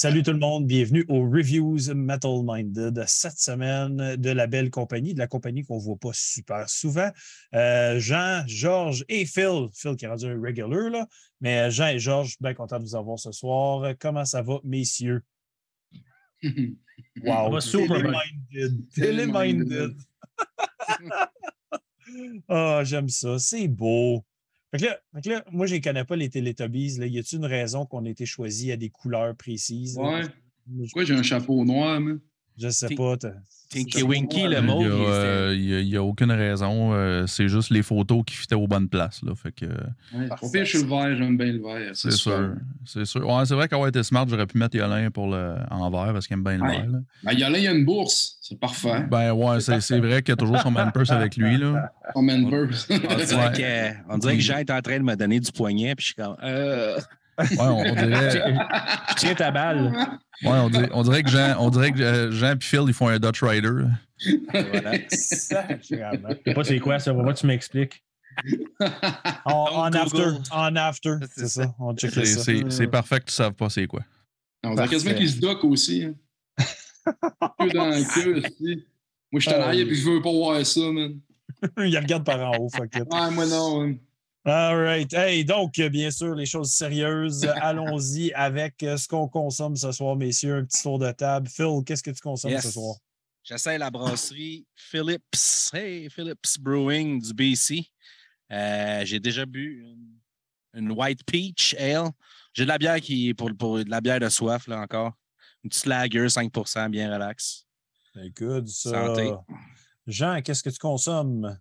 Salut tout le monde, bienvenue aux Reviews Metal Minded. Cette semaine, de la belle compagnie, de la compagnie qu'on ne voit pas super souvent. Euh, Jean, Georges et Phil. Phil qui est rendu un regular, là. Mais Jean et Georges, bien content de vous avoir ce soir. Comment ça va, messieurs? wow. Va super minded. minded. oh, j'aime ça. C'est beau. Fait que là, là, moi, je ne connais pas les Teletubbies. Là. Y a-t-il une raison qu'on ait été choisi à des couleurs précises? Ouais. Pourquoi j'ai un chapeau noir, man? Je sais pas. Tinky Winky, le mot. Il n'y a, aucune raison. Euh, c'est juste les photos qui fitaient aux bonnes places. Là, fait que, ouais, pour pire, je suis le vert, j'aime bien le vert. C'est sûr. C'est sûr. Ouais, c'est vrai qu'avoir été smart, j'aurais pu mettre Yolin pour le, en vert parce qu'il aime bien le vert. Ben, Yolin, il y a une bourse. C'est parfait. Ben ouais, c'est vrai qu'il y a toujours son man purse avec lui. Là. Son man purse. on, dirait que, on dirait que Jean est en train de me donner du poignet, puis je suis comme. Euh... Ouais, on, dirait. Tiens ta balle. Ouais, on dirait, on dirait que Jean, on dirait que euh, Jean et Phil, ils font un Dutch Rider. Voilà. Je sais pas c'est quoi ça. Moi, tu m'expliques. en, after. En after. C'est ça. On check ça. C'est parfait que tu ne saves pas c'est quoi. On dirait quasiment qu'ils se dockent aussi. Hein. que dans le cul aussi. Moi, je suis en arrière et je veux pas voir ça, man. Il regarde par en haut. Fuck Ouais, moi non. All right. Hey, donc, bien sûr, les choses sérieuses. Allons-y avec ce qu'on consomme ce soir, messieurs. Un petit tour de table. Phil, qu'est-ce que tu consommes yes. ce soir? J'essaie la brasserie Phillips. Hey, Phillips Brewing du BC. Euh, j'ai déjà bu une, une, White Peach Ale. J'ai de la bière qui est pour, pour, de la bière de soif, là, encore. Une petite lager, 5% bien relax. C'est good, ça. Santé. Jean, qu'est-ce que tu consommes?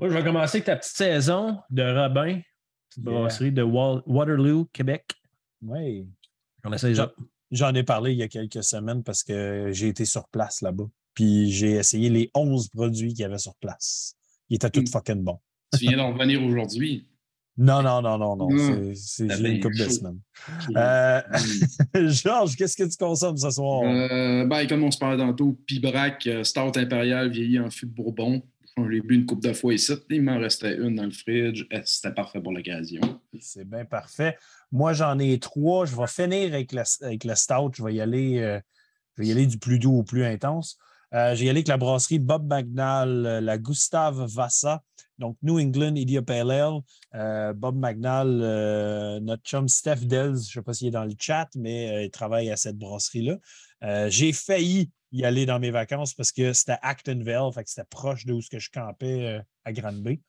Moi, je vais commencer avec ta petite saison de Robin, petite brasserie de Waterloo, Québec. Oui. On essaie J'en ai parlé il y a quelques semaines parce que j'ai été sur place là-bas. Puis j'ai essayé les 11 produits qu'il y avait sur place. Ils étaient tous fucking bons. Tu viens d'en revenir aujourd'hui? Non, non, non, non, non. C'est une couple de semaines. Euh, Georges, qu'est-ce que tu consommes ce soir? Euh, ben, comme on se parlait tantôt, Pibrac, Stout Impérial vieilli en fût de Bourbon. Je l'ai bu une couple de fois ici. Il m'en restait une dans le fridge. C'était parfait pour l'occasion. C'est bien parfait. Moi, j'en ai trois. Je vais finir avec le, avec le Stout. Je vais y aller, euh, y aller du plus doux au plus intense. Euh, j'ai y aller avec la brasserie Bob Magnal, euh, la Gustave Vassa, donc New England Idiot Pale Ale. Euh, Bob euh, notre chum Steph Dells, je ne sais pas s'il est dans le chat, mais il travaille à cette brasserie-là. j'ai failli y aller dans mes vacances parce que c'était Actonville, fait que c'était proche de où je campais à Granby.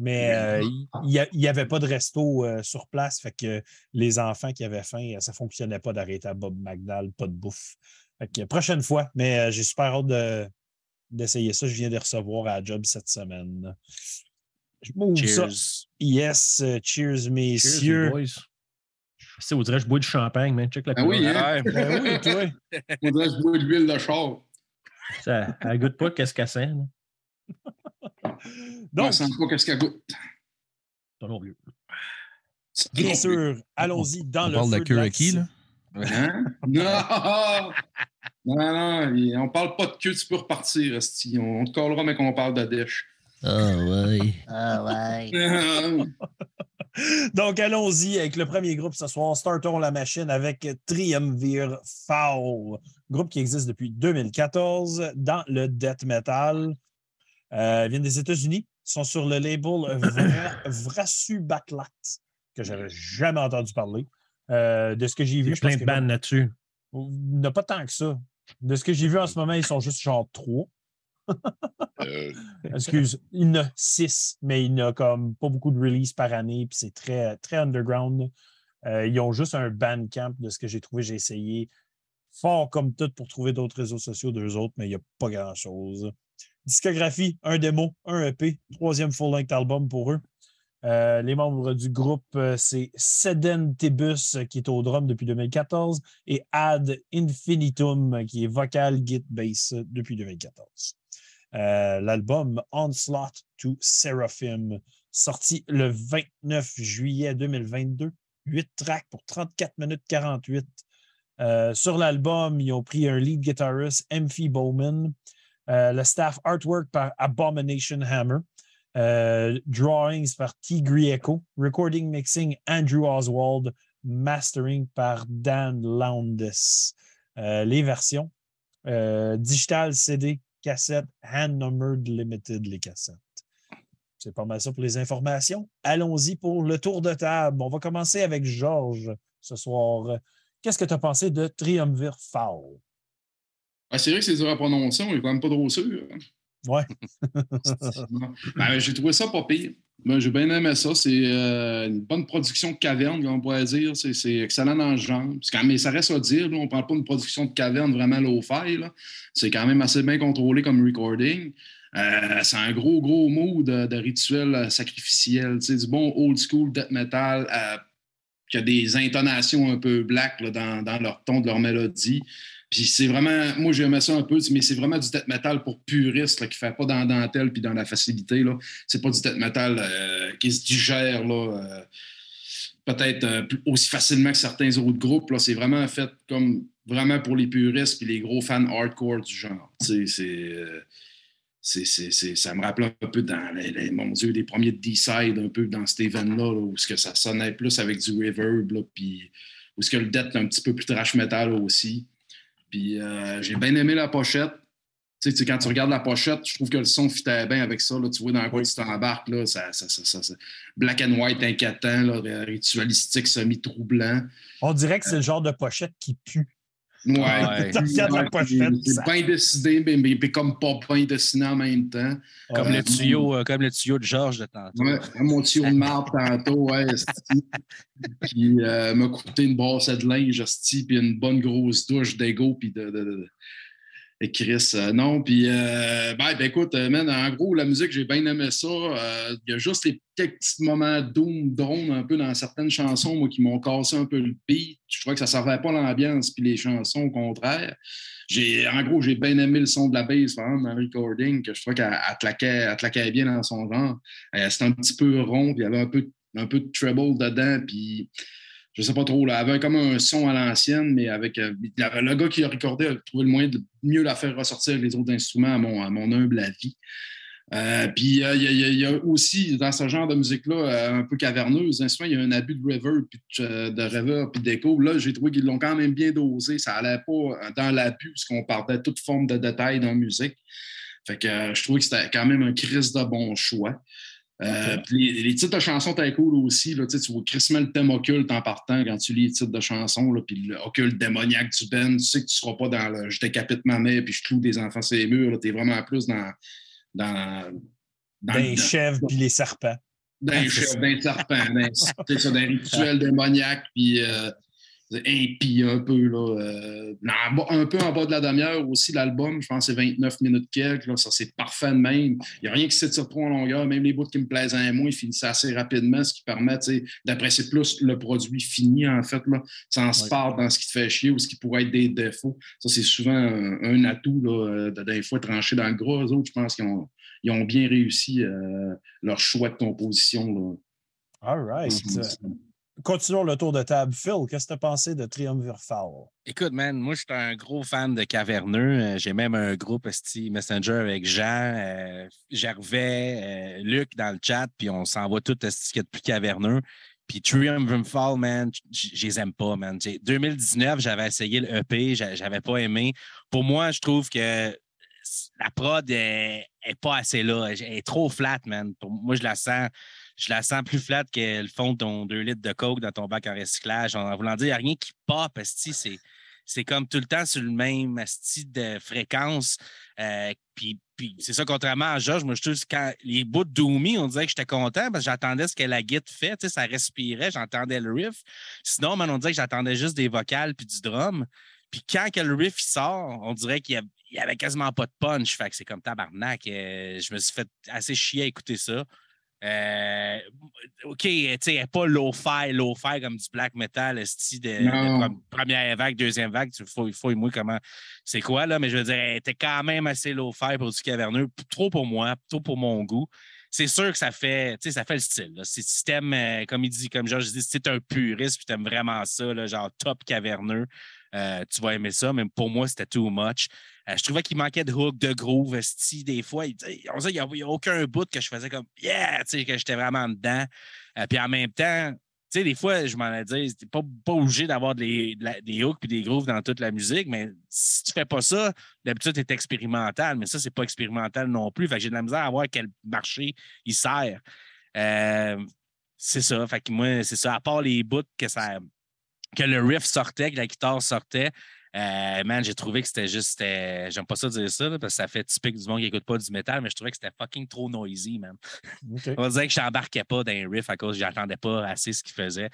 Mais il n'y avait pas de resto sur place, fait que les enfants qui avaient faim, ça ne fonctionnait pas d'arrêter à Bob Magnal, pas de bouffe. Fait que prochaine fois, mais j'ai super hâte de, d'essayer ça. Je viens de recevoir à la job cette semaine. Je cheers. Ça. Yes, cheers, messieurs. Cheers, Si vous dirait je bois du champagne, man. Check la ah oui, hein? ben oui, toi. On dirait que je bois de l'huile de char. Ça elle goûte pas qu'est-ce qu'elle sent. Donc, ça sent pas qu'est-ce qu'elle goûte. Non plus. Bien sûr, allons-y dans on le parle de la queue qui, là? Hein? Non! Non, non, on parle pas de queue, tu peux repartir, Esti. On te collera, mais qu'on parle de dèche. Ah ouais. Ah ouais. Donc, allons-y avec le premier groupe ce soir. Startons la machine avec Triumvir Foul, groupe qui existe depuis 2014 dans le death metal. Euh, ils viennent des États-Unis. Ils sont sur le label Vrasu Batlat, que j'avais jamais entendu parler. Euh, de ce que j'ai vu. Il y a plein de bandes là-dessus. Il n'y a pas tant que ça. De ce que j'ai vu en ce moment, ils sont juste genre trois. Euh... Excuse, il en a six, mais il n'y a comme pas beaucoup de releases par année, puis c'est très, underground. Euh, ils ont juste un bandcamp de ce que j'ai trouvé. J'ai essayé fort comme tout pour trouver d'autres réseaux sociaux d'eux autres, mais il n'y a pas grand-chose. Discographie, un démo, un EP, troisième full-length album pour eux. Euh, les membres du groupe, c'est Seden Tibus, qui est au drum depuis 2014, et Ad Infinitum, qui est vocal, git, bass depuis 2014. L'album Onslaught to Seraphim, sorti le 29 juillet 2022, 8 tracks pour 34 minutes 48. sur l'album, ils ont pris un lead guitarist, Emphy Bowman, le staff artwork par Abomination Hammer. Euh, drawings par T. Grieco, recording mixing Andrew Oswald, mastering par Dan Lowndes. Euh, les versions euh, digital, CD, cassette, hand numbered limited, les cassettes. C'est pas mal ça pour les informations. Allons-y pour le tour de table. On va commencer avec Georges ce soir. Qu'est-ce que tu as pensé de Triumvir Foul? Ah, c'est vrai que c'est dur à prononcer, on n'est quand même pas trop sûr. Ouais. Ben, j'ai trouvé ça pas pire. Ben, j'ai bien aimé ça. C'est euh, une bonne production de caverne, on pourrait dire. C'est, excellent dans le genre. Quand- mais ça reste à dire, on ne parle pas d'une production de caverne vraiment low-fi. C'est quand même assez bien contrôlé comme recording. Euh, c'est un gros, gros mot de, rituel euh, sacrificiel. Du bon old school death metal qui a des intonations un peu black dans, dans leur ton de leur mélodie. Puis c'est vraiment, moi j'aimais ça un peu, mais c'est vraiment du death metal pour puristes, là, qui ne fait pas dans la dentelle puis dans la facilité. C'est pas du death metal euh, qui se digère là, euh, peut-être euh, aussi facilement que certains autres groupes. Là. C'est vraiment fait comme vraiment pour les puristes puis les gros fans hardcore du genre. C'est, c'est, c'est, ça me rappelle un peu dans les, mon Dieu, les premiers de D-Side, un peu dans cet event-là, là, où que ça sonnait plus avec du reverb, puis où ce que le death est un petit peu plus trash metal aussi. Puis euh, j'ai bien aimé la pochette. Tu sais, quand tu regardes la pochette, je trouve que le son fitait bien avec ça. Là, tu vois dans quoi tu t'embarques. Là, ça, ça, ça, ça- ça- black and white inquiétant, là, ritualistique, semi-troublant. On dirait que c'est le genre de pochette qui pue. Ouais, C'est bien décidé, mais, mais- mais comme pas bien dessiné en même temps. Comme, Ouais. le tuyau, euh, comme le tuyau de Georges de tantôt. Ouais, mon tuyau de marbre tantôt, ouais. Puis euh, m'a coûté une brosse de linge, puis une bonne grosse douche d'ego, puis de, de, de- Et Chris, euh, non. Puis, euh, ben, ben, écoute, euh, man, en gros, la musique, j'ai bien aimé ça. Il y a juste les petits moments doom, drone un peu dans certaines chansons, moi, qui m'ont cassé un peu le beat. Je crois que ça ne servait pas l'ambiance, puis les chansons, au contraire. En gros, j'ai bien aimé le son de la bass, par exemple, dans le recording, que je trouvais qu'elle elle claquait, bien dans son genre. C'était un petit peu rond, puis il y avait un peu, un peu de treble dedans, puis je sais pas trop, là, avait comme un son à l'ancienne, mais avec euh, le gars qui a recordé a trouvé le moyen de mieux la faire ressortir les autres instruments à mon, humble avis. Euh, puis euh, il y, a- aussi dans ce genre de musique-là, un peu caverneuse, hein, il y a un abus de reverb, puis de, de reverb, puis d'écho. Là, j'ai trouvé qu'ils l'ont quand même bien dosé. Ça allait pas dans l'abus, parce qu'on partait de toute forme de détail dans la musique. Fait que je trouvais que c'était quand même un crise de bon choix. Euh, les, les titres de chansons étaient cool aussi. Là, tu vois crissement le thème occulte en partant quand tu lis les titres de chansons, là, puis l'occulte démoniaque du Ben. Tu sais que tu ne seras pas dans le je décapite ma mère puis je cloue des enfants sur les murs. Tu es vraiment plus dans. dans, dans Des le- chèvres puis les serpents. d'un chef, d'un serpent, d'un c'est ça, d'un rituel démoniaque, puis euh, impie un peu, là. euh, un peu en bas de la demi-heure aussi, l'album, je pense que c'est 29 minutes quelques, là, ça c'est parfait de même. Il n'y a rien qui s'étire trop en longueur, même les bouts qui me plaisent un moins, ils finissent assez rapidement, ce qui permet d'apprécier plus le produit fini, en fait, là, sans se Ouais. perdre dans ce qui te fait chier ou ce qui pourrait être des défauts. Ça, c'est souvent un, un atout, là, euh, de des fois trancher dans le gros. Eux autres, je pense qu'ils ont, ils ont bien réussi euh, leur choix de composition. Là. All right. Continuons le tour de table. Phil, qu'est-ce que tu as pensé de Triumvir Foul? Écoute, man, moi, je suis un gros fan de Caverneux. Euh, J'ai même un groupe esti, Messenger avec Jean, euh, Gervais, euh, Luc dans le chat, puis on s'envoie tout ce a de plus caverneux. Puis Triumph Fall, man, je les aime pas, man. J'ai- 2019, j'avais essayé le EP, j'a- j'avais pas aimé. Pour moi, je trouve que la prod est, est pas assez là. Elle est trop flat, man. Pour moi, je la sens. Je la sens plus flat que le fond de ton 2 litres de coke dans ton bac en recyclage. En voulant dire, il n'y a rien qui pop, c'est c'est comme tout le temps sur le même style de fréquence. Euh, puis, c'est ça, contrairement à Georges, moi, je trouve quand les bouts de Doomy, on dirait que j'étais content parce que j'attendais ce que la guide fait. Tu sais, ça respirait, j'entendais le riff. Sinon, man, on dirait que j'attendais juste des vocales puis du drum. Puis quand le riff sort, on dirait qu'il y, a- il y avait quasiment pas de punch. Fait que c'est comme tabarnak. Euh, je me suis fait assez chier à écouter ça. Euh, OK, elle n'est pas low-fi, low-fi comme du black metal, style de, de première vague, deuxième vague. Il faut, faut moi comment c'est quoi, là, mais je veux dire, elle était quand même assez low-fi pour du caverneux. Trop pour moi, trop pour mon goût. C'est sûr que ça fait, ça fait le style. là. Si si t'aimes, euh, comme il dit, comme Georges dit, si t'es un puriste puis t'aimes vraiment ça, là, genre top caverneux, euh, tu vas aimer ça. Même pour moi, c'était too much. Euh, je trouvais qu'il manquait de hook, de groove, esti, des fois. il- n'y a, a aucun bout que je faisais comme Yeah, tu sais, que j'étais vraiment dedans. Euh, puis en même temps, sais, des fois, je m'en ai dit, t'es pas, pas obligé d'avoir des, des hooks et des grooves dans toute la musique, mais si tu fais pas ça, d'habitude, tu es expérimental, mais ça, c'est pas expérimental non plus. Fait que j'ai de la misère à voir quel marché il sert. C'est ça. Que moi, c'est ça. À part les bouts que ça que le riff sortait, que la guitare sortait, euh, man, j'ai trouvé que c'était juste. J'aime pas ça dire ça, là, parce que ça fait typique du monde qui écoute pas du métal, mais je trouvais que c'était fucking trop noisy, man. On va dire que je n'embarquais pas dans les riffs à cause que j'entendais pas assez ce qu'il faisait.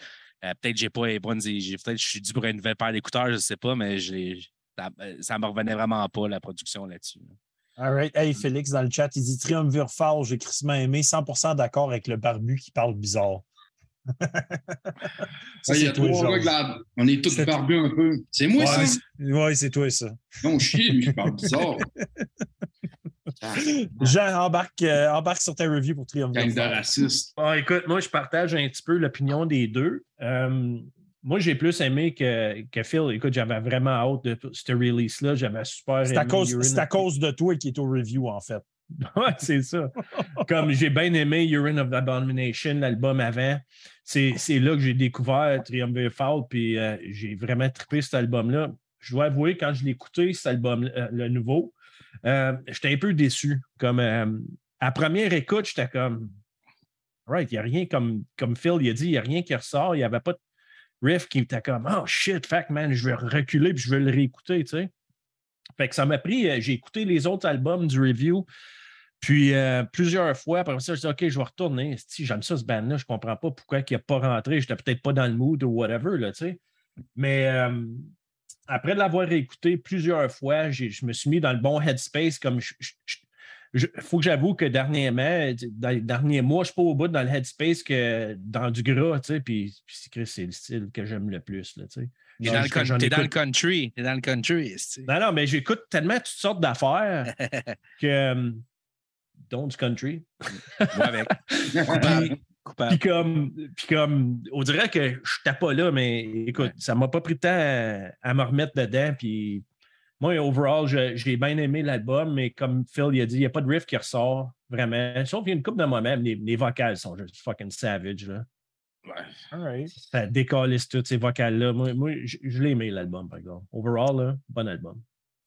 Euh, peut-être que j'ai pas les bonnes. j'ai- Peut-être que je suis dû pour une nouvelle paire d'écouteurs, je sais pas, mais je l'ai- ça, ça me revenait vraiment pas, la production là-dessus. All right. Hey, Félix, dans le chat, il dit Triumvir Fall, j'ai crissement aimé, 100% d'accord avec le barbu qui parle bizarre. Ça, Ouais, il y a c'est toi, la- On est tous barbus un peu. C'est moi, Ouais, ça? c'est- ouais, c'est toi, ça. Non, chier, lui, je parle bizarre. Ah, Jean, embarque, euh, embarque sur ta review pour Triumvir Gang de racistes. Bon, écoute, moi, je partage un petit peu l'opinion des deux. Euh, moi, j'ai plus aimé que, que Phil. Écoute, j'avais vraiment hâte de ce release-là. J'avais super C'est à, aimé cause, à cause de toi qui est au review, en fait. Ouais, c'est ça. Comme j'ai bien aimé Urine of Abomination, l'album avant. C'est là que j'ai découvert Triumvir Fall, puis euh, j'ai vraiment trippé cet album-là. Je dois avouer, quand je l'ai écouté, cet album, euh, le nouveau, euh, j'étais un peu déçu. Comme euh, à première écoute, j'étais comme Right, il n'y a rien comme, comme Phil il a dit, il n'y a rien qui ressort. Il n'y avait pas de riff qui était comme Oh shit, fuck man, je vais reculer puis je vais le réécouter, tu sais. Fait que ça m'a pris, euh, j'ai écouté les autres albums du review. Puis euh, plusieurs fois, après ça, je dis OK, je vais retourner. J'aime ça, ce band-là, je comprends pas pourquoi il n'a pas rentré. J'étais peut-être pas dans le mood ou whatever, là, tu sais. Mais euh, après l'avoir écouté plusieurs fois, je me suis mis dans le bon headspace. Comme il faut que j'avoue que dernièrement, dans les derniers mois, je suis pas au bout dans le headspace que dans du gras, tu sais. Puis, c'est le style que j'aime le plus, là, tu sais. T'es dans, le dans country. T'es dans le country. Non, non, mais j'écoute tellement toutes sortes d'affaires que. euh, dont du country. Moi avec. Coupable. Puis Coupable. comme, puis comme, on dirait que je n'étais pas là, mais écoute, ça m'a pas pris de temps à, à me remettre dedans. Puis moi, overall, j'ai bien aimé l'album, mais comme Phil il a dit, il n'y a pas de riff qui ressort vraiment. Sauf qu'il y a une coupe de moi-même, les, les vocales sont juste fucking savage. Là. All right. Ça décalisse toutes ces vocales-là. Moi, moi je, je l'ai aimé l'album, par exemple. Overall, là, bon album.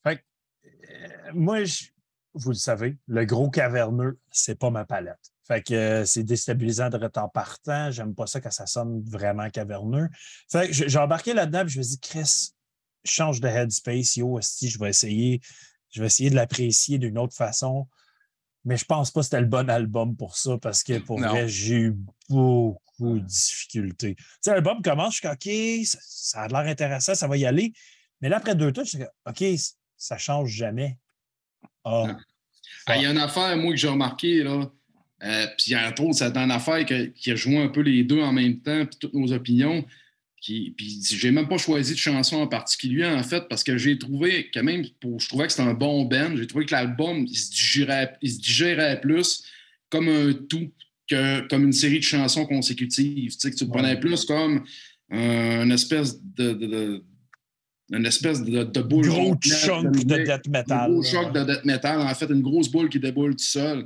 Euh, moi, je- vous le savez, le gros caverneux, c'est pas ma palette. Fait que euh, c'est déstabilisant de en partant. J'aime pas ça quand ça sonne vraiment caverneux. Fait que j'ai embarqué là-dedans et je me suis dit, Chris, change de headspace, yo, esti, je vais essayer, je vais essayer de l'apprécier d'une autre façon. Mais je pense pas que c'était le bon album pour ça parce que pour Non. vrai, j'ai eu beaucoup de difficultés. Tu sais, l'album commence, je suis comme, OK, ça, ça a l'air intéressant, ça va y aller. Mais là, après deux tours, je suis comme, OK, ça change jamais. Ah, Non. Ah, Il y a une affaire, moi, que j'ai remarqué, là. Euh, puis entre autres, c'est une affaire qui a joué un peu les deux en même temps, puis toutes nos opinions. Qui, puis j'ai même pas choisi de chanson en particulier, en fait, parce que j'ai trouvé, quand même, pour, je trouvais que c'était un bon band. J'ai trouvé que l'album, il se digérait, il se digérait plus comme un tout que comme une série de chansons consécutives. Tu sais, que tu le prenais plus comme euh, une espèce de, de- de- une espèce de, de boule gros chunk de death metal. Un gros choc de death metal, en fait, une grosse boule qui déboule tout seul,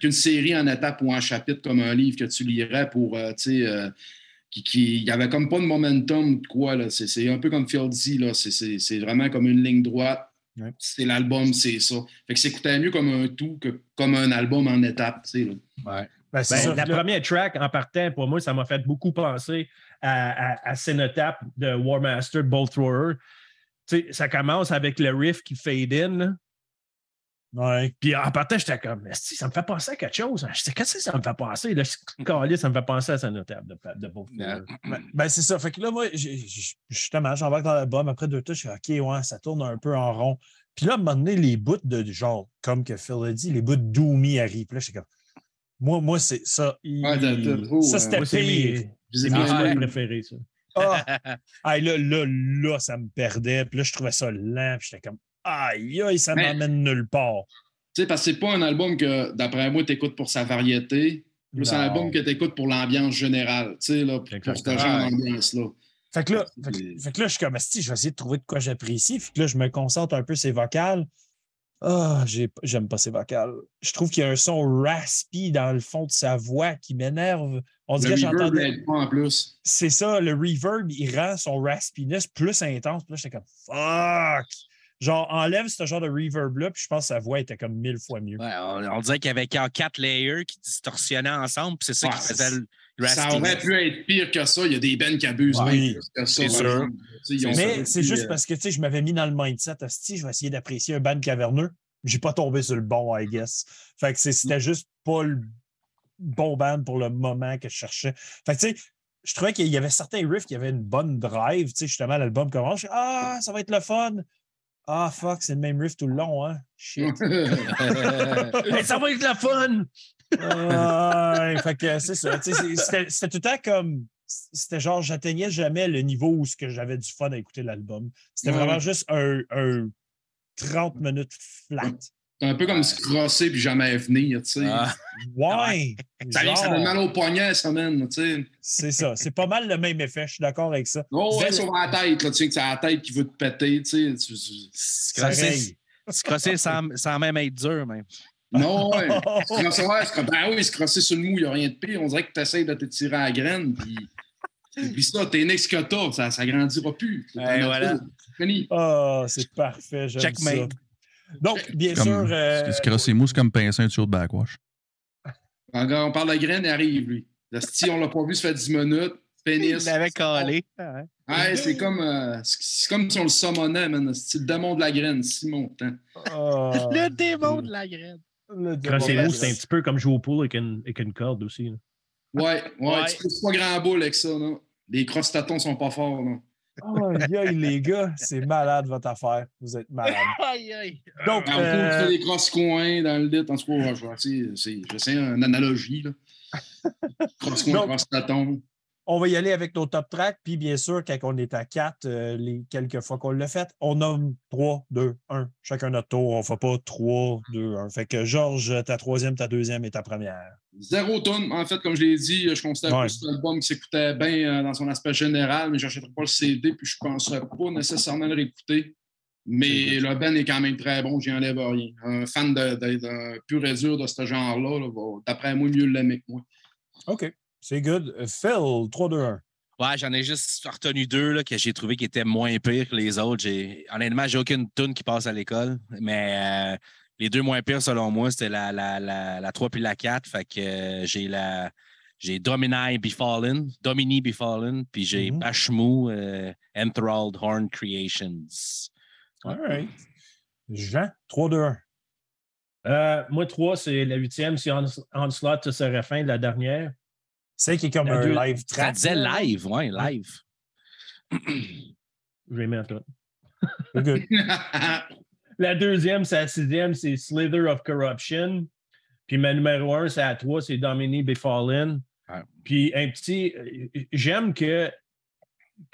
qu'une série en étape ou en chapitre comme un livre que tu lirais pour, euh, tu sais, euh, qui, qui, il y avait comme pas de momentum de quoi, là. C'est, c'est un peu comme Phil dit, là. C'est, c'est, c'est vraiment comme une ligne droite. Ouais. C'est l'album, c'est ça. Fait que s'écoutait mieux comme un tout que comme un album en étape, tu sais, là. Ouais. Ben, c'est Ben, ça. la Là, première track, en partant, pour moi, ça m'a fait beaucoup penser à, à, à Cénotape de War Master, Bolt Thrower. Tu sais, ça commence avec le riff qui fade in. Ouais. Puis en partant, j'étais comme, Esti, ça me fait penser à quelque chose. Je sais, qu'est-ce que ça me fait penser? Là, je calais, ça me fait penser à Cénotape de, de Bolt Thrower. Ben, ben, c'est ça. Fait que là, moi, justement, j'embarque dans l'album. Après deux touches, je suis OK, ouais, ça tourne un peu en rond. Puis là, à un moment donné, les bouts de genre, comme que Phil a dit, les bouts de Doomy arrivent. Puis là, j'étais comme. Moi, moi c'est ça. il- Ouais, t'as- t'as trop, ça, c'était pire. mes, c'est mes ouais. préférés, ça. Ah! Ah, là, là, là, ça me perdait. Puis là, je trouvais ça lent. Puis j'étais comme, aïe, aïe, ça m'emmène nulle part. Tu sais, parce que c'est pas un album que, d'après moi, tu écoutes pour sa variété. Plus un album que tu écoutes pour l'ambiance générale, tu sais, là, pour, ce genre d'ambiance-là. Fait que là, fait que, fait que là, je suis comme, si je vais essayer de trouver de quoi j'apprécie. Fait que là, je me concentre un peu ces vocales. Ah, j'ai- j'aime pas ses vocales. Je trouve qu'il y a un son raspy dans le fond de sa voix qui m'énerve. On dirait que j'entendais. en plus. C'est ça, le reverb, il rend son raspiness plus intense. Puis là, j'étais comme fuck! Genre, enlève ce genre de reverb-là, puis je pense que sa voix était comme mille fois mieux. Ouais, on, on dirait qu'il y avait qu'en quatre layers qui distorsionnaient ensemble, puis c'est ça Ouais, qui faisait le, le Ça aurait pu être pire que ça. Il y a des bands qui abusent ça. c'est sûr. Mais c'est juste euh, parce que tu sais, je m'avais mis dans le mindset, si je vais essayer d'apprécier un band caverneux. J'ai pas tombé sur le bon, I guess. Fait que c'est- c'était juste pas le bon band pour le moment que je cherchais. Fait que tu sais, je trouvais qu'il y avait certains riffs qui avaient une bonne drive. Tu sais, justement, l'album commence. ah, ça va être le fun. Ah, fuck, c'est le même riff tout le long, hein. Shit. Hey, ça va être la fun! Ouais, fait que c'est ça. C'était tout le temps comme. C'était genre, j'atteignais jamais le niveau où j'avais du fun à écouter l'album. C'était Ouais. vraiment juste un, un 30 minutes flat. C'est un peu comme se crosser puis jamais venir, tu sais. Ah, Ouais! Ça, vient ça donne mal au poignet, ça, man, tu sais. c'est ça. C'est pas mal le même effet. Je suis d'accord avec ça. Oh, ouais, sur la tête, là, tu sais, que c'est la tête qui veut te péter, tu sais. tu- tu- se Ça crosser, se crosser sans, sans même être dur, même. Non, ouais. Se crosser, ouais, se cro- ben oui, se crosser sur le mou, il n'y a rien de pire. On dirait que tu essaies de te tirer à la graine, puis. Puis ça, t'es next que t'as, ça, ça grandira plus. Pas voilà. Fini. Ah, c'est parfait. J'aime ça. Donc, bien Comme, sûr. euh, se crosser mou, c'est comme un tuyau de backwash. On parle de graine, il arrive, lui. Le style, on l'a pas vu, ça fait 10 minutes. Pénis. Il l'avait collé. Ah, ouais. Ouais, c'est comme, euh, c'est- c'est comme si on le summonait, man. C'est le démon de la graine, Simon. Ah, Le démon de la graine. mou, c'est un petit peu comme jouer au pool avec une, avec une corde aussi. là. Ouais, ouais, Ouais. tu pousses pas grand boule avec ça, non? Les cross-tatons sont pas forts, non? Aïe, aïe, les gars, c'est malade votre affaire. Vous êtes malade. Aïe, aïe. Donc, tu euh, des cross-coins dans le lit. En tout cas, je vais essayer, une analogie, là. Cross-coin, cross-taton. On va y aller avec nos top tracks. Puis, bien sûr, quand on est à 4, les quelques fois qu'on l'a fait, on nomme 3, 2, 1. Chacun notre tour. On ne fait pas 3, 2, 1. Fait que Georges, ta troisième, ta deuxième et ta première. Zéro tonne. En fait, comme je l'ai dit, je considère Ouais. que c'est un album qui s'écoutait bien euh, dans son aspect général, mais je n'achèterais pas le CD, puis je ne penserais pas nécessairement le réécouter. Mais le band est quand même très bon, j'y enlève rien. Un fan de- de- d'un pur et dur de ce genre-là, là, d'après moi, mieux l'aimer que moi. OK. C'est good. Phil, 3, 2, 1. Ouais, j'en ai juste retenu deux là, que j'ai trouvé qui étaient moins pires que les autres. J'ai- Honnêtement, j'ai aucune tune qui passe à l'école, mais euh, les deux moins pires, selon moi, c'était la, la, la, la 3 puis la 4. Fait que euh, j'ai la j'ai Domini Befallen, Domini Befallen, puis j'ai Mhm. Bashmou euh, Enthralled Horn Creations. All right. Jean, 3, 2, 1. Euh, moi, 3, c'est la huitième. C'est Ons- Onslaught to Séraphin, la dernière. C'est qui est comme La un deux- live Ça track. disait là. live, ouais, live. Là. C'est good. La deuxième, c'est la sixième, c'est Slither of Corruption. Puis ma numéro un, c'est à trois, c'est Domini Befallen. Ouais. Puis un petit. J'aime que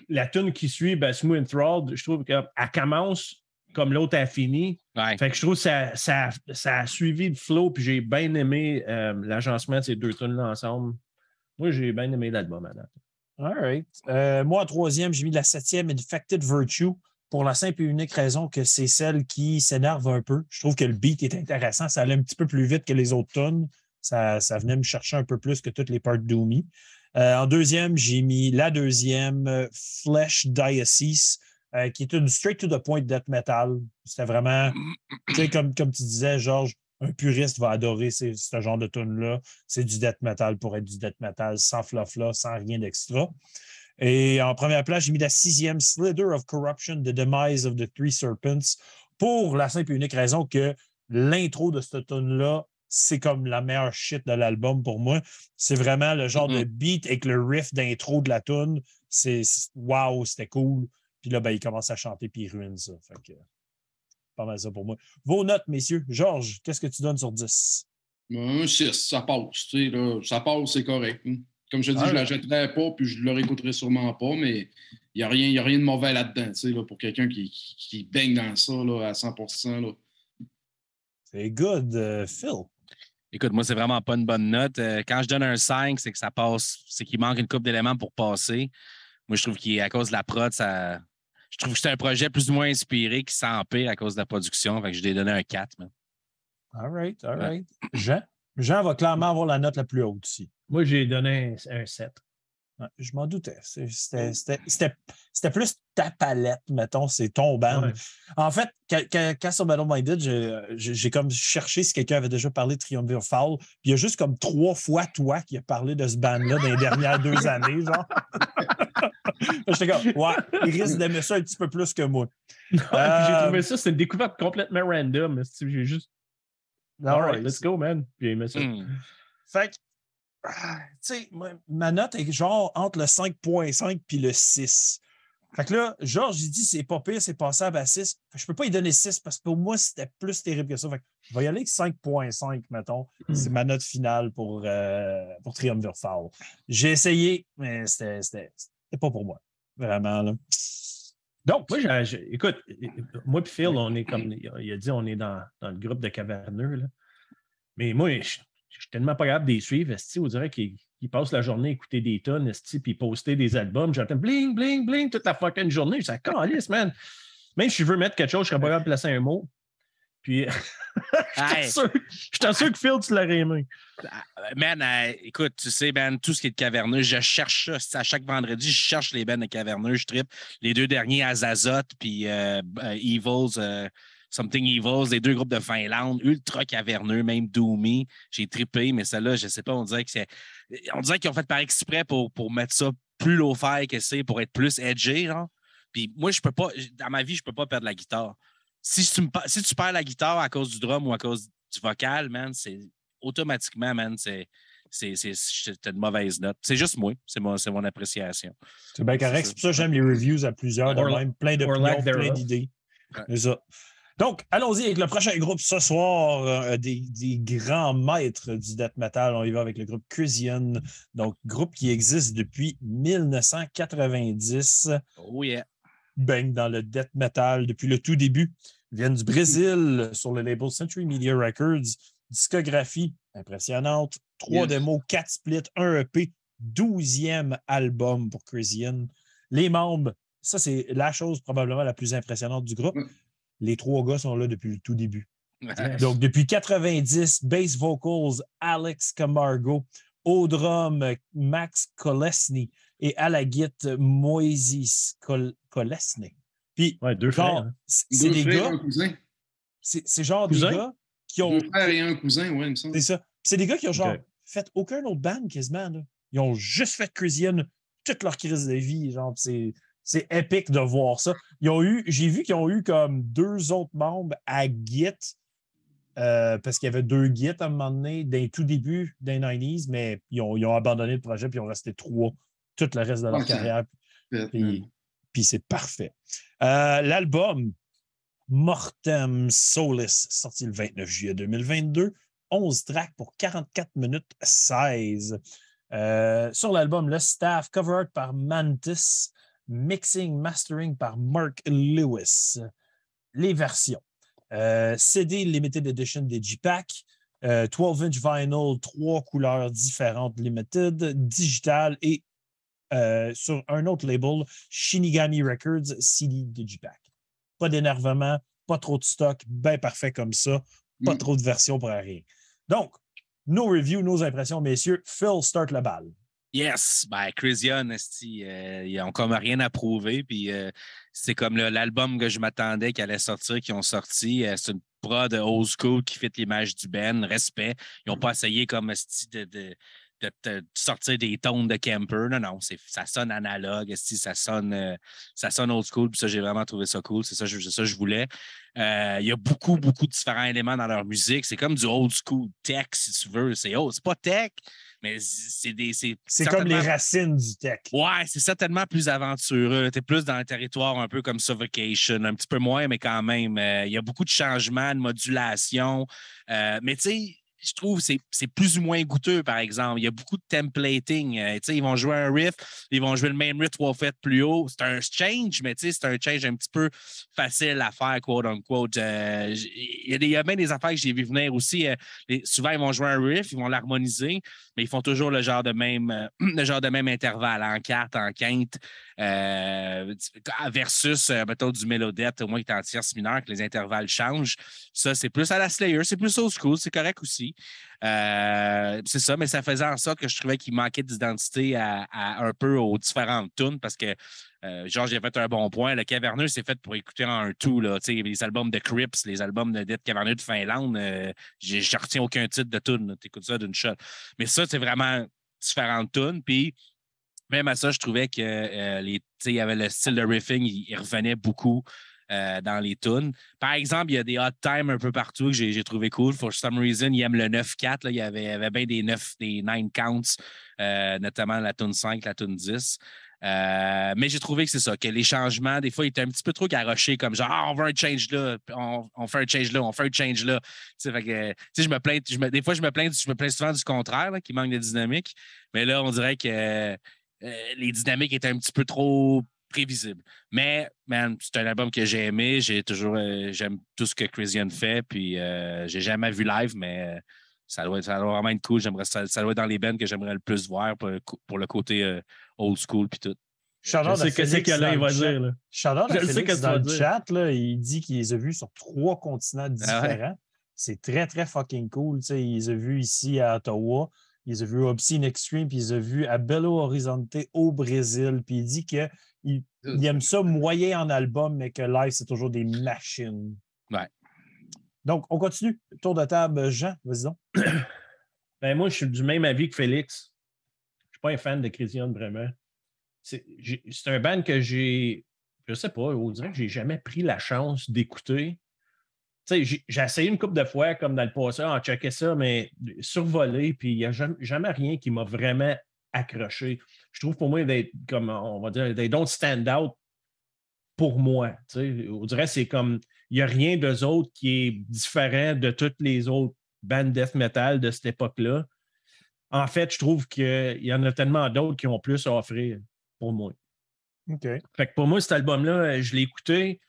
la tune qui suit, ben, Smooth Enthralled, je trouve qu'elle commence comme l'autre a fini. Ouais. Fait que je trouve que ça, ça, ça a suivi le flow, puis j'ai bien aimé euh, l'agencement de ces deux tunes-là ensemble. Moi, j'ai bien aimé l'album à. All right. Euh, moi, en troisième, j'ai mis la septième, Infected Virtue, pour la simple et unique raison que c'est celle qui s'énerve un peu. Je trouve que le beat est intéressant. Ça allait un petit peu plus vite que les autres tunes. Ça, venait me chercher un peu plus que toutes les parts d'Oomy. Euh, en deuxième, j'ai mis la deuxième, euh, Flesh Diocese, qui est une straight to the point death metal. C'était vraiment, tu sais, comme, comme tu disais, Georges, un puriste va adorer ces- ce genre de tune-là. C'est du death metal pour être du death metal, sans fluff-là, sans rien d'extra. Et en première place, j'ai mis la sixième, Slither of Corruption, The Demise of the Three Serpents, pour la simple et unique raison que l'intro de cette tune-là, c'est comme la meilleure shit de l'album pour moi. C'est vraiment le genre de beat avec le riff d'intro de la tune. C'est c'est- wow, c'était cool. Puis là, ben, il commence à chanter puis il ruine ça. Fait que, pas mal ça pour moi. Vos notes, messieurs. Georges, qu'est-ce que tu donnes sur 10? Un 6, ça passe. Tu sais, là, ça passe, c'est correct. hein. Comme je te dis, Ah, je ne la ouais. jetterai pas, puis je ne le réécouterai sûrement pas, mais il n'y a, rien- y a rien de mauvais là-dedans, tu sais, là, pour quelqu'un qui, qui, qui baigne dans ça là, à 100 là. C'est good, euh, Phil. Écoute, moi, c'est vraiment pas une bonne note. Euh, quand je donne un 5, c'est que ça passe, c'est qu'il manque une coupe d'éléments pour passer. Moi, je trouve qu'à cause de la prod, ça, je trouve que c'est un projet plus ou moins inspiré qui s'empire à cause de la production. Fait que je lui ai donné un 4. man. All right, all right. Jean? Jean va clairement avoir la note la plus haute ici. Moi, j'ai donné un, un 7. Ouais, je m'en doutais. C'était c'était- c'était- c'était plus ta palette, mettons, c'est ton band. Ouais. En fait, quand, quand, quand sur Battle Minded, j'ai- comme cherché si quelqu'un avait déjà parlé de Triumvir Foul. Puis il y a juste comme trois fois toi qui a parlé de ce band-là dans les dernières deux années, genre. J'étais comme, ouais, il risque d'aimer ça un petit peu plus que moi. Ouais, puis J'ai Euh, trouvé ça, c'est une découverte complètement random. mais c'est- J'ai juste. All right, Alright. let's go, man. Puis j'ai aimé ça. Hmm. Fait que, ah, tu sais, ma note est genre entre le 5.5 puis le 6. Fait que là, Georges, il dit c'est pas pire, c'est passable à 6. Fait que je peux pas y donner 6 parce que pour moi, c'était plus terrible que ça. Fait que je vais y aller avec 5.5, mettons. C'est ma note finale pour, euh, pour Triumvir Foul. J'ai essayé, mais c'était pas pour moi. Vraiment, là. Donc, moi, j'ai- j'ai- écoute, moi et Phil, on est comme il a dit, on est dans, dans le groupe de caverneux. Là. Mais moi, je je suis tellement pas capable de les suivre. esti, On dirait qu'ils ils passent la journée à écouter des tonnes, esti, puis poster des albums. J'entends bling, bling, bling toute la fucking journée. Je dis, calisse, man. Même si je veux mettre quelque chose, je serais pas capable de placer un mot. Puis, je sûr que Phil, tu l'aurais aimé. Man, euh, écoute, tu sais, man, tout ce qui est de caverneux, je cherche ça. À chaque vendredi, je cherche les bands de caverneux, je tripe. Les deux derniers, Azazot puis euh, euh, Evils, euh, Something Evils, les deux groupes de Finlande, ultra caverneux, même Doomy. J'ai trippé, mais celle-là, je sais pas, on dirait que c'est. On dirait qu'ils ont fait par exprès pour, pour mettre ça plus low-fi que c'est, pour être plus edgy, genre. Puis moi, je peux pas, dans ma vie, je peux pas perdre la guitare. Si tu, me si tu perds la guitare à cause du drum ou à cause du vocal, man, c'est automatiquement, man, c'est c'est c'est- c'est une mauvaise note. C'est juste moi. C'est mon, c'est mon appréciation. C'est bien correct. C'est pour ça que j'aime les reviews à plusieurs, de Or- même, plein d'opinions, lack plein d'idées. Ouais. C'est ça. Donc, allons-y avec le prochain groupe ce soir, euh, des, des grands maîtres du death metal. On y va avec le groupe Crisian, donc groupe qui existe depuis 1990, Oh yeah. baigne dans le death metal depuis le tout début. Ils viennent du Brésil sur le label Century Media Records. Discographie impressionnante. Trois Yes. démos, quatre splits, un EP, douzième album pour Crisian. Les membres, ça c'est la chose probablement la plus impressionnante du groupe. Les trois gars sont là depuis le tout début. Yes. Donc, depuis 90, bass vocals, Alex Camargo, au drum, Max Kolesny et à la guitare, Moises Kol- Kolesny. Puis, Ouais, deux genre, frères. hein. c'est des frères, gars, c'est c'est genre Cousin? des gars qui ont. Deux frères et un cousin, ouais, il me semble. C'est ça. C'est des gars qui ont genre fait aucun autre band quasiment. là. Ils ont juste fait Crisian toute leur crise de vie. Genre, c'est. C'est épique de voir ça. Ils ont eu, j'ai vu qu'ils ont eu comme deux autres membres à Git, euh, parce qu'il y avait deux Git à un moment donné, d'un tout début des 90s, mais ils ont, ils ont abandonné le projet puis ils ont resté trois tout le reste de leur carrière. Puis, puis c'est parfait. Euh, L'album Mortem Solis, sorti le 29 juillet 2022, 11 tracks pour 44 minutes 16. Euh, sur l'album, le staff, cover art par Mantis, mixing, mastering par Mark Lewis. Les versions. Euh, CD Limited Edition Digipack, euh, 12-inch vinyl, trois couleurs différentes limited, digital et euh, sur un autre label, Shinigami Records CD Digipack. Pas d'énervement, pas trop de stock, bien parfait comme ça, pas Mm. trop de versions pour rien. Donc, nos reviews, nos impressions, messieurs. Phil, start la balle. Yes, ben Chris Young, euh, ils n'ont comme rien à prouver. Puis euh, c'est comme l'album que je m'attendais qui allait sortir, qui ont sorti. Euh, c'est une prod old school qui fit l'image du Ben, respect. Ils n'ont pas essayé comme de, de, de, de sortir des tones de camper. Non, non, ça sonne analogue, ça sonne, euh, ça sonne old school. Puis ça, j'ai vraiment trouvé ça cool. C'est ça, ça que je voulais. Il y a beaucoup, beaucoup de différents éléments dans leur musique. C'est comme du old school tech, si tu veux. C'est oh, c'est pas tech, mais c'est des. C'est comme les racines du tech. Ouais, c'est certainement plus aventureux. Tu es plus dans un territoire un peu comme Suffocation, un petit peu moins, mais quand même, euh, il y a beaucoup de changements, de modulation. Euh, mais tu sais, je trouve que c'est plus ou moins goûteux, par exemple. Il y a beaucoup de templating. Euh, ils vont jouer un riff, ils vont jouer le même riff trois fois plus haut. C'est un change, mais c'est un change un petit peu facile à faire, quote unquote. Euh, il, y a bien des affaires que j'ai vu venir aussi. Euh, souvent, ils vont jouer un riff, ils vont l'harmoniser, mais ils font toujours le genre de même, le genre de même intervalle en carte, en quinte. versus, mettons, du mélodette, au moins qui est en tierce mineure, que les intervalles changent. Ça, c'est plus à la Slayer, c'est plus old school, c'est correct aussi. Euh, c'est ça, mais ça faisait en sorte que je trouvais qu'il manquait d'identité à, un peu aux différentes tunes parce que, euh, genre, j'ai fait un bon point. Le Caverneux, c'est fait pour écouter en un tout. Là, les albums de Crips, les albums de Dead Caverneux de Finlande, euh, je retiens aucun titre de tune. Tu écoutes ça d'une shot. Mais ça, c'est vraiment différentes tunes. Puis, même à ça, je trouvais que les, il y avait le style de riffing, il revenait beaucoup. Euh, dans les tunes. Par exemple, il y a des hot times un peu partout que j'ai trouvé cool. For some reason, il aime le 9-4. Il y avait, avait bien des 9, des 9 counts, euh, notamment la tune 5, la tune 10. Euh, mais j'ai trouvé que c'est ça, que les changements, des fois, ils étaient un petit peu trop garochés, comme genre, ah, on veut un change là, on, fait un change là, on fait un change là. Tu je me plains, des fois, je me plains, je me plains souvent du contraire, qu'il manque de dynamique. Mais là, on dirait que les dynamiques étaient un petit peu trop prévisible. Mais, man, c'est un album que j'ai aimé. J'ai toujours, euh, j'aime tout ce que Christian fait. Puis, euh, j'ai jamais vu live, mais euh, ça, doit, ça doit vraiment être cool. J'aimerais, ça, ça doit être dans les bands que j'aimerais le plus voir pour, pour le côté old school. Puis tout. Je sais que c'est qu'Alain va dire. Là. Je sais que dans le chat, là, il dit qu'il les a vus sur trois continents ah différents. C'est très, très fucking cool. Il les a vus ici à Ottawa. Il les a vus à Obscene Extreme, puis il les a vus à Belo Horizonte au Brésil. Puis il dit que il, aime ça moyen en album, mais que live, c'est toujours des machines. Ouais. Donc, on continue. Tour de table, Jean, vas-y donc. ben, moi, je suis du même avis que Félix. Je ne suis pas un fan de Christian, vraiment. C'est un band que j'ai, je sais pas, on dirait que j'ai jamais pris la chance d'écouter. J'ai essayé une couple de fois, comme dans le passé, en checker ça, mais survolé, puis il n'y a jamais, jamais, rien qui m'a vraiment accroché je trouve pour moi d'être comme, on va dire, they don't stand out pour moi. On dirait que c'est comme, il n'y a rien d'eux autres qui est différent de toutes les autres bandes death metal de cette époque-là. En fait, je trouve qu'il y en a tellement d'autres qui ont plus à offrir pour moi. OK. Fait que pour moi, cet album-là, je l'ai écouté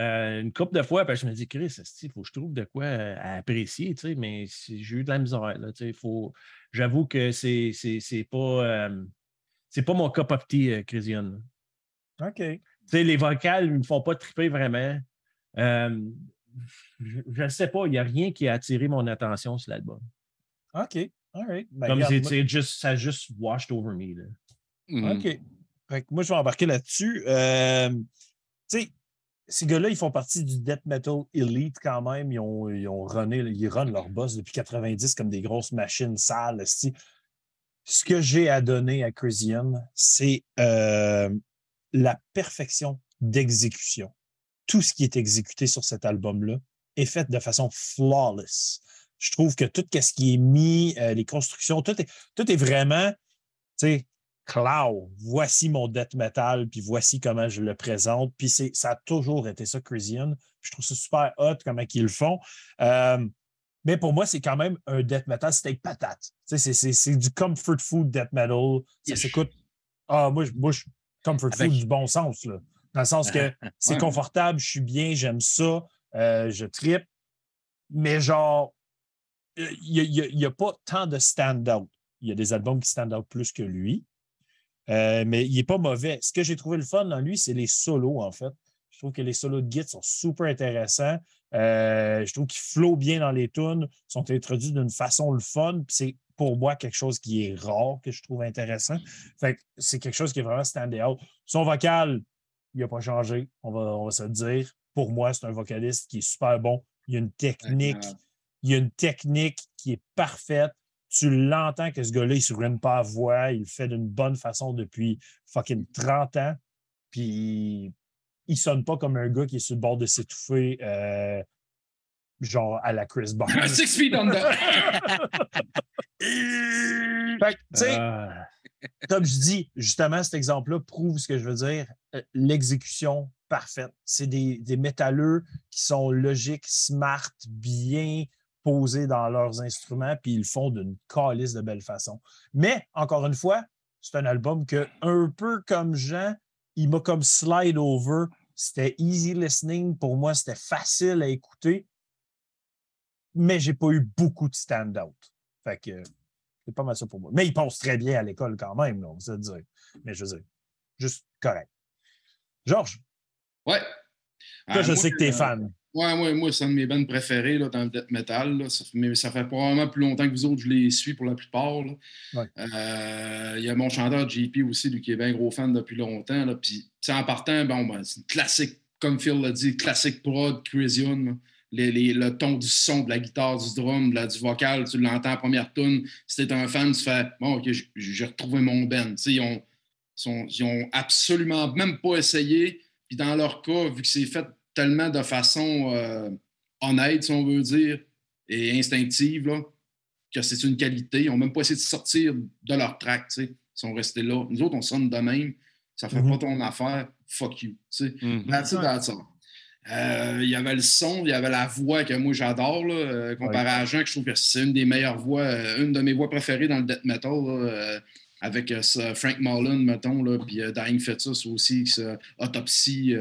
euh, une couple de fois, puis je me dis, Chris, il faut que je trouve de quoi euh, apprécier, mais j'ai eu de la misère. J'avoue que c'est pas. Euh, c'est pas mon cup of tea, euh, Christian. OK. les vocales ne me font pas triper vraiment. Euh, je ne sais pas, il n'y a rien qui a attiré mon attention sur l'album. OK. All right. Ben, Comme c'est juste, ça a juste washed over me. Là. Mm. OK. moi, je vais embarquer là-dessus. Euh, tu sais, ces gars-là, ils font partie du death metal elite quand même. Ils ont, ils runné, ils runnent leur boss depuis 90 comme des grosses machines sales ce que j'ai à donner à Christian, c'est euh, la perfection d'exécution. Tout ce qui est exécuté sur cet album-là est fait de façon flawless. Je trouve que tout ce qui est mis, euh, les constructions, tout est, tout est vraiment, tu sais, cloud. Voici mon death metal, puis voici comment je le présente. Puis ça a toujours été ça, Christian. Je trouve ça super hot comment ils le font. Euh, mais pour moi, c'est quand même un death metal steak patate. C'est du comfort food death metal. Ça s'écoute. Ah, moi, moi je, comfort food du bon sens. Là. Dans le sens que c'est confortable, je suis bien, j'aime ça, euh, je tripe. Mais genre, il n'y a, pas tant de stand-out. Il y a des albums qui stand out plus que lui. Euh, mais il n'est pas mauvais. Ce que j'ai trouvé le fun dans lui, c'est les solos, en fait. Je trouve que les solos de Git sont super intéressants. Euh, je trouve qu'ils flottent bien dans les tunes, sont introduits d'une façon le fun. C'est pour moi quelque chose qui est rare, que je trouve intéressant. Fait c'est quelque chose qui est vraiment stand out. Son vocal, il n'a pas changé, on va, on va se le dire. Pour moi, c'est un vocaliste qui est super bon. Il y a une technique, il y a une technique qui est parfaite. Tu l'entends que ce gars-là, il ne se pas à voix, il le fait d'une bonne façon depuis fucking 30 ans. Puis il sonne pas comme un gars qui est sur le bord de s'étouffer, euh, genre à la Chris Barnes. Six feet under. fait ah. Comme je dis, justement, cet exemple-là prouve ce que je veux dire. Euh, l'exécution parfaite. C'est des, des métalleux qui sont logiques, smart, bien posés dans leurs instruments, puis ils le font d'une calice de belle façon. Mais, encore une fois, c'est un album que, un peu comme Jean, il m'a comme slide over. C'était easy listening. Pour moi, c'était facile à écouter. Mais j'ai pas eu beaucoup de stand-out. Fait que c'est pas mal ça pour moi. Mais il passe très bien à l'école quand même, là, on va dire. Mais je veux dire, juste correct. Georges, Ouais. toi, je moi, sais que tu es euh, fan. Ouais, ouais, moi, c'est un de mes bands préférés là, dans le death metal. là. Ça, fait- mais ça fait probablement plus longtemps que vous autres, je les suis pour la plupart. Ouais. Euh, Il y a mon chanteur JP aussi, lui, qui est bien gros fan depuis longtemps. Là. Puis, en partant, bon, ben, c'est une classique, comme Phil l'a dit, classique prod, Crisium. Les- les- le ton du son, de la guitare, du drum, de la- du vocal, tu l'entends en première tune. Si t'es un fan, tu fais Bon, OK, j'ai- retrouvé mon band. Ils ont, sont- ils ont absolument même pas essayé. Puis dans leur cas, vu que c'est fait tellement de façon euh, honnête, si on veut dire, et instinctive, là, que c'est une qualité. Ils n'ont même pas essayé de sortir de leur track. tu sais. Ils sont restés là. Nous autres, on sonne de même. Ça fait Mhm. pas ton affaire. Fuck you. tu sais. Mhm. That's it, that's all. Euh, Il y avait le son, il y avait la voix que moi j'adore, euh, comparé à Jean, que je trouve que c'est une des meilleures voix, euh, une de mes voix préférées dans le death metal, là, avec Frank Mullen, mettons, puis Dying Fetus aussi, Autopsy,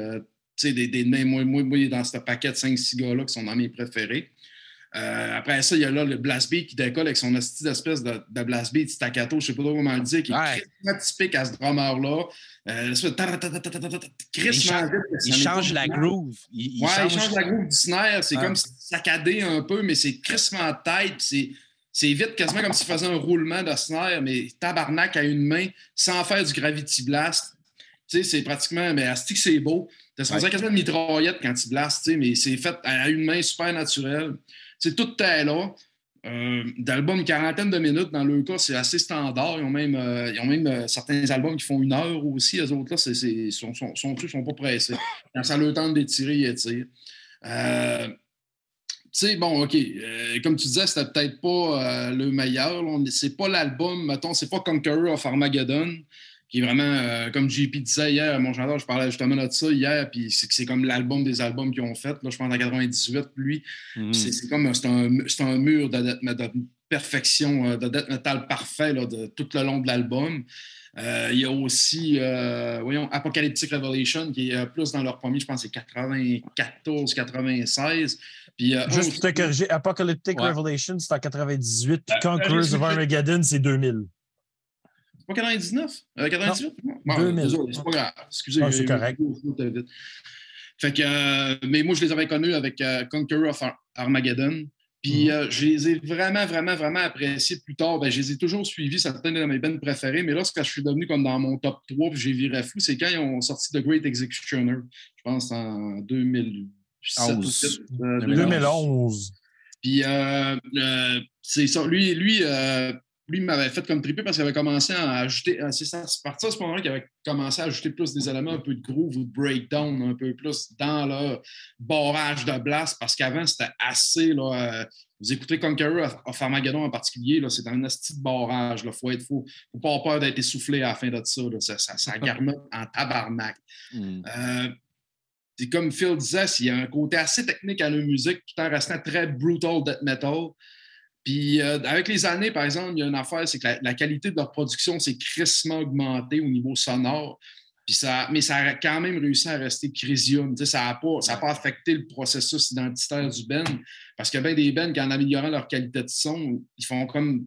sais, des, des names, moi, moi, moi, dans ce paquet de 5-6 gars-là qui sont dans mes préférés. Euh, après ça, il y a là le blast beat qui décolle avec son esti d'espèce de, de blast beat staccato, je sais pas trop comment le dire, qui est Ouais. très typique à ce drummer-là. Euh, change- Il change pas la groove. Il, il ouais, change, il change la groove du snare. C'est Ouais. comme saccadé un peu, mais c'est crissement tête. C'est, c'est vite, quasiment comme s'il faisait un roulement de snare, mais tabarnak à une main, sans faire du gravity blast. Tu sais, c'est pratiquement, mais asti c'est beau. T'as Ouais. quasiment une mitraillette quand tu blastes, mais c'est fait à une main super naturelle. C'est tout est là. Euh, d'albums quarantaine de minutes, dans le cas, c'est assez standard. Ils ont même, euh, ils ont même euh, certains albums qui font une heure aussi. Les autres, là, c'est, c'est, sont, sont, sont, sont pas pressés. Quand ça a le temps d'étirer, ils étirent. Euh, tu sais, bon, OK. comme tu disais, c'était peut-être pas le meilleur. là. C'est pas l'album, mettons, c'est pas Conqueror of Armageddon, qui est vraiment, euh, comme JP disait hier, mon chanteur, je parlais justement de ça hier, puis c'est que c'est comme l'album des albums qu'ils ont fait. Là, je pense en 98, lui. Mhm. C'est c'est comme c'est un, c'est un mur de, perfection, euh, de death metal parfait là, de, tout le long de l'album. Euh, il y a aussi, euh, voyons, Apocalyptic Revelation, qui est euh, plus dans leur premier, je pense, c'est 94, 96. Puis, euh, Juste pour te corriger, Apocalyptic Ouais. Revelation, c'est en 98, puis Euh, Conquerors of. Armageddon, c'est 2000. Pas 99? Euh, 98? Non. 2000. désolé, c'est pas grave. Excusez, Ah, c'est correct. Fait que, euh, mais moi, je les avais connus avec euh, Conqueror of Ar- Armageddon. Puis Mhm. euh, je les ai vraiment, vraiment, vraiment appréciés plus tard. Ben, je les ai toujours suivis, certains de mes bands préférés. Mais là, ce que je suis devenu comme dans mon top 3, puis j'ai viré fou, c'est quand ils ont sorti The Great Executioner. Je pense en 2007 ou 11. 2007, euh, 2011. puis euh, euh, c'est ça. Lui, lui, euh, lui m'avait fait comme triper parce qu'il avait commencé à ajouter. euh, C'est ça, c'est parti à ce moment-là qu'il avait commencé à ajouter plus des éléments un peu de groove ou de breakdown, un peu plus dans le barrage de blast, parce qu'avant, c'était assez. Là, euh, vous écoutez Conqueror of- of Armageddon en particulier, c'est un esti de barrage. Il faut être fou. faut pas avoir peur d'être essoufflé à la fin de ça. là. Ça, ça, en tabarnak. Mhm. Euh, comme Phil disait, il y a un côté assez technique à la musique tout en restant très brutal death metal. Puis euh, avec les années, par exemple, il y a une affaire, c'est que la, la qualité de leur production s'est crissement augmentée au niveau sonore. Puis ça, mais ça a quand même réussi à rester Crisium. Tu sais, Ça n'a pas, ça a pas affecté le processus identitaire du band. Parce que bien des qui en améliorant leur qualité de son, ils font comme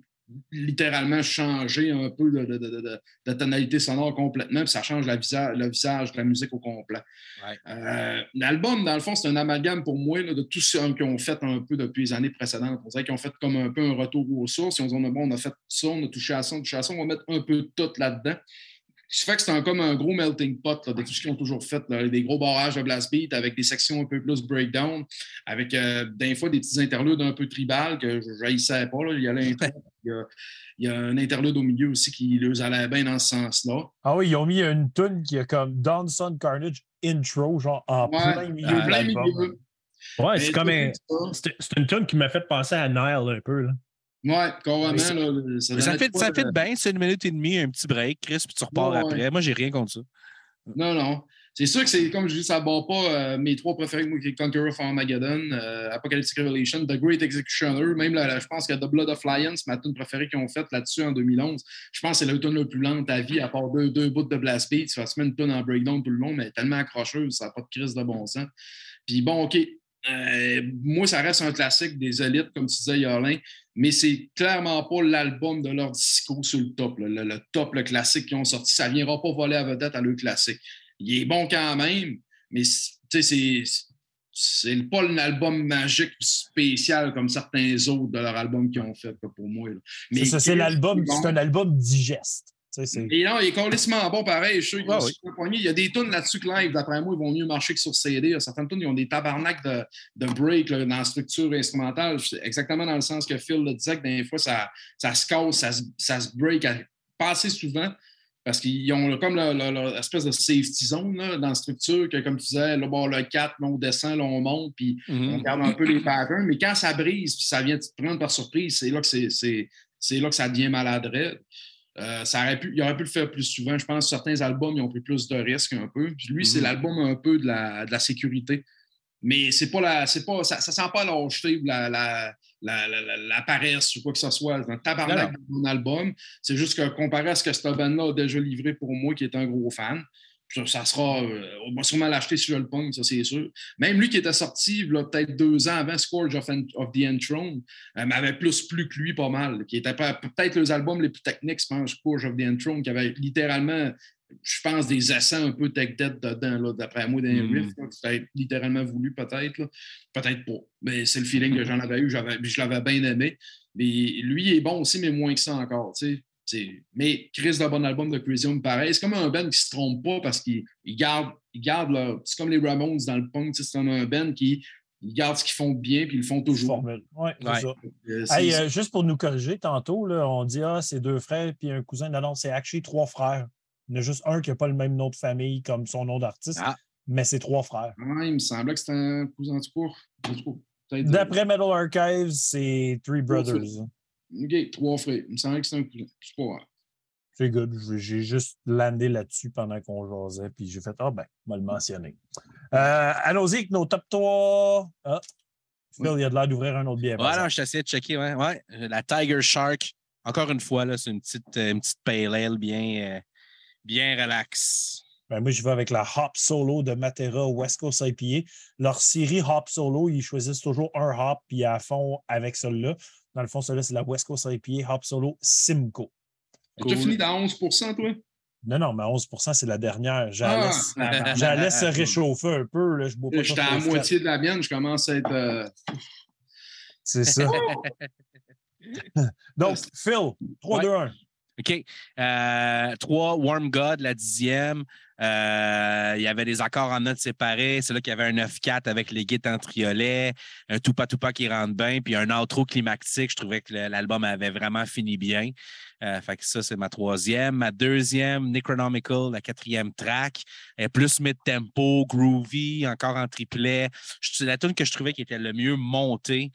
littéralement changer un peu de, de- de- de- de tonalité sonore complètement, puis ça change la visa- le visage de la musique au complet. Ouais. Euh, L'album, dans le fond, c'est un amalgame pour moi là, de tout ce qu'ils ont fait un peu depuis les années précédentes. On dirait qu'ils ont fait comme un peu un retour aux sources. Ils ont dit, on a, bon, on a fait ça, on a touché à ça, on a touché à ça, on va mettre un peu de tout là-dedans. Ce fait que c'est un- comme un gros melting pot là, de tout ce qu'ils ont toujours fait. là. des gros barrages de blast beat avec des sections un peu plus breakdown, avec euh, des fois des petits interludes un peu tribal que je n'haïssais pas. là. Il, y a l'intro, il, y a, il y a un interlude au milieu aussi qui leur allait bien dans ce sens-là. Ah oui, ils ont mis une tune qui a comme Dawn Sun Carnage intro, genre en Ouais, plein milieu de l'album. milieu. Ouais, c'est comme un. c'est une tune qui m'a fait penser à Nile un peu. Là. Ouais, carrément. Là, ça fait, pas ça de- fait bien, c'est une minute et demie, un petit break, Chris, puis tu repars Ouais, ouais. après. Moi, j'ai rien contre ça. Non, non. c'est sûr que c'est, comme je dis, ça ne bat pas euh, mes trois préférés, moi, qui est Conqueror of Armageddon, euh, Apocalyptic Revelation, The Great Executioner, même là, je pense que The Blood of Lions, ma tune préférée qu'ils ont faite là-dessus en 2011. Je pense que c'est la tune la plus lente de ta vie, à part deux, deux bouts de Blast Beat. Tu vas se mettre une tune en breakdown tout le long, mais tellement accrocheuse, ça n'a pas de crise de bon sens. Puis bon, OK, euh, moi, ça reste un classique des élites, comme tu disais, Yolin, mais c'est clairement pas l'album de leur disco sur le top. Le, top, le classique qu'ils ont sorti. Ça ne viendra pas voler à vedette à leur classique. Il est bon quand même, mais c'est c'est pas un album magique spécial comme certains autres de leur album qu'ils ont fait pour moi. Mais c'est l'album, c'est un album digeste. Et non, il est complètement bon pareil. Je suis sûr Il y a des tunes là-dessus que live, d'après moi, ils vont mieux marcher que sur CD. Certaines tunes, ils ont des tabarnaks de, de break dans la structure instrumentale. Exactement dans le sens que Phil le disait, que des fois, ça, ça se casse, ça se, ça se break pas assez souvent. Parce qu'ils ont comme leur, espèce de safety zone dans la structure, que comme tu disais, là, bon, le 4, on descend, là, on monte, puis mm-hmm. on garde un peu les patterns. Mais quand ça brise, puis ça vient te prendre par surprise, c'est là que c'est là que ça devient maladroit. Euh, ça aurait pu, il aurait pu le faire plus souvent. Je pense que certains albums, ils ont pris plus de risques un peu. lui, c'est mhm. l'album un peu de la, de la sécurité. Mais c'est pas la, c'est pas, ça ne sent pas lâcheté ou la, la, la, paresse ou quoi que ce soit. C'est un tabarnak de mon album. C'est juste que comparé à ce que ce band-là a déjà livré pour moi, qui est un gros fan, ça sera. Euh, on va sûrement l'acheter sur le punk, ça c'est sûr. Même lui qui était sorti peut-être deux ans avant Scourge of, of the Enthroned euh, m'avait plus plu que lui pas mal. Qui était peut-être les albums les plus techniques, je pense, Scourge of the Enthroned, qui avait littéralement, je pense, des accents un peu tech-dead dedans, d'après moi, les mm. riffs. C'était littéralement voulu, peut-être. Peut-être pas. Mais c'est le feeling que j'en avais eu. Je l'avais bien aimé. Mais lui, il est bon aussi, mais moins que ça encore. Mais Chris d'un bon album de Crisium, pareil. C'est comme un band qui ne se trompe pas parce qu'il garde, il garde leur. C'est comme les Ramones dans le punk. C'est un band qui ils gardent ce qu'ils font bien puis ils le font toujours. Oui, c'est ça. Euh, euh, juste pour nous corriger, tantôt, là, on dit Ah, c'est deux frères puis un cousin. Non, non, c'est actually trois frères. Il y en a juste un qui n'a pas le même nom de famille comme son nom d'artiste, ah. mais c'est trois frères. Ouais, il me semblait que c'était un cousin du cours. D'après Metal Archives, c'est Three Brothers. OK, trois frères. Il me semblait que c'était un cousin. C'est pas grave. C'est good. J'ai juste landé là-dessus pendant qu'on jasait, puis j'ai fait Ah, ben, on va le mentionner. Euh, Allons-y avec nos top 3. Ah, Phil, il y a de l'air d'ouvrir un autre bière. Ouais, non, je t'essaie de checker. Ouais, ouais. La Tiger Shark. Encore une fois, c'est une petite, euh, une petite pale ale bien, euh, bien relax. Ben, moi, je vais avec la Hop Solo de Matera West Coast IPA. Leur série Hop Solo, ils choisissent toujours un hop, puis à fond avec celui-là. Dans le fond, celui-là, c'est la West Coast IPA Hop Solo Simcoe. Tu as fini dans 11% toi? Non, non, mais 11% c'est la dernière. J'allais ah! se réchauffer un peu. Là. Je J'étais à moitié de la mienne, je commence à être. Euh, c'est ça. Donc, Phil, 3, 2, 1. OK. Euh, 3, Warm God, la dixième. Euh, il y avait des accords en notes séparés. C'est là qu'il y avait un 9-4 avec les guides en triolet, un Tupa qui rentre bien, puis un outro climatique. Je trouvais que l'album avait vraiment fini bien. Euh, fait que ça, c'est ma troisième. Ma deuxième, Necronomical, la quatrième track, est plus mid-tempo, groovy, encore en triplet. C'est la tune que je trouvais qui était le mieux montée.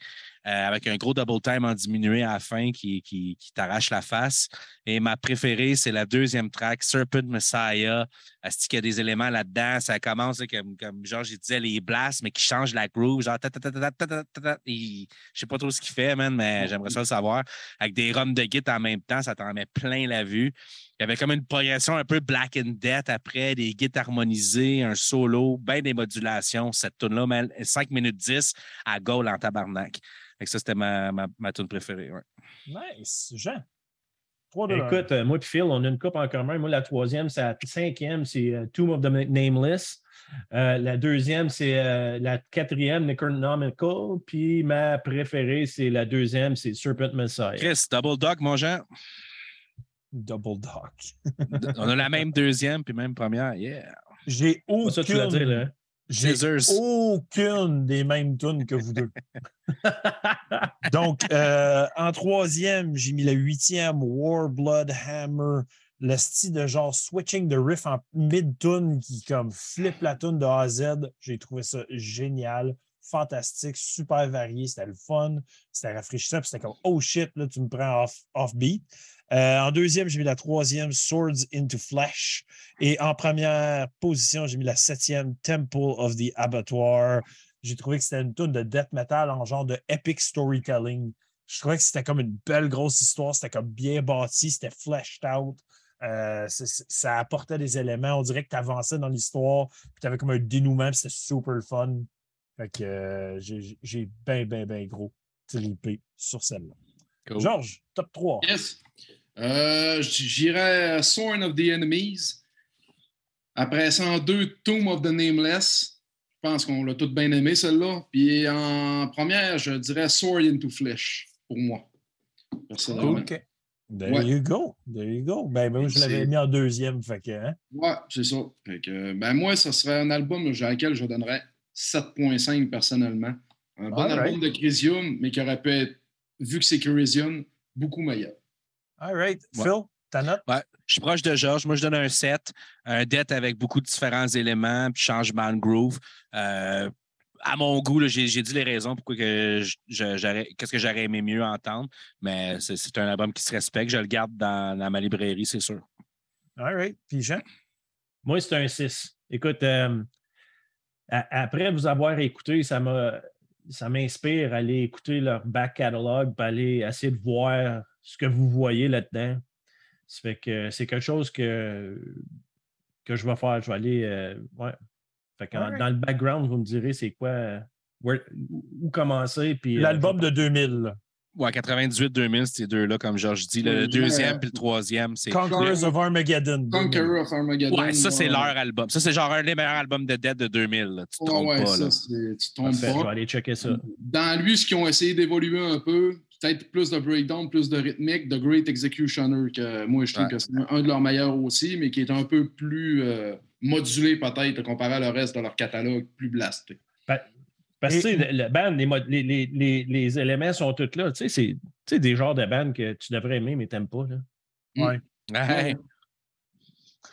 Euh, avec un gros double time en diminué à la fin qui, qui, t'arrache la face. Et ma préférée, c'est la deuxième track, Serpent Messiah. Est-ce qu'il y a des éléments là-dedans? Ça commence comme, comme, genre, je disais, les blasts, mais qui changent la groove. Genre, ta, ta, ta, je sais pas trop ce qu'il fait, man, mais j'aimerais ça le savoir. Avec des runs de git en même temps, ça t'en met plein la vue. Il y avait comme une progression un peu Black and Death après, des guides harmonisés, un solo, bien des modulations. Cette tune-là, 5 minutes 10 à goal en tabarnak ça, c'était ma, ma, ma tune préférée. Nice. Jean? Écoute, euh, moi et Phil, on a une coupe en commun. Moi, la troisième, c'est la cinquième, c'est euh, Tomb of the Nameless. Euh, la deuxième, c'est la quatrième, Necronomical. Puis ma préférée, c'est la deuxième, c'est Serpent Messiah. Chris, Double Dog, mon Jean. Double Dog. on a la même deuxième puis même première. Yeah. J'ai aucune... Ça, tu l'as dit, là. J'ai aucune des mêmes tunes que vous deux. Donc, euh, en troisième, j'ai mis la huitième, War Blood Hammer, le style de genre switching de riff en mid-tune qui comme flip la tune de A à Z. J'ai trouvé ça génial, fantastique, super varié, c'était le fun, c'était rafraîchissant, c'était comme oh shit, là, tu me prends off, beat. Euh, en deuxième, j'ai mis la troisième, Swords into Flesh. Et en première position, j'ai mis la septième, Temple of the Abattoir. J'ai trouvé que c'était une tune de death metal en genre de epic storytelling. Je trouvais que c'était comme une belle grosse histoire, c'était comme bien bâti, c'était fleshed out. Euh, ça apportait des éléments. On dirait que tu avançais dans l'histoire, puis tu avais comme un dénouement, puis c'était super fun. Fait que euh, j'ai- j'ai bien, bien, bien gros trippé sur celle-là. Cool. Georges, top 3. Yes. Euh, J'irais Sorn of the Enemies. Après ça, en deux, Tomb of the Nameless. Je pense qu'on l'a tout bien aimé, celle-là. Puis en première, je dirais Sword into Flesh, pour moi. Personnellement. OK. There Ouais. you go. There you go. Ben, ben, moi, je l'avais mis en deuxième. Fait que, hein? Ouais, c'est ça. Fait que, ben moi, ce serait un album à lequel je donnerais 7.5 personnellement. Un bon All album de Crisium, mais qui aurait pu être, vu que c'est Crisium, beaucoup meilleur. All right. Ouais. Phil, ta note? Ouais, je suis proche de Georges. Moi, je donne un 7. Un debt avec beaucoup de différents éléments, puis changement de groove. Euh, à mon goût, j'ai dit les raisons pourquoi que j'aurais- qu'est-ce que j'aurais aimé mieux entendre. Mais c'est c'est un album qui se respecte. Je le garde dans, dans ma librairie, c'est sûr. All right. Puis Jean? Moi, c'est un 6. Écoute, euh, après vous avoir écouté, ça m'a ça m'inspire à aller écouter leur back catalog, puis aller essayer de voir ce que vous voyez là-dedans. Ça fait que c'est quelque chose que, que je vais faire. Je vais aller. euh, ouais. Fait. Dans le background, vous me direz c'est quoi, euh, where- où commencer. euh, L'album de 2000. Ouais, 98-2000, ces deux-là, comme Georges dit. Le Oui, deuxième euh, puis le troisième, c'est. Conquerors of Armageddon. Conqueror of Armageddon. Ouais, ça, c'est ouais. leur album. Ça, c'est genre un des meilleurs albums de Dead de 2000. là. Tu te Ouais, trompes ouais, pas. ça, Là. tu trompes Parfait, je vais pas. aller checker ça. Dans lui, ce qu'ils ont essayé d'évoluer un peu, peut-être plus de breakdown, plus de rythmique, The Great Executioner, que moi, je trouve Ouais. que c'est un de leurs meilleurs aussi, mais qui est un peu plus euh, modulé peut-être comparé à le reste de leur catalogue, plus blasté. Parce que, Et- tu sais, le, le band, les, les, les, les, les éléments sont tous là. Tu sais, c'est tu sais, des genres de bandes que tu devrais aimer, mais tu n'aimes pas. Là. Ouais.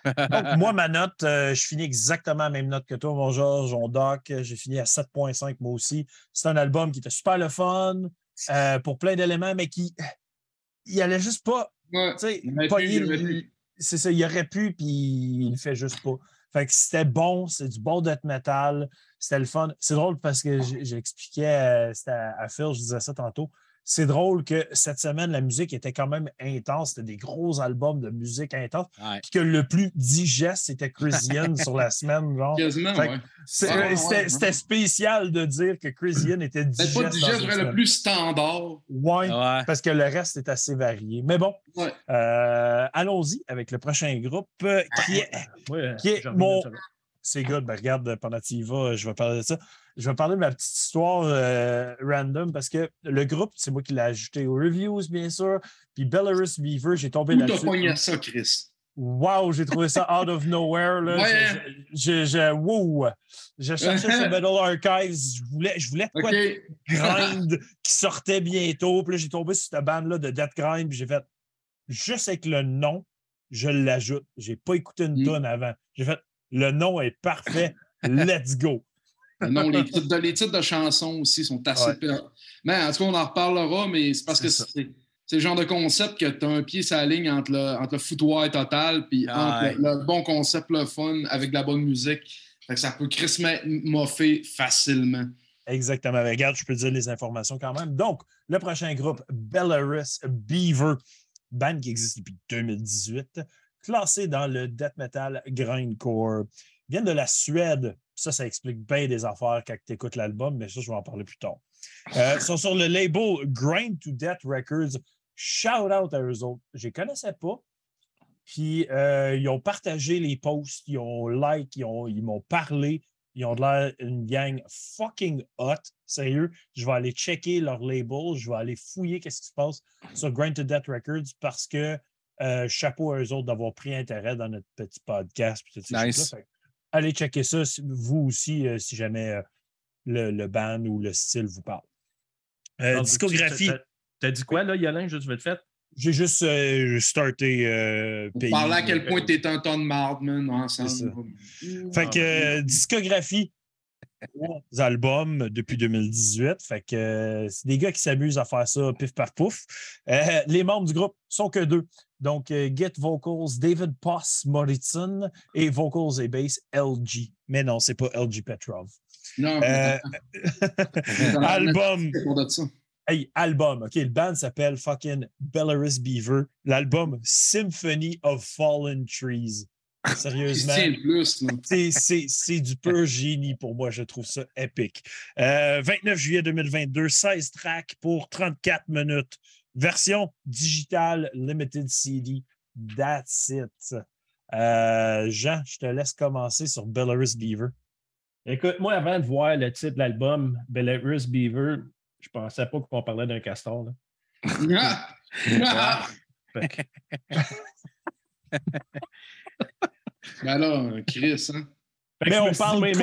Donc, moi, ma note, euh, je finis exactement la même note que toi, mon Georges, on doc. J'ai fini à 7.5 moi aussi. C'est un album qui était super le fun euh, pour plein d'éléments, mais qui. Il allait juste pas. Ouais. C'est ça, il aurait pu, puis il le fait juste pas. Fait que c'était bon, c'est du bon death metal, c'était le fun. C'est drôle parce que j'expliquais euh, à, à Phil, je disais ça tantôt. C'est drôle que cette semaine, la musique était quand même intense. C'était des gros albums de musique intense. Ouais. Puis que le plus digeste, c'était Christian sur la semaine. Genre. Ouais. Ah, ouais, C'était ouais. spécial de dire que Christian était digeste. Peut-être pas digeste, dirais le plus standard. Ouais, Ouais. parce que le reste est assez varié. Mais bon, Ouais. euh, allons-y avec le prochain groupe euh, qui est Ouais, Qui est j'ai mon-. C'est good. Ben, regarde, pendant que tu y vas, je vais parler de ça. Je vais parler de ma petite histoire euh, random parce que le groupe, c'est moi qui l'ai ajouté aux reviews, bien sûr. Puis Belarus Beaver, j'ai tombé Où t'as là-dessus. ça, Chris? Wow, j'ai trouvé ça out of nowhere. Là. Ouais. Je, je, je- wow. je cherchais sur Metal Archives. Je voulais, je voulais quoi grind qui sortait bientôt. Puis là, j'ai tombé sur cette bande-là de Death Grind. Puis j'ai fait juste avec le nom, je l'ajoute. J'ai pas écouté une Mm. tonne avant. J'ai fait le nom est parfait. Let's go. non, les titres, de, les titres de chansons aussi sont assez. Ouais. Mais en tout cas, on en reparlera, mais c'est parce que C'est le genre de concept que tu as un pied sur la ligne entre le, entre le foutoir total puis entre le, le bon concept, le fun, avec de la bonne musique. Fait que ça peut crissement moffer facilement. Exactement. Ben, Regarde, je peux dire les informations quand même. Donc, le prochain groupe, Belarus Beaver, band qui existe depuis 2018, classé dans le death metal grindcore. Ils viennent de la Suède. Ça, ça explique bien des affaires quand tu écoutes l'album, mais ça, je vais en parler plus tard. Euh, ils sont sur le label Grind to Death Records. Shout out à eux autres. Je les connaissais pas. Puis, euh, ils ont partagé les posts, ils ont like, ils ont- ils m'ont parlé. Ils ont de l'air une gang fucking hot. Sérieux, je vais aller checker leur label, je vais aller fouiller qu'est-ce qui se passe sur Grind to Death Records parce que euh, chapeau à eux autres d'avoir pris intérêt dans notre petit podcast. Nice. Allez checker ça, si- vous aussi, euh, si jamais euh, le, le band ou le style vous parle. Euh, Ah, discographie, t'as- dit quoi, là, Yolin, juste vite fait? j'ai juste euh, starté euh, pays. parler à quel point tu es un ton de marde, man, Fait que euh, discographie, trois albums depuis 2018. Fait que euh, c'est des gars qui s'amusent à faire ça pif paf pouf. Euh, les membres du groupe sont que deux. Donc, euh, Git Vocals, David Poss Moritson et Vocals et Bass LG. Mais non, c'est pas LG Petrov. Non, mais album. Hey, album. OK, le band s'appelle fucking Belarus Beaver. L'album Symphony of Fallen Trees. Sérieusement. C'est- C'est c'est du pur génie pour moi. Je trouve ça épique. Euh, 29 juillet 2022, 16 tracks pour 34 minutes. Version digitale limited CD. That's it. Euh, Jean, je te laisse commencer sur Belarus Beaver. Écoute, moi, avant de voir le titre de l'album, Belarus Beaver, je pensais pas qu'on parlait d'un castor. là. Ah! Ben là, Chris, hein? Mais on parle de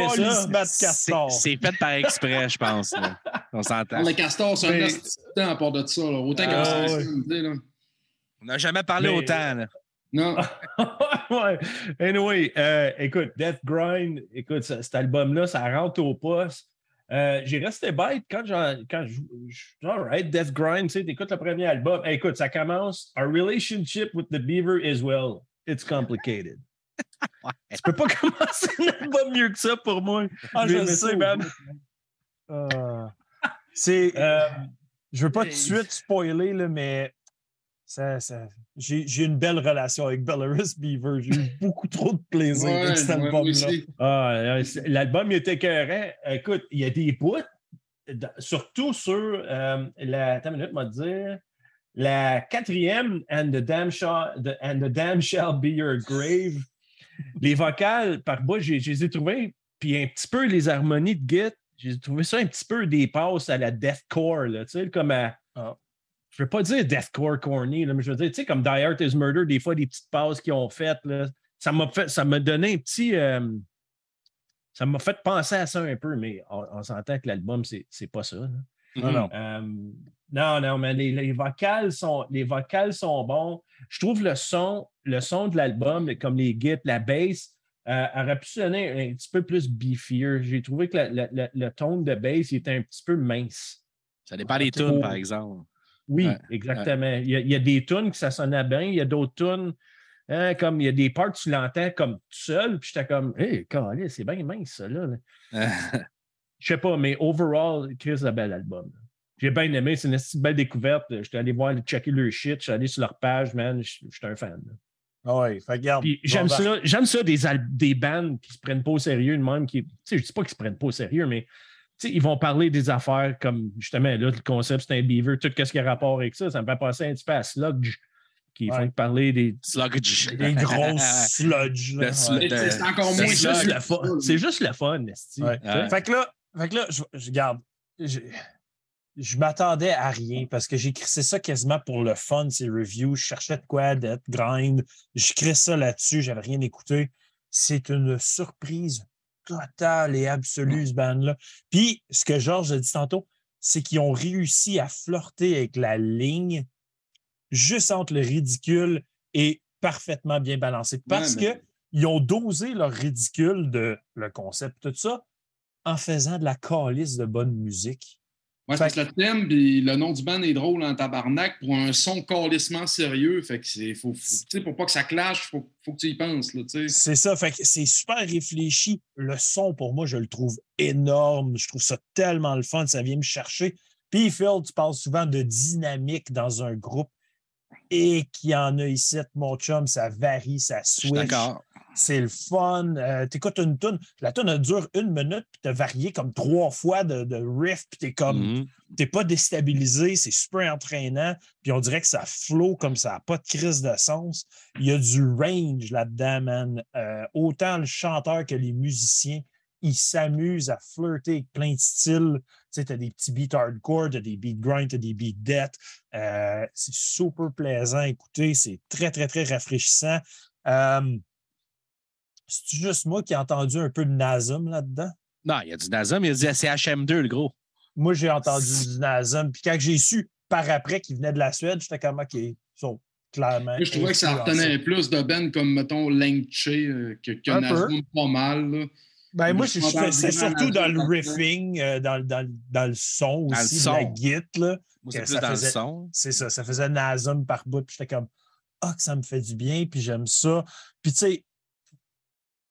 C'est castor. c'est fait par exprès, je pense. là. On s'entend. Le castor, c'est un Mais- assistant à part de ça. Là. Autant que Ah, ouais. Là. On n'a jamais parlé Mais- autant. là. Non. ouais. Anyway, euh, écoute, Death Grind, écoute, ça- cet album-là, ça rentre au poste. Euh, j'ai resté bête quand, je. right, Death Grind, tu sais, t'écoutes le premier album. Hey, écoute, ça commence. Our relationship with the beaver is well. It's complicated. Tu peux pas commencer un album mieux que ça pour moi. Ah, je le sais, man. Euh, c'est. Euh, Je veux pas tout de suite spoiler, là, mais ça, ça- j'ai j'ai une belle relation avec Belarus Beaver. J'ai eu beaucoup trop de plaisir Ouais, avec cet album-là. Ah, l'album était écœurant. Écoute, il y a des bouts, surtout sur euh, la. Attends une minute, m'a dire. La quatrième, and the, damn shall, the- and the damn shall be your grave. Les vocales, par bout, je les ai trouvés, puis un petit peu les harmonies de Git, j'ai trouvé ça un petit peu des passes à la deathcore, là, tu sais, comme à. Ah. Je veux pas dire deathcore corny, là, mais je veux dire, tu sais, comme Die Art is Murder, des fois, des petites passes qu'ils ont faites, là, ça m'a fait, ça m'a donné un petit. euh, ça m'a fait penser à ça un peu, mais on, on s'entend que l'album, c'est, c'est pas ça. là. Non, non. Euh, non, non, mais les, les vocales sont, les vocales sont bons. Je trouve le son, le son de l'album, comme les gits, la bass, euh, aurait pu sonner un petit peu plus beefier. J'ai trouvé que la- la- la- le ton de bass il était un petit peu mince. Ça dépend des tunes, par exemple. Oui, Ouais, exactement. Il, y a, il y a des tunes que ça sonnait bien, il y a d'autres tunes, hein, comme il y a des parts que tu l'entends comme tout seul, puis j'étais comme, hé, hey, c'est bien mince, ça, là. Je sais pas, mais overall, Chris, un bel album. là. J'ai bien aimé, c'est une belle découverte. J'étais allé voir, checker leur shit, je suis allé sur leur page, man, suis un fan. Ah ouais, fait. Puis j'aime ça, j'aime ça des, des bands qui se prennent pas au sérieux de même, qui, tu sais, je dis pas qu'ils se prennent pas au sérieux, mais tu sais, ils vont parler des affaires comme justement là, le concept, c'est un beaver, tout ce qui a rapport avec ça. Ça me fait penser un petit peu à Sludge, qui Ouais. font parler des. Sluggish. Des grosses sludges. là. Le slu- Ouais. Et c'est encore moins juste le fun. C'est juste le fun. Ouais. Fait que là, fait que là je, je garde. Je, je m'attendais à rien parce que j'ai crissé ça quasiment pour le fun, ces reviews. Je cherchais de quoi, d'être grind. Je crisse ça là-dessus, j'avais rien écouté. C'est une surprise totale et absolue, ce band-là. Puis, ce que Georges a dit tantôt, c'est qu'ils ont réussi à flirter avec la ligne juste entre le ridicule et parfaitement bien balancé. Parce Ouais, mais- que ils ont dosé leur ridicule de le concept, tout ça, en faisant de la calice de bonne musique. Ouais, c'est que le thème puis le nom du band est drôle en tabarnak pour un son calissement sérieux. Fait que c'est. Faut, faut- tu sais, pour pas que ça clash, faut, faut que tu y penses. Là, tu sais. C'est ça, fait que c'est super réfléchi. Le son, pour moi, je le trouve énorme. Je trouve ça tellement le fun, ça vient me chercher. Puis, Phil, tu parles souvent de dynamique dans un groupe et qu'il y en a ici, mon chum, ça varie, ça switch. d'accord. C'est le fun. Euh, T'écoutes une tune, la tune dure une minute, puis t'as varié comme trois fois de, de riff, puis t'es comme, Mhm. t'es pas déstabilisé, c'est super entraînant, puis on dirait que ça flow comme ça n'a pas de crise de sens. Il y a du range là-dedans, man. Euh, autant le chanteur que les musiciens, ils s'amusent à flirter avec plein de styles. Tu sais, t'as des petits beats hardcore, t'as des beats grind, t'as des beats death. Euh, c'est super plaisant à écouter, c'est très, très, très rafraîchissant. Euh, c'est juste moi qui ai entendu un peu de Nazum là-dedans? Non, il y a du Nazum, il y a du CHM2, le gros. Moi, j'ai entendu du Nazum. Puis quand j'ai su par après qu'il venait de la Suède, j'étais comme OK, ils sont clairement. Moi, je trouvais que ça retenait plus de bands comme, mettons, Lengche, euh, que, Nazum pas mal. là. Ben, moi, c'est surtout dans le riffing, euh, dans, dans, dans le son Dans le aussi, son. de la git, là. Moi, c'est que plus ça dans faisait- le son. C'est ça, ça faisait nasum par bout, puis j'étais comme, ah, que ça me fait du bien, puis j'aime ça. Puis, tu sais,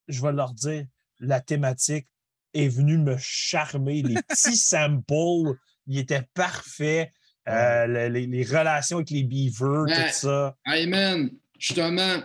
je vais leur dire, la thématique est venue me charmer. Les petits samples, ils étaient parfaits. Euh, le- les, les relations avec les beavers, Ouais. tout ça. Hey man, justement,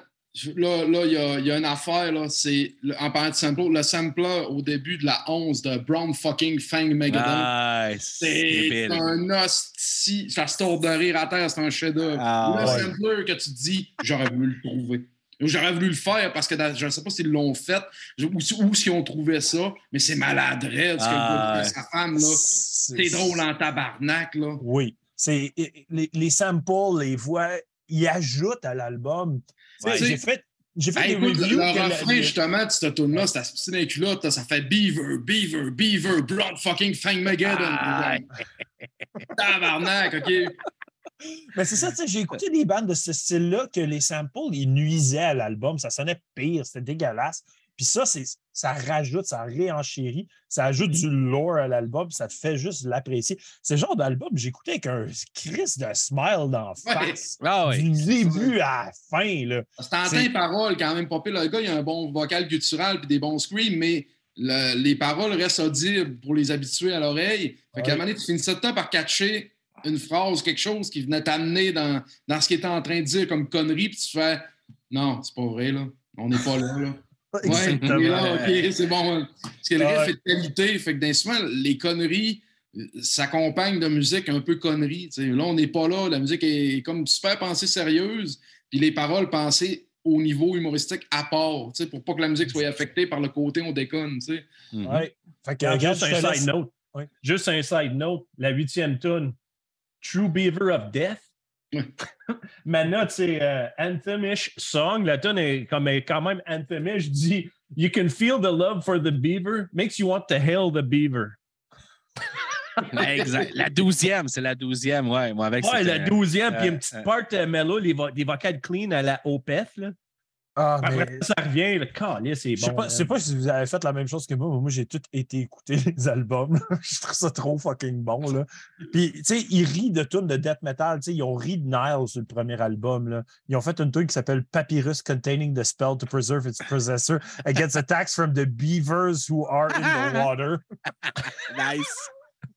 là, là, il y a, il y a une affaire, là, c'est, en parlant de sample, le sampler au début de la 11 de Brown fucking Fang Megadon. C'est un hostie, ça se tourne de rire à terre, c'est un chef-d'œuvre. Ah, le ouais. sampler que tu dis, j'aurais voulu le trouver. J'aurais voulu le faire parce que dans- je ne sais pas s'ils l'ont fait ou, ou s'ils ont trouvé ça, mais c'est maladresse. que le Ah, à sa femme, là, C'est c'est drôle en tabarnak. Là. Oui. C'est, les, les samples, les voix, ils ajoutent à l'album. Ouais. J'ai fait, j'ai fait Hey, des écoute, reviews. le refrain, justement, de cette tune-là, c'est assez dans les culottes, là, ça fait Beaver, Beaver, Beaver, Brown fucking Fang Megadon. Ah, Tabarnak, OK? Mais c'est ça, tu sais, j'ai écouté des bandes de ce style-là que les samples, ils nuisaient à l'album. Ça sonnait pire, c'était dégueulasse. Puis ça, c'est, ça rajoute, ça réenchérit, ça ajoute du lore à l'album, ça te fait juste l'apprécier. C'est le genre d'album que j'écoutais avec un crise de smile d'en face. Ah oui. Du début à la fin, là. C'est en C'est- paroles, quand même pire. Le gars, il a un bon vocal guttural puis des bons screams, mais le- les paroles restent audibles pour les habitués à l'oreille. Fait qu'à un Ouais. moment donné, tu finis ça de temps par catcher une phrase, quelque chose qui venait t'amener dans, dans ce qu'il était en train de dire comme connerie, puis tu fais Non, c'est pas vrai, là. On n'est pas là, là. Ouais, Exactement. on est là, OK, c'est bon. Parce que le riff est de qualité. Fait que d'un souvent, les conneries s'accompagnent de musique un peu connerie. tu sais. Là, on n'est pas là. La musique est comme super pensée sérieuse, puis les paroles pensées au niveau humoristique à part, tu sais, pour pas que la musique soit affectée par le côté on déconne. tu sais. Mhm. Ouais. Fait que, juste un laisse- side note. Ouais. Juste un side note. La huitième tune, True Beaver of Death. Maintenant, c'est euh, Anthemish song. La tune est, comme, est quand même Anthemish. dit You can feel the love for the beaver, makes you want to hail the beaver. Exact. La douzième, c'est la douzième, ouais. Moi, avec Ouais, la douzième, puis euh, une petite euh. part euh, mellow, les vo- des vocales clean à la Opeth. Là. Ah, Après, mais- ça revient, le calice, c'est Je sais bon. je sais pas si vous avez fait la même chose que moi, mais moi, j'ai tout été écouter les albums. je trouve ça trop fucking bon. Là. Puis, tu sais, ils rient de tunes de death metal. Tu sais, ils ont ri de Nile sur le premier album. Là. Ils ont fait une tune qui s'appelle Papyrus Containing the Spell to Preserve its Possessor Against Attacks from the Beavers who are in the water. Nice.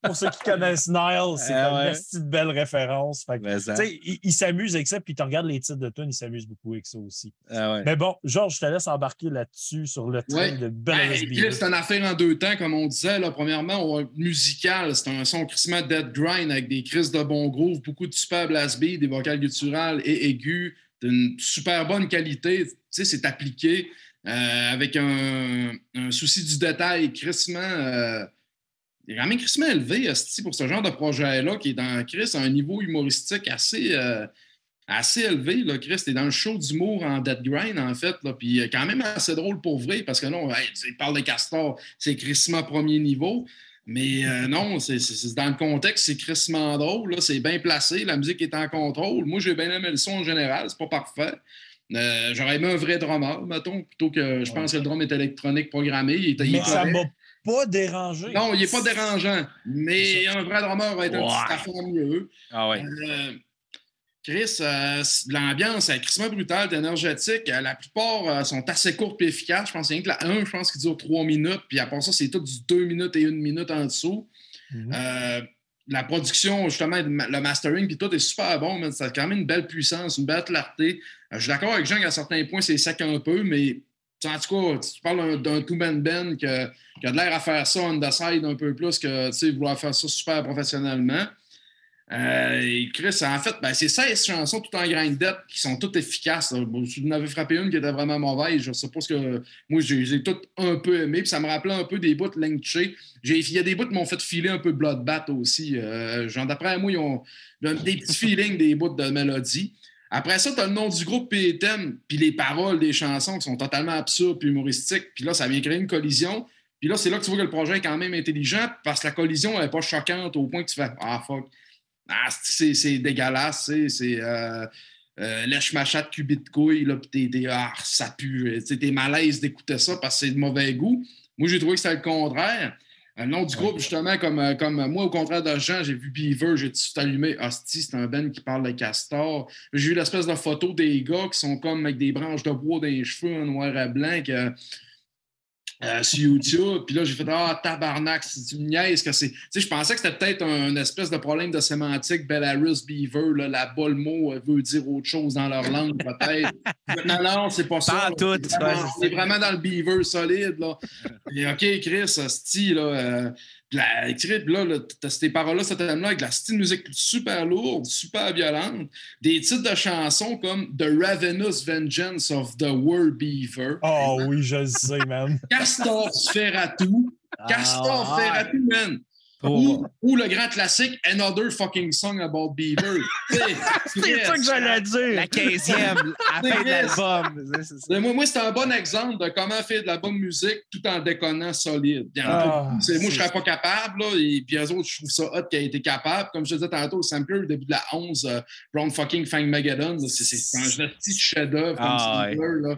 Pour ceux qui connaissent Nile, c'est Ah ouais. une petite belle référence. Fait que, ils s'amusent avec ça, puis tu regardes les titres de tunes, ils s'amusent beaucoup avec ça aussi. ah ouais. Mais bon, Georges, je te laisse embarquer là-dessus sur le train Ouais. de Belarus Ben, c'est une affaire en deux temps, comme on disait. Là. Premièrement, on- musical, c'est un son crissement dead grind avec des crises de bon groove, beaucoup de super blast beat, des vocales gutturales et aigus, d'une super bonne qualité. Tu sais, c'est appliqué euh, avec un, un souci du détail crissement. euh, il est quand même crissement élevé esti, pour ce genre de projet-là, qui est dans Chris à un niveau humoristique assez, euh, assez élevé. Là. Chris, t'es dans le show d'humour en dead grind, en fait. Là. Puis euh, quand même assez drôle pour vrai, parce que non, hey, il parle de Castor, c'est crissement premier niveau. Mais euh, non, c'est dans le contexte, c'est crissement drôle. là. C'est bien placé, la musique est en contrôle. Moi, j'ai bien aimé le son en général, c'est pas parfait. Euh, J'aurais aimé un vrai drummer, mettons, plutôt que je pense que le drum est électronique programmé. Il est, il est Mais ça m'a pas dérangé. Non, il n'est pas dérangeant, mais un vrai drummer va être un petit affaire mieux. Ah ouais. Euh, Chris, euh, l'ambiance est crissement brutale, énergétique. Euh, la plupart euh, sont assez courtes et efficaces. Je pense qu'il y a rien que la 1, je pense qu'il dure 3 minutes. Puis après ça, c'est tout du 2 minutes et 1 minute en dessous. Mhm. Euh, la production, justement, le mastering, puis tout est super bon, mais ça a quand même une belle puissance, une belle clarté. Euh, je suis d'accord avec Jean qu'à certains points, c'est sec un peu, mais en tout cas, tu parles d'un- two-man band qui a de l'air à faire ça on the side un peu plus que vouloir faire ça super professionnellement. Euh, Chris, en fait, ben, c'est 16 chansons tout en grindette qui sont toutes efficaces. là. Bon, tu en avais frappé une qui était vraiment mauvaise. Je ce que. Moi, j'ai les ai toutes un peu aimées. Puis ça me rappelait un peu des bouts Lengche. Il y a des bouts qui m'ont fait filer un peu Bloodbath aussi. Euh, genre, d'après moi, ils ont ils ont des petits feelings des bouts de mélodie. Après ça, tu as le nom du groupe puis les thèmes, puis les paroles des chansons qui sont totalement absurdes puis humoristiques. Puis là, ça vient créer une collision. Puis là, c'est là que tu vois que le projet est quand même intelligent parce que la collision n'est pas choquante au point que tu fais Ah, fuck. Ah, c'est dégueulasse, c'est- euh, euh, lèche ma chatte cubit de couille, là, pis t'es, ah, ça pue. T'es malaise d'écouter ça parce que c'est de mauvais goût. Moi, j'ai trouvé que c'était le contraire. Le nom du groupe, justement, comme, euh, comme moi, au contraire de Jean, j'ai vu Beaver, j'ai tout allumé. Hostie, c'est un Ben qui parle de castor. J'ai vu l'espèce de photo des gars qui sont comme avec des branches de bois dans les cheveux, en noir et blanc. que- euh, sur YouTube. Puis là, j'ai fait Ah, tabarnak, c'est une niaise que c'est. Tu sais, je pensais que c'était peut-être un, une espèce de problème de sémantique. Belarus, Beaver, là, là-bas, le mot euh, veut dire autre chose dans leur langue, peut-être. non, non, c'est pas ça. Pas vraiment- On est vraiment dans le Beaver solide, là. Et OK, Chris, style, là. euh, la- là, là, t'as ces paroles-là, ce thème-là, avec la style musique super lourde, super violente, des titres de chansons comme The Ravenous Vengeance of the World Beaver. Oh oui, je le sais, man. Castor Sferatou. Castor Ah, Sferatou, man. Pour- Ou, ou le grand classique Another Fucking Song About Beaver. C'est ça que j'allais dire. La 15e, à la fin de l'album. C'est- c'est ça. Moi, moi c'est un bon exemple de comment faire de la bonne musique tout en déconnant solide. Ah, moi, je c'est- serais pas capable, là, et puis eux autres, je trouve ça hot qu'il ait été capable. Comme je te disais tantôt, le sampler, au début de la 11, euh, Brown fucking Fang Megadon, c'est c'est un petit chef-d'œuvre comme Ah, sampler, là.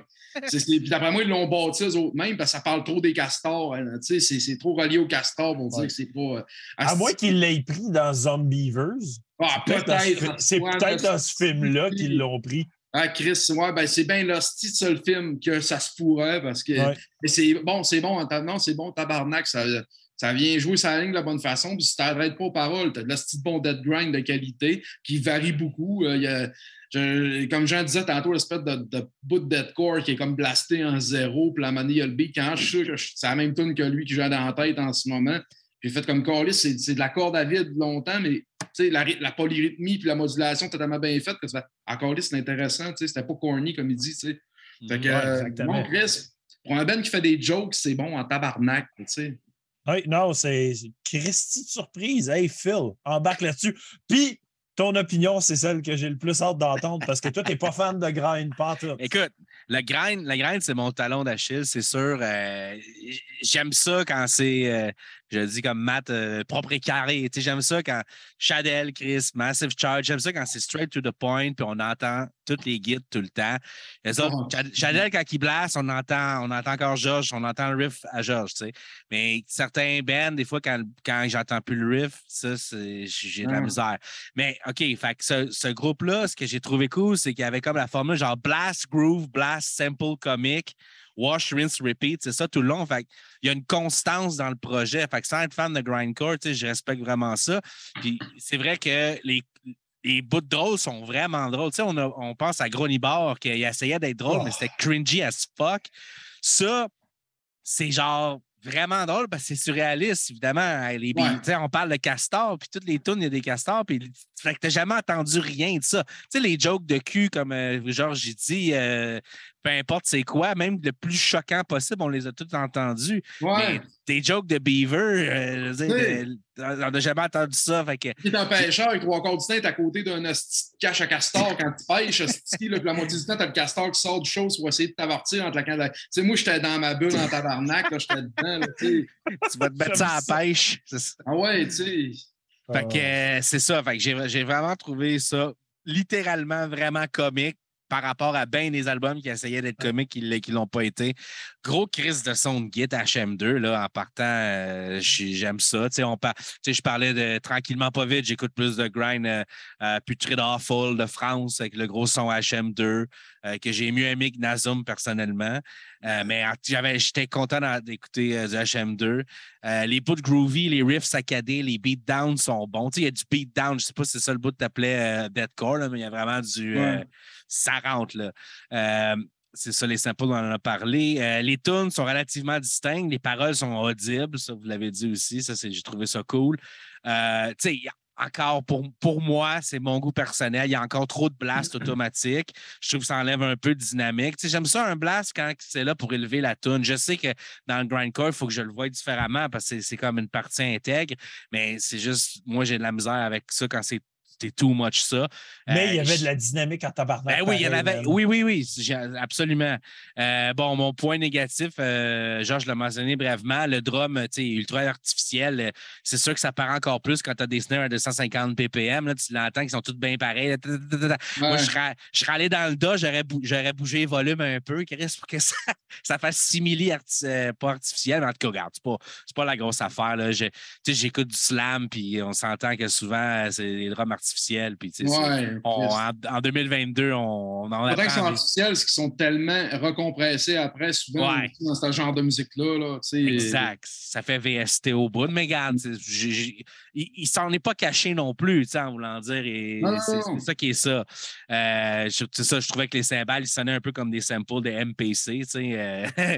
Puis d'après moi, ils l'ont bâti eux autres mêmes parce que ça parle trop des castors. hein, c'est- c'est trop relié aux castors Ouais. que c'est pas. euh, À moins qu'il l'ait pris dans Zombievers. Ah, Peut-être. C'est peut-être dans ce film-là qu'ils l'ont pris. Ah, Chris, ouais, ben c'est bien l'hostie de seul film que ça se pourrait parce que. Ouais. Mais c'est bon, c'est bon, non, c'est bon, tabarnak, ça, ça vient jouer sa ligne de la bonne façon, puis si t'arrêtes pas aux paroles, t'as de l'hostie de bon dead grind de qualité, qui varie beaucoup. Euh, il y a- je- comme Jean disais tantôt, l'espèce de, de bout de deadcore qui est comme blasté en zéro, puis la manie, il beat, quand je suis sûr que c'est la même tune que lui qui joue dans la tête en ce moment. J'ai fait comme Carlis, c'est de la corde à vide longtemps, mais la, la polyrythmie puis la modulation totalement bien faite. que ça fait, Encore là, c'est intéressant, c'était pas corny comme il dit. Fait que, Ouais, euh, bon, Chris, pour un Ben qui fait des jokes, c'est bon en tabarnak, tu sais. Oui, non, c'est c'est Christy de surprise. Hey, Phil, embarque là-dessus. Puis, ton opinion, c'est celle que j'ai le plus hâte d'entendre parce que toi, tu n'es pas fan de grind, pas tout. Écoute, le grind, le grind, c'est mon talon d'Achille, c'est sûr. Euh, j'aime ça quand c'est, euh, je le dis comme Matt, euh, propre et carré. Tu sais, J'aime ça quand Shadell, Chris, Massive Charge, j'aime ça quand c'est straight to the point, puis on entend toutes les guides tout le temps. Les autres, quand il blast, on entend, on entend encore George, on entend le riff à George, tu sais. Mais certains bands, des fois, quand, quand j'entends plus le riff, ça, c'est- j'ai de la Ah. misère. Mais OK, fait que ce, ce groupe-là, ce que j'ai trouvé cool, c'est qu'il y avait comme la formule genre blast, groove, blast, sample, comique, wash, rinse, repeat. C'est ça tout le long. Fait il y a une constance dans le projet. Fait que sans être fan de grindcore, je respecte vraiment ça. Puis c'est vrai que les, les bouts de drôles sont vraiment drôles. On, a- on pense à Gronibar qui essayait d'être drôle, Oh. mais c'était cringy as fuck. Ça, c'est genre vraiment drôle parce que c'est surréaliste, évidemment. Les, Ouais. on parle de castors, puis toutes les tunes, il y a des castors, puis fait que t'as jamais entendu rien de ça. Tu sais, les jokes de cul, comme euh, genre j'ai dit, euh, peu importe c'est quoi, même le plus choquant possible, on les a tous entendus. Ouais. Mais des jokes de Beaver, euh, je veux dire, Oui. on n'a jamais entendu ça. Fait que, Tu es un pêcheur avec trois quarts du temps, t'es à côté d'un hostie de cache à castor quand tu pêches, hostie, là, puis la moitié du temps, t'as le castor qui sort du show pour essayer de t'avortir entre la canne. Tu sais, moi, j'étais dans ma bulle en tabarnak, là, j'étais dedans, là, tu sais. tu vas te mettre ça à la pêche. c'est ça. Ah ouais, tu sais. Fait que euh, c'est ça. Fait que j'ai j'ai vraiment trouvé ça littéralement vraiment comique par rapport à bien des albums qui essayaient d'être comiques qui ne l'ont pas été. Gros crise de son de Git HM2, là, en partant, euh, j'ai- j'aime ça. Tu sais, on par- tu sais, je parlais de tranquillement pas vite, j'écoute plus de grind euh, euh, Putrid Awful de France avec le gros son HM2 euh, que j'ai mieux aimé que Nazum personnellement. Euh, mais j'avais- j'étais content d'écouter euh, du HM2. Euh, les bouts groovy, les riffs saccadés, les beatdowns sont bons. Il y a du beatdown, je sais pas si c'est ça le bout que tu appelais deathcore, là, mais il y a vraiment du. euh, Ouais. ça rentre, là. Euh, c'est ça, les samples, on en a parlé. Euh, les tunes sont relativement distinctes. Les paroles sont audibles, ça, vous l'avez dit aussi. Ça, c'est- j'ai trouvé ça cool. Euh, tu sais, encore, pour, pour moi, c'est mon goût personnel. Il y a encore trop de blast automatique. Je trouve que ça enlève un peu de dynamique. Tu sais, j'aime ça, un blast, quand c'est là pour élever la tune. Je sais que dans le grindcore, il faut que je le voie différemment parce que c'est- c'est comme une partie intègre, mais c'est juste, moi, j'ai de la misère avec ça quand c'est c'était too much ça. Mais il y Euh, avait je- de la dynamique en tabarnak. ben oui, il y en avait. Oui, oui, oui, absolument. Euh, bon, mon point négatif, euh, Georges l'a mentionné brièvement, le drum, tu sais, ultra artificiel, euh, c'est sûr que ça paraît encore plus quand tu as des snares à 250 ppm. Là, tu l'entends qu'ils sont tous bien pareils. Moi, je serais, je serais allé dans le dos, j'aurais, bou- j'aurais bougé le volume un peu, Chris, pour que ça, ça fasse simili, arti- euh, pas artificiel, mais en tout cas, regarde, c'est pas, c'est pas la grosse affaire. J'écoute du slam, puis on s'entend que souvent, c'est des drums artificiels. Puis, Ouais. on- Chris. en, en 2022, on, on en apprend sont des- artificiels, c'est qu'ils sont tellement recompressés après, souvent, Ouais. dans ce genre de musique-là. Là. Exact. Ça fait VST au bout. Mais regarde, il, il s'en est pas caché non plus, en voulant dire. Et c'est ça qui est ça. Euh, je- c'est ça, je trouvais que les cymbales, ils sonnaient un peu comme des samples de MPC, euh,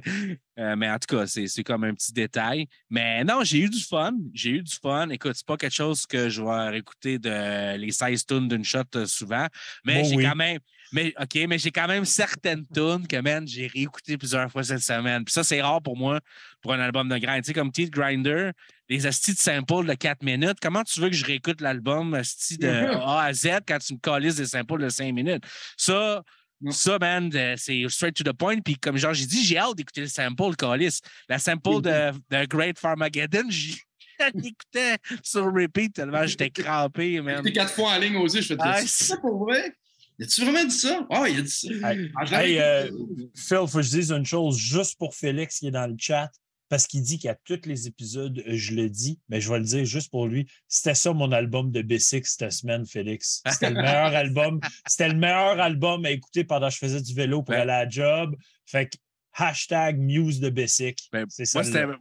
euh, mais en tout cas, c'est c'est comme un petit détail. Mais non, j'ai eu du fun. J'ai eu du fun. Écoute, c'est pas quelque chose que je vais réécouter de les 16 tunes d'une shot euh, souvent. Mais Bon, j'ai oui. quand même. Mais OK, mais j'ai quand même certaines tunes que, man, j'ai réécouté plusieurs fois cette semaine. Puis ça, c'est rare pour moi pour un album de grind. Tu sais, comme Teeth Grinder, les astis de samples de 4 minutes, comment tu veux que je réécoute l'album asti de A à Z quand tu me calisses des samples de 5 minutes? Ça, ça, man, de- c'est straight to the point. Puis comme genre, j'ai dit, j'ai hâte d'écouter le sample, le calice. La sample de, de Great Farmageddon, j'y- j'écoutais sur repeat tellement j'étais crampé, man. J'étais quatre fois en ligne yeux, je fais Ah, c'est ça pour vrai? As-tu vraiment dit ça? Ah, il a dit ça. Hey, Ah, je hey, euh, Phil, faut que je dise une chose juste pour Félix qui est dans le chat, parce qu'il dit qu'à tous les épisodes, euh, je le dis, mais je vais le dire juste pour lui. C'était ça mon album de B6 cette semaine, Félix. C'était le meilleur album. C'était le meilleur album à écouter pendant que je faisais du vélo pour Ouais. aller à la job. Fait que hashtag Muse de Bessic. Ben.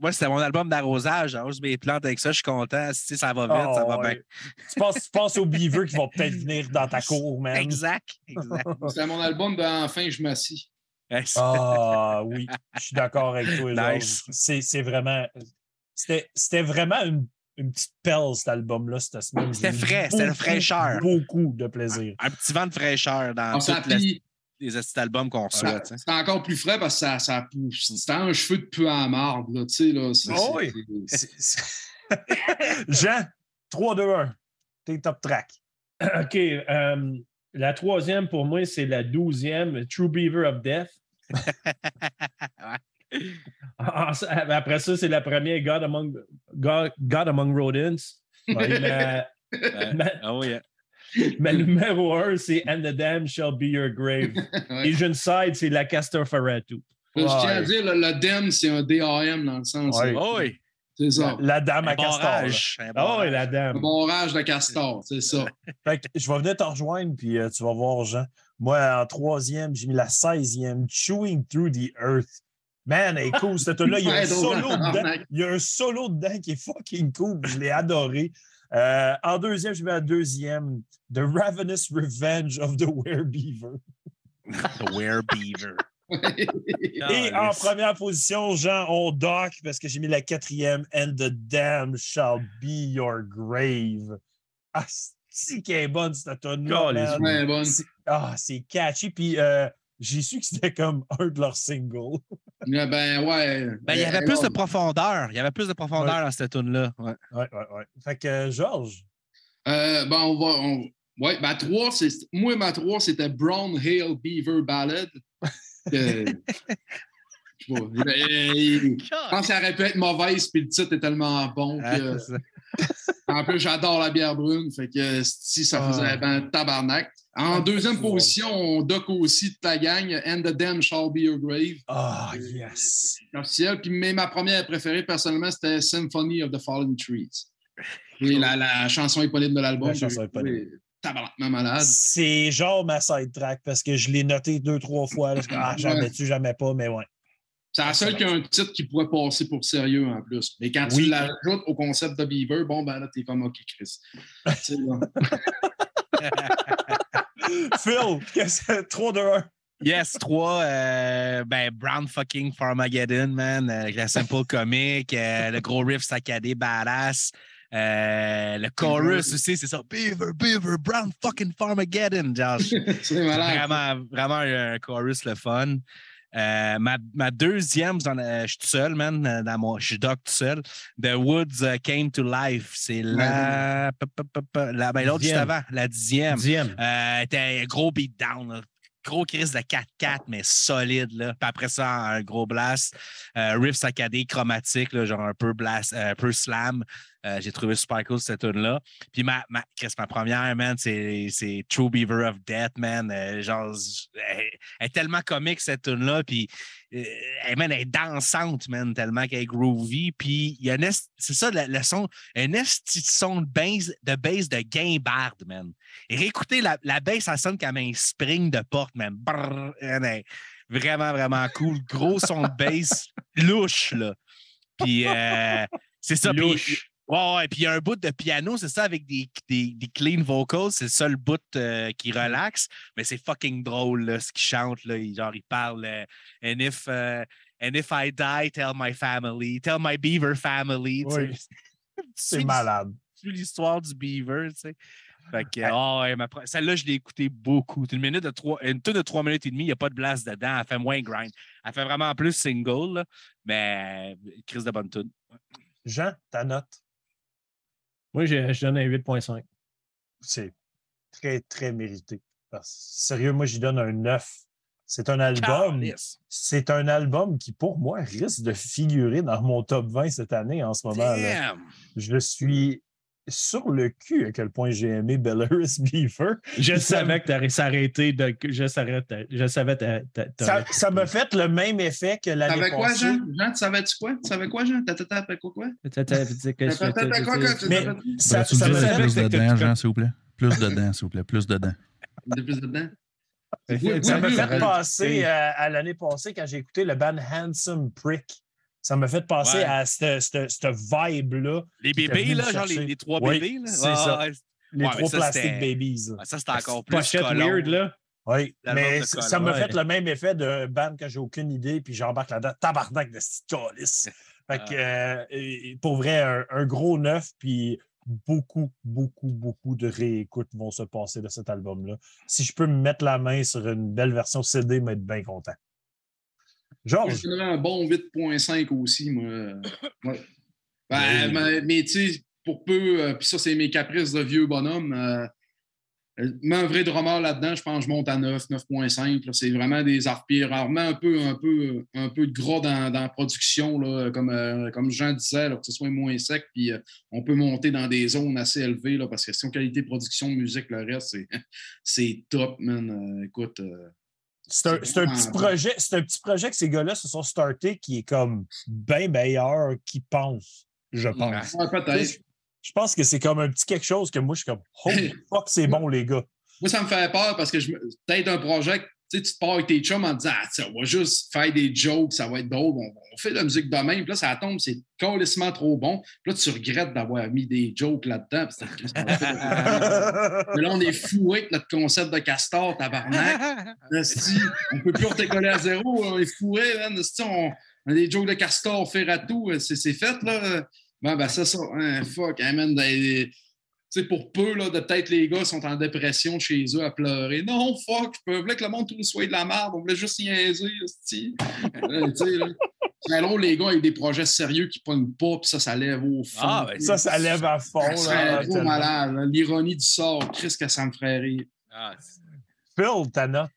Moi, c'était, mon album d'arrosage. J'arrose mes plantes avec ça, je suis content. Si ça va vite, ça va bien. Tu penses, tu penses aux beavers qui vont peut-être venir dans ta cour, man. Exact. exact. C'était mon album de Enfin, je m'assis. Ah oui, je suis d'accord avec toi. Nice. C'est, vraiment. C'était, vraiment une, une petite pelle, cet album-là, cette semaine. C'était frais, c'était la fraîcheur. Beaucoup de plaisir. Un petit vent de fraîcheur dans ça, tous les, albums qu'on reçoit. C'était encore plus frais parce que ça, ça pousse. C'était un cheveu de peu à marde, là, tu sais, là. c'est- Oh oui. c'est- C'est- c'est- Jean, 3, 2, 1. T'es top track. OK. euh, la troisième, pour moi, c'est la douzième, True Beaver of Death. Ah, ça- Après ça, c'est la première, God Among, God, God Among Rodents. Ouais. Et ma, Ouais. ma- Ah oui. ma numéro un, c'est And the Dam Shall Be Your Grave. Ouais. Et une side, c'est la Castor Ferratu. Je tiens à dire, le, le DEM, c'est un DAM dans le sens. Oh oui. C'est ça. La dame à Un castor. là. Un Oh, et barrage. la Un dame. barrage de castor, c'est ça. Fait que je vais venir te rejoindre, puis euh, tu vas voir, Jean. Moi, en troisième, j'ai mis la 16e, Chewing Through the Earth. Man, elle est cool, cette tune-là. Il y a un solo dedans. Il y a un solo dedans qui est fucking cool. Je l'ai adoré. Euh, en deuxième, je mets la deuxième, The Ravenous Revenge of the Werebeaver. The Werebeaver. Et en première position, Jean, on dock parce que j'ai mis la quatrième, And the Dam Shall Be Your Grave. Ah, c'est qu'elle est bonne, cette bonne. C'est- Ah, c'est catchy. Puis euh, j'ai su que c'était comme un de leurs singles. Ouais, Ben, ouais. Ben, il y avait Euh, plus de profondeur. Il y avait plus de profondeur dans cette tune-là. Ouais. Ouais, ouais, ouais. Fait que, euh, Georges, Euh, ben, on va. On... Ouais, ma 3, c'est. Moi, ma 3, c'était Brown Hill Beaver Ballad. Euh, je pense qu'elle aurait pu être mauvaise, puis le titre est tellement bon. Ah, Que... En plus, j'adore la bière brune. Fait que si ça faisait Ah. ben, tabarnak. En Ah, deuxième position, on dock aussi de la gang And the Dam Shall Be Your Grave. ah, yes. officiel. Puis, mais ma première préférée, personnellement, c'était Symphony of the Fallen Trees. Et la, la chanson éponyme de l'album. La chanson éponyme. Tabarnak malade. C'est genre ma side track parce que je l'ai noté deux, trois fois. là. Ah, jamais tu, jamais pas, mais ouais. C'est la seule qui a un titre qui pourrait passer pour sérieux en plus. Mais quand Oui. tu l'ajoutes au concept de Beaver, bon, ben là, t'es comme OK, Chris. Phil, qu'est-ce que 3 2 1? Yes, 3, euh, ben, Brown fucking Farmageddon, man, euh, la simple comique, euh, le gros riff saccadé, badass. euh, le chorus aussi, c'est ça. Beaver, Beaver, Brown fucking Farmageddon, Josh. c'est malade. vraiment, vraiment un chorus le fun. Euh, ma, ma deuxième, je suis tout seul, man. Dans mon, je suis doc tout seul. The Woods euh, Came to Life. C'est la. la ben, L'autre juste avant, la dixième. Dixième. Euh, un gros beatdown. là. Gros crise de 4-4, mais solide. Là. Puis après ça, un gros blast. Euh, riff saccadé, chromatique, là, genre un peu blast, un peu slam. Euh, J'ai trouvé super cool cette tune-là. Puis ma, ma, ma première, man, c'est True Beaver of Death, man. Euh, genre, elle, est tellement comique, cette tune-là. Puis, euh, elle, man, elle est dansante, man, tellement qu'elle est groovy. Puis, il y a c'est ça, le, son, un esti son de bass de, bass de guimbarde, man. Et la, la bass, ça sonne comme un spring de porte, man. Vraiment, vraiment cool. Gros son de bass, louche, là. Puis, c'est ça. Louche. Ouais, ouais, puis il y a un bout de piano, c'est ça, avec des, des, des clean vocals. C'est le seul bout euh, qui relaxe, mais c'est fucking drôle, là, ce qu'il chante. Là. Il, genre, il parle euh, And if euh, and if I die, tell my family, tell my beaver family. Oui. C'est malade. suis l'histoire du beaver, tu sais. Fait que, ah ouais, ma celle-là, je l'ai écoutée beaucoup. C'est Une minute de trois, une tonne de trois minutes et demie, il n'y a pas de blast dedans. Elle fait moins grind. Elle fait vraiment plus single, là, mais crise de bonne tune. Jean, ta note, Moi, je, je donne un 8.5. c'est très, très mérité. Parce sérieux, moi, j'y donne un 9. C'est un album. C'est un album qui, pour moi, risque de figurer dans mon top 20 cette année en ce moment. là. Damn! Je suis sur le cul à quel point j'ai aimé Belarus Beaver. Je savais que tu allais s'arrêter de. Je je savais ta- ta- Ça ça m'a fait le même effet que l'année T'avais quoi. Jean? Jean, tu savais-tu quoi? Tu savais quoi, Jean? T'as t'as quoi, quoi? ta- ta- ta- que- T'as quoi, quoi? Mais ça, me fait... plus dedans, Jean, s'il vous plaît? Plus dedans, s'il vous plaît. Plus dedans. De plus dedans. Ça oui, fait à, à l'année passée quand j'ai écouté le band Handsome Prick. Ça m'a fait penser Ouais. à cette, cette- cette vibe-là. Les bébés, là, genre les, trois Oui, bébés. Là. c'est Ah, ça. ouais. Les Ouais, trois c'était- Babies. là. Ah, Ça, c'était encore plus Pochette colon. weird, là. Oui, mais ça m'a fait le même effet de band que j'ai aucune idée, puis j'embarque là-dedans. Tabarnak de calice. Fait que, euh, et- et pour vrai, un, un gros neuf, puis beaucoup, beaucoup, beaucoup de réécoutes vont se passer de cet album-là. Si je peux me mettre la main sur une belle version CD, je vais être bien content. Georges, je donnerais un bon 8.5 aussi, moi. Ouais. Ben, Oui. mais, mais tu sais, pour peu, euh, puis ça, c'est mes caprices de vieux bonhomme. Euh, euh, mets un vrai drummer là-dedans, je pense que je monte à 9, 9.5. là. C'est vraiment des arpilles. Rarement un peu, un peu, un peu de gras dans, dans la production, là, comme, euh, comme Jean disait, là, que ce soit moins sec, puis euh, on peut monter dans des zones assez élevées, là, parce que si on qualité de production de musique, le reste, c'est, c'est top, man. Euh, écoute. C'est un, c'est un petit projet, c'est un petit projet que ces gars-là se sont startés qui est comme bien meilleur qu'ils pensent, je pense. ouais, peut-être. Je pense que c'est comme un petit quelque chose que moi, je suis comme, holy fuck, c'est bon, les gars. Moi, ça me fait peur parce que je peut-être un projet, tu sais, tu te pars avec tes chums en disant, ah, on va juste faire des jokes, ça va être drôle, on, on fait de la musique de même. Puis là, ça tombe, c'est carrément trop bon. Puis là, tu regrettes d'avoir mis des jokes là-dedans. Mais là, on est foué avec notre concept de castor, tabarnak. On peut plus redécoller à zéro, on est. Esti, on, on a des jokes de castor, faire à tout, c'est c'est fait, là? Ben, ben, c'est ça. Hein, fuck, hein, man, des- tu sais, pour peu, là, de peut-être les gars sont en dépression chez eux à pleurer. Non, fuck, je voulais que le monde tout soit de la merde, on voulait juste niaiser. Euh, tu sais, là. C'est drôle, les gars, avec des projets sérieux qui pognent pas, puis ça, ça lève au fond. Ah, ben, Ça, ça lève à fond. Ça Là, malade. L'ironie du sort, Chris, que ça me ferait rire. Ah, Phil, ta note.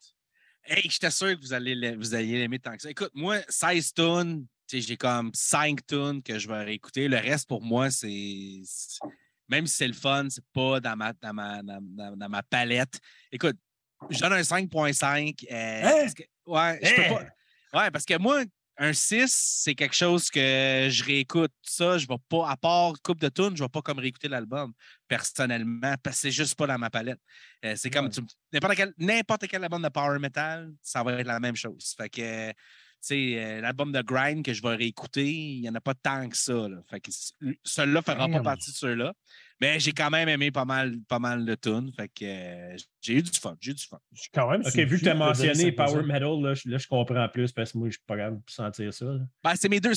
Hey, j'étais sûr que vous, allez, vous alliez l'aimer tant que ça. Écoute, moi, 16 tunes, tu sais, j'ai comme 5 tunes que je vais réécouter. Le reste, pour moi, c'est. Même si c'est le fun, c'est pas dans ma, dans ma, dans, ma palette. Écoute, je donne un 5.5. euh, Hein? parce que- ouais, je peux Hein? pas. Ouais, parce que moi, un 6, c'est quelque chose que je réécoute. Ça, je vais pas, à part coupe de tunes, je vais pas comme réécouter l'album personnellement, parce que c'est juste pas dans ma palette. Euh, c'est comme Ouais. n'importe quel, n'importe quel album de power metal, ça va être la même chose. Fait que, sais, euh, l'album de grind que je vais réécouter, il n'y en a pas tant que ça. Là. Fait que celui-là ne fera pas partie de ceux-là. Mais j'ai quand même aimé pas mal, pas mal de tunes. Fait que euh, j'ai eu du fun. J'ai eu du fun. Je quand même. OK, vu que tu as mentionné 5%. Power Metal, là, je, là, je comprends plus parce que moi, je suis pas capable de sentir ça. Ben, c'est mes deux.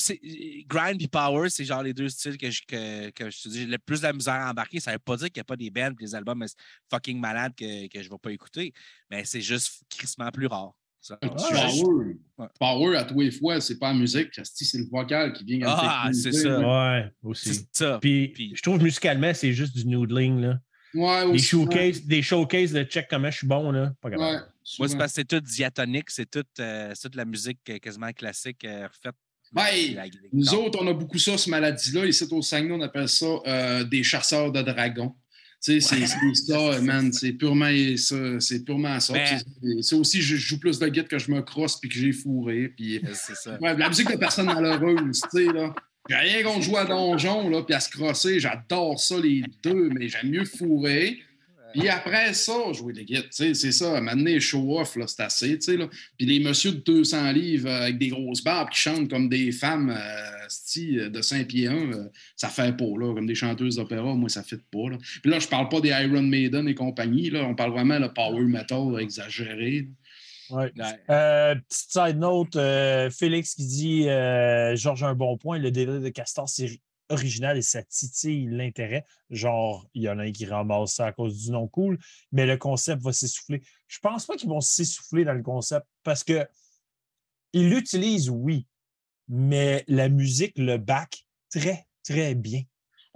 Grind et Power, c'est genre les deux styles que je, que, que je te dis. J'ai le plus de la misère à embarquer. Ça veut pas dire qu'il n'y a pas des bands et des albums fucking malades que, que je ne vais pas écouter. Mais c'est juste crissement plus rare. Ça- Un Ah, petit ouais. power. Ouais. Power à tous les fois, c'est pas la musique, c'est le vocal qui vient Ah, c'est ça. Ouais, aussi. C'est ça. Puis, Puis- je trouve musicalement, c'est juste du noodling. Là. Ouais, Des aussi, showcases, des showcases de check comment je suis bon. Là. Pas Ouais, grave. Moi, souvent. c'est parce que c'est tout diatonique, c'est toute, euh, c'est toute la musique euh, quasiment classique euh, refaite. Ouais, La- la- Nous autres, on a beaucoup ça, cette maladie-là. Ici, au Saguenay, on appelle ça euh, des chasseurs de dragons. Tu sais, c'est c'est ça, man. C'est purement ça. C'est purement ça. Mais- C'est- aussi, je joue plus de guide que je me crosse puis que j'ai fourré. Puis, Euh, C'est ça. ouais, la musique de personne malheureuse, tu sais, là. J'ai rien contre jouer à donjon, là, puis à se crosser. J'adore ça, les deux, mais j'aime mieux fourrer. Puis après ça, jouer des guides, c'est ça. M'amener show-off, c'est assez, tu sais, là. Puis les messieurs de 200 livres euh, avec des grosses barbes qui chantent comme des femmes euh, euh, de 5 pieds 1, ça fait pas, là. Comme des chanteuses d'opéra, moi, ça fait pas, là. Puis là, je parle pas des Iron Maiden et compagnie, là. On parle vraiment de power metal exagéré. Ouais. Euh, petite side note, Félix qui dit Georges un bon point, le délai de Castor, c'est original et ça titille l'intérêt. Genre, il y en a un qui ramasse ça à cause du nom cool, mais le concept va s'essouffler. Je pense pas qu'ils vont s'essouffler dans le concept parce que ils l'utilisent, oui, mais la musique le back très, très bien.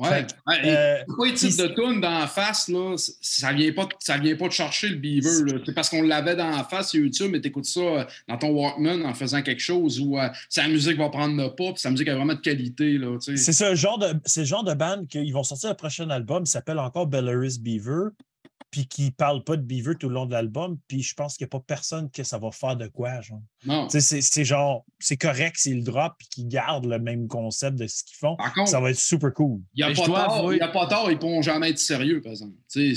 Ouais. Euh, Pourquoi les titres de tune dans la face, là, ça vient pas, ça vient pas de chercher le beaver. C'est parce qu'on l'avait dans la face sur YouTube, mais t'écoutes ça euh, dans ton Walkman en faisant quelque chose où euh, sa musique va prendre le pas, puis sa musique a vraiment de qualité. C'est le genre de, genre de band qu'ils vont sortir le prochain album, il s'appelle encore Belarus Beaver, puis qui ne parle pas de Beaver tout le long de l'album, puis je pense qu'il n'y a pas personne que ça va faire de quoi. Genre. Non. C'est, genre, c'est correct s'ils le drop, puis qu'ils gardent le même concept de ce qu'ils font. Par contre, Ça va être super cool. il n'y a, Mais pas je dois tort, avouer- il y a pas tard, ils pourront jamais être sérieux, par exemple. C'est-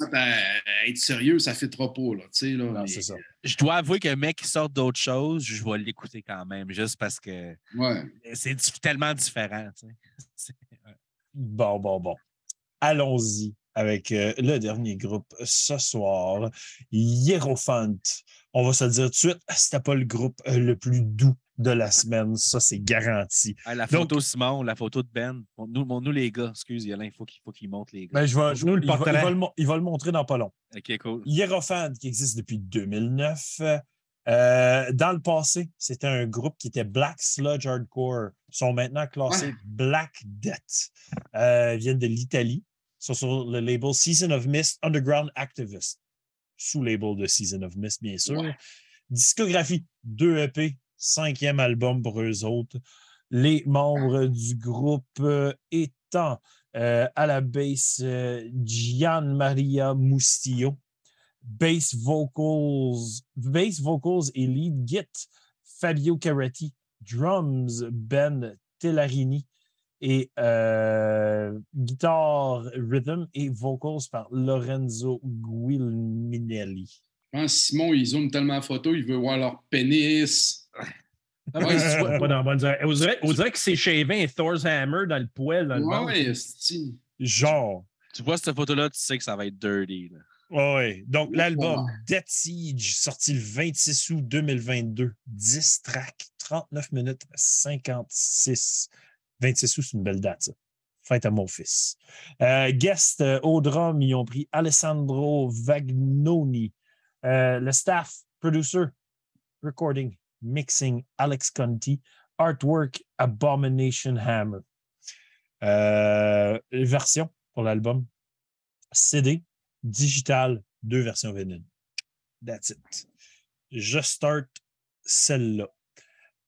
Ben t'as- être sérieux, ça fait trop pas. Là, là, Non, mais- c'est ça. Je dois avouer qu'un mec qui sort d'autres choses, je vais l'écouter quand même, juste parce que Ouais. c'est tellement différent. Bon, bon, bon. Allons-y avec euh, le dernier groupe ce soir, Hierophant. On va se le dire tout de suite, c'était pas le groupe euh, le plus doux de la semaine, ça c'est garanti. Ah, la Donc- photo Simon, la photo de Ben. Bon, Nous, bon, nous les gars, excuse, Yolin, il faut qu'il faut qu'il montre les gars. Ben, je vais, Nous, le il, va, il va le, mon- il va le montrer dans pas long. ok, cool. Hierophant, qui existe depuis 2009. Euh, dans le passé, c'était un groupe qui était Black Sludge Hardcore. Ils sont maintenant classés Ouais. Black Death. Euh, ils viennent de l'Italie. Sont sur le label Season of Mist Underground Activist. Sous-label de Season of Mist, bien sûr. Ouais. Discographie, 2 EP, cinquième album pour eux autres. Les membres du groupe euh, étant euh, à la bass euh, Gian Maria Mustillo, bass vocals, bass vocals et lead git Fabio Caretti, drums Ben Tellarini et euh, guitare rhythm et vocals par Lorenzo Guilminelli. Je pense que Simon, il zoome tellement la photo, il veut voir leur pénis. Ah, Ouais, vois- Pas dans la bonne direction. On dirait, on dirait que c'est shavé un Thor's Hammer dans le poêle. Dans le. Ouais. Genre. tu vois cette photo-là, tu sais que ça va être dirty. là. Oui. Donc, l'album Dead Siege, sorti le 26 août 2022. 10 tracks, 39 minutes 56. 26 août, c'est une belle date, ça. Fête à mon fils. Euh, guest euh, au drum, ils ont pris Alessandro Vagnoni. Euh, le staff, producer, recording, mixing, Alex Conti. Artwork, Abomination Hammer. Euh, version pour l'album. CD, digital, deux versions vinyle. That's it. Je start celle-là.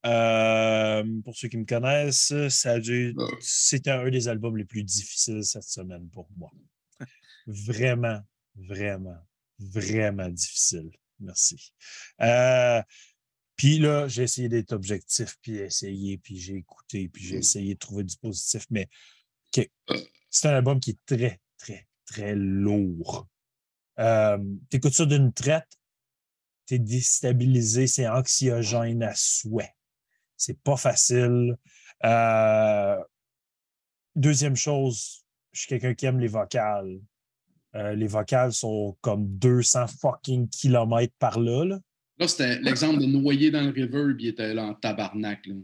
Euh, pour ceux qui me connaissent, ça Ah. c'était un des albums les plus difficiles cette semaine pour moi. Vraiment, vraiment, vraiment difficile. Merci. Euh, puis là, j'ai essayé d'être objectif, puis essayé, puis j'ai écouté, puis j'ai essayé de trouver du positif, mais c'est un album qui est très, très, très lourd. Euh, T'écoutes ça d'une traite, t'es déstabilisé, c'est anxiogène à souhait. C'est pas facile. Euh, deuxième chose, je suis quelqu'un qui aime les vocales. Euh, les vocales sont comme 200 fucking kilomètres par là. là. Là, c'était l'exemple de noyer dans le river, puis il était là en tabarnak. Là.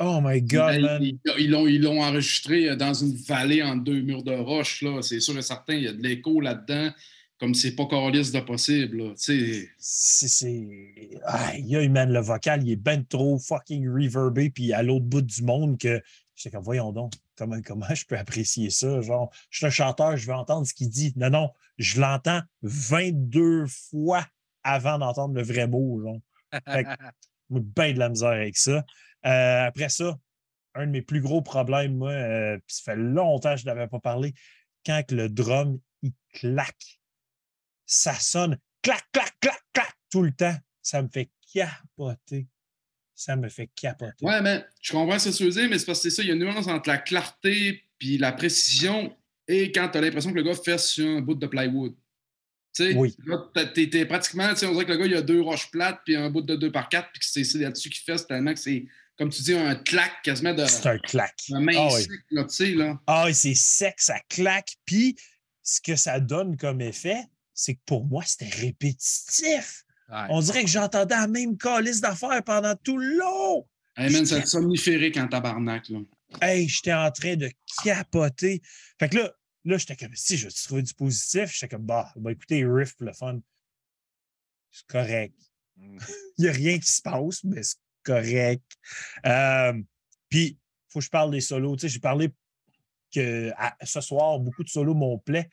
Oh my God, Ils- man. ils- l'ont ils l'ont enregistré euh, dans une vallée en deux murs de roche. là. C'est sûr et certain, il y a de l'écho là-dedans. Comme c'est pas calice de possible. C'est. c'est- Ah, il y a, man, le vocal, il est ben trop fucking reverbé, puis à l'autre bout du monde que. J'étais comme, voyons donc, comment, comment je peux apprécier ça? Genre, je suis un chanteur, je veux entendre ce qu'il dit. Non, non, je l'entends 22 fois avant d'entendre le vrai mot. Genre. Fait que- ben de la misère avec ça. Euh, après ça, un de mes plus gros problèmes, moi, euh, puis ça fait longtemps que je n'avais pas parlé, quand que le drum, il claque, ça sonne clac, clac, clac, clac tout le temps. Ça me fait capoter. Ça me fait capoter. Ouais, mais je comprends ce que tu veux dire, mais c'est parce que c'est ça, il y a une nuance entre la clarté puis la précision et quand tu as l'impression que le gars fait sur un bout de plywood. Tu sais, Oui. t'es pratiquement, tu sais, on dirait que le gars, il a deux roches plates puis un bout de 2 par 4 puis que c'est là-dessus qu'il fait, tellement que c'est, comme tu dis, un clac quasiment de C'est un clac. un main Ah oui. sec, là, tu sais, là. Ah, oui, c'est sec, ça claque. Puis, ce que ça donne comme effet, c'est que pour moi, c'était répétitif. Ouais. On dirait que j'entendais la même calice d'affaires pendant tout le long. Hey man, c'est somniférique en tabarnak, là. Hey, j'étais en train de capoter. Fait que là, là j'étais comme, si je vais trouver du positif, j'étais comme, bah, bah écoutez, riff pour le fun. C'est correct. Mm. Il n'y a rien qui se passe, mais c'est correct. Euh, Puis, il faut que je parle des solos. Tu sais, j'ai parlé que à- ce soir, beaucoup de solos m'ont plaît.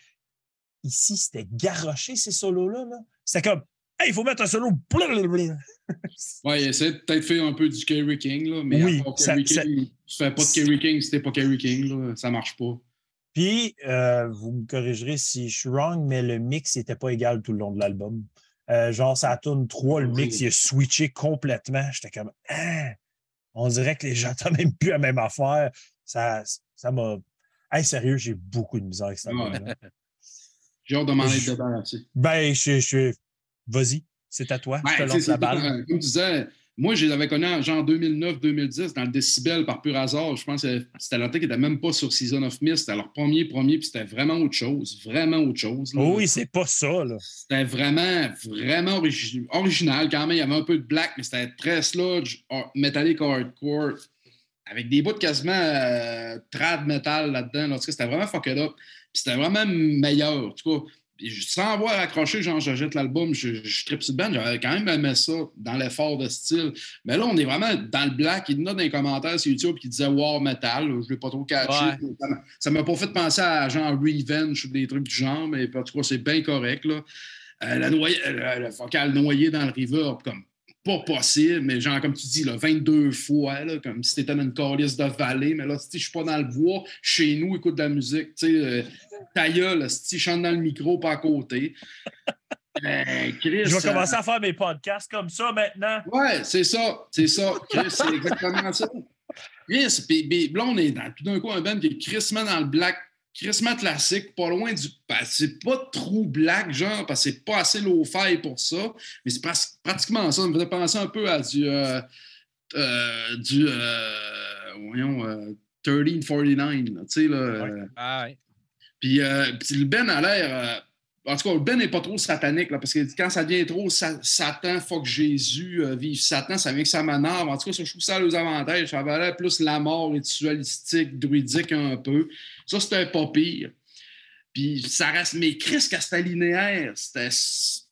Ici, c'était garoché, ces solos-là. Là. C'était comme, hey, il faut mettre un solo. Ouais, il essaie de peut-être faire un peu du Kerry King, là, mais Oui, ça- Kerry ça- King, tu fais pas de Kerry King t'es pas Kerry King, là, ça marche pas. Puis, euh, vous me corrigerez si je suis wrong, mais le mix n'était pas égal tout le long de l'album. Euh, genre, ça tourne 3, le mix, il a switché complètement. J'étais comme, ah, on dirait que les gens n'entendent même plus la même affaire. Ça ça m'a. Hey, sérieux, j'ai beaucoup de misère avec ça. Ouais. J'ai hâte de m'en être débarrassé. Ben, je, je- vas-y, c'est à toi. Je te tu sais, lance la balle. euh, Comme tu disais, moi, je l'avais connu en genre 2009-2010 dans le Décibel par pur hasard. Je pense que c'était l'autre qui n'était même pas sur Season of Mist. C'était leur premier, premier, puis c'était vraiment autre chose. Vraiment autre chose. là. Oui, c'est pas ça, là. C'était vraiment, vraiment origi- original quand même. Il y avait un peu de black, mais c'était très sludge, metallic hardcore, avec des bouts de quasiment euh, trad metal là-dedans. là. En tout cas, c'était vraiment fucked up. Puis c'était vraiment meilleur. En tout cas, sans avoir accroché, genre, je jette l'album, je, je tripe sur band, j'avais quand même aimé ça dans l'effort de style. Mais là, on est vraiment dans le black. Il y en a dans les commentaires sur YouTube qui disaient War Metal. Je ne l'ai pas trop catché. Ouais. Ça m'a- pas fait penser à genre Revenge ou des trucs du genre, mais en tout cas, c'est bien correct. Là. Euh, la noyée, le, le vocal noyé dans le reverb, comme pas possible, mais genre, comme tu dis, là, 22 fois, là, comme si t'étais dans une calice de vallée, mais là, si je suis pas dans le bois, chez nous, écoute de la musique, tu sais, euh, ta gueule, si chante dans le micro, pas à côté. Euh, Chris, Je vais euh, commencer à faire mes podcasts comme ça maintenant. Ouais, c'est ça, c'est ça. Chris, c'est exactement ça. Chris, puis là, on est dans, tout d'un coup un band qui est crissement dans le black, crissement classique, pas loin du. ben, c'est pas trop black, genre, parce que c'est pas assez low-fi pour ça, mais c'est pratiquement ça. Ça me faisait penser un peu à du. euh, euh, du. euh, voyons, euh, 1349, là, tu sais, là. euh, Ah, ouais. euh, puis le Ben a l'air. En tout cas, le Ben n'est pas trop satanique, là, parce que quand ça devient trop sa- Satan, fuck Jésus, euh, vive Satan, ça vient que ça m'énerve. En tout cas, ça, je trouve ça a les avantages. Ça avait l'air plus la mort ritualistique, druidique un peu. Ça, c'était pas pire. Puis ça reste. Mais Chris, quand c'était linéaire, c'était. c'est-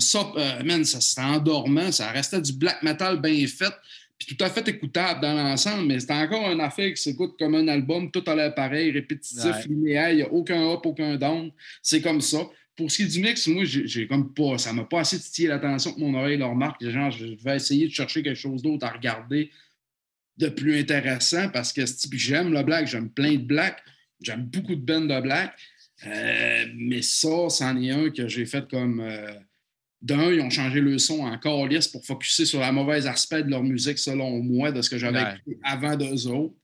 Ça, euh, man, ça, c'était endormant. Ça restait du black metal bien fait. Puis tout à fait écoutable dans l'ensemble, mais c'était encore un affaire qui s'écoute comme un album, tout a l'air pareil, répétitif, Ouais. linéaire, il n'y a aucun up, aucun down. C'est comme ça. Pour ce qui est du mix, moi, j'ai comme pas. Ça m'a pas assez titillé l'attention que mon oreille le remarque. Genre, je vais essayer de chercher quelque chose d'autre à regarder de plus intéressant parce que j'aime le black, j'aime plein de black, j'aime beaucoup de bands de black. Euh, mais ça, c'en est un que j'ai fait comme. euh, d'un, ils ont changé le son en lisse pour focuser sur la mauvaise aspect de leur musique, selon moi, de ce que j'avais Ouais. écouté avant d'eux autres.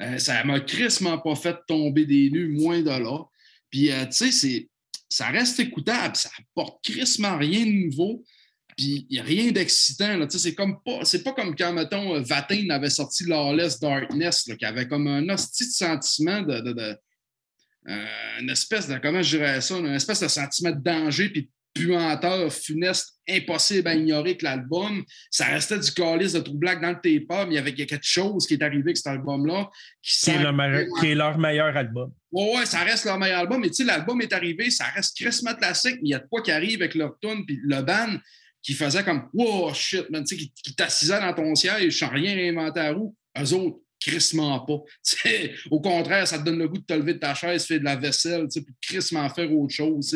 Euh, ça m'a crissement pas fait tomber des nues, moins de là. Puis, euh, tu sais, c'est- ça reste écoutable, ça apporte crissement rien de nouveau. Puis, il n'y a rien d'excitant. C'est comme pas, c'est pas comme quand, mettons, euh, Vatain avait sorti Lawless Darkness, là, qui avait comme un hostie de sentiment de. de- de- euh, une espèce de. Comment je dirais ça? Une espèce de sentiment de danger puis de puanteur, funeste, impossible à ignorer que l'album. Ça restait du calice de True Black dans le tape, mais il y avait quelque chose qui est arrivé avec cet album-là. Qui, qui, est leur meilleur, qui est leur meilleur album. Ouais, ouais, ça reste leur meilleur album. Mais tu sais, l'album est arrivé, ça reste crissement classique, mais il y a de quoi qui arrive avec leur tune, puis le band qui faisait comme Wow, shit, man, tu sais, qui, qui t'assisait dans ton siège, sans rien réinventer à roue. Eux autres, crissement pas. T'sais, au contraire, ça te donne le goût de te lever de ta chaise, faire de la vaisselle, puis crissement faire autre chose.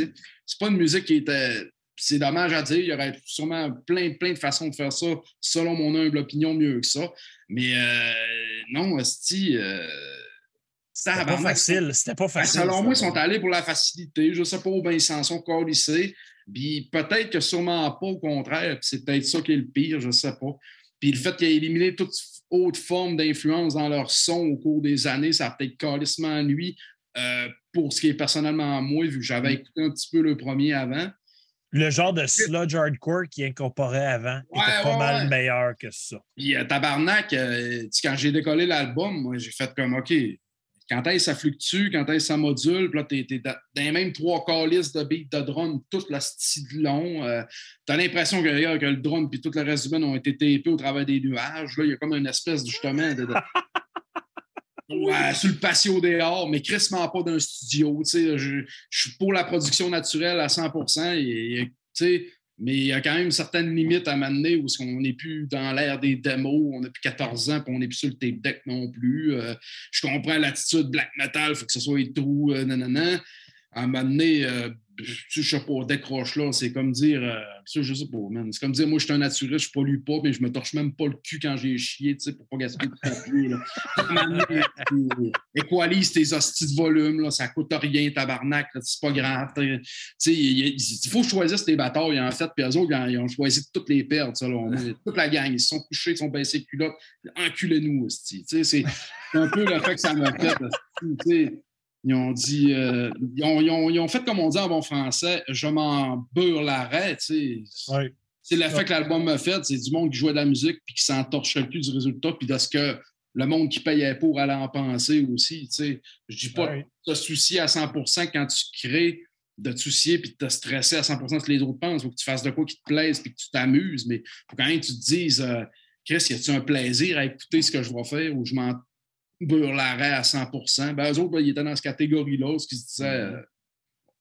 C'est pas une musique qui était. C'est dommage à dire, il y aurait sûrement plein, plein de façons de faire ça, selon mon humble opinion, mieux que ça. Mais euh, non, Esti. Euh, c'était pas facile. C'était pas facile. selon moi, ils sont allés pour la facilité. Je sais pas où ben, ils s'en sont lycée. Puis peut-être que sûrement pas, au contraire. C'est peut-être ça qui est le pire, je sais pas. Puis le fait qu'ils aient éliminé toute autre forme d'influence dans leur son au cours des années, ça a peut-être calissement nuit euh, pour ce qui est personnellement moi, vu que j'avais mm. écouté un petit peu le premier avant. Le genre de sludge hardcore qui incorporait avant était pas mal meilleur que ça. Puis euh, Tabarnak, euh, quand j'ai décollé l'album, moi j'ai fait comme OK, quand est-ce ça fluctue, quand est-ce ça module, puis là, t'es, es dans les mêmes trois calices de beat de drum, tout le style long. Euh, t'as l'impression que, que, le drum puis tout le reste du band ont été tapés au travers des nuages. Là, il y a comme une espèce, justement, de... Ouais, sur le patio dehors, mais crissement pas d'un studio. Je, je suis pour la production naturelle à 100 et, et mais il y a quand même une certaine limite à m'amener où on n'est plus dans l'ère des démos, on n'a plus 14 ans, puis on n'est plus sur le tape deck non plus. Euh, je comprends l'attitude black metal, il faut que ce soit tout, euh, nanana. À m'amener, euh, je sais pas, décroche là, c'est comme dire, euh, je sais pas, man. C'est comme dire, moi, je suis un naturiste, je pollue pas, mais je me torche même pas le cul quand j'ai chié, tu sais, pour pas gaspiller de papier, équalise tes hosties de volume, là, ça coûte rien, tabarnak, c'est pas grave. Tu sais, il, faut choisir tes batailles, en fait, puis eux autres, ils ont choisi toutes les perdre, selon moi. Toute la gang, ils se sont couchés, ils sont baissés culottes, enculez-nous, tu sais, c'est un peu le fait que ça m'a fait. Ils ont dit, euh, ils, ont, ils, ont, ils, ont, fait comme on dit en bon français, je m'en beurre l'arrêt. Tu sais. Ouais. C'est l'effet que l'album m'a fait, c'est du monde qui jouait de la musique puis qui s'en torchait le cul du résultat, puis de ce que le monde qui payait pour allait en penser aussi. Tu sais. Je dis pas de te soucier à 100% quand tu crées, de te soucier puis de te stresser à 100% que les autres pensent. Il faut que tu fasses de quoi qui te plaise puis que tu t'amuses, mais il faut quand même que tu te dises, euh, Chris, y a-tu un plaisir à écouter ce que je vais faire ou je m'en l'arrêt à 100 ben, Eux autres, ils étaient dans cette catégorie-là, ce qui se disait euh,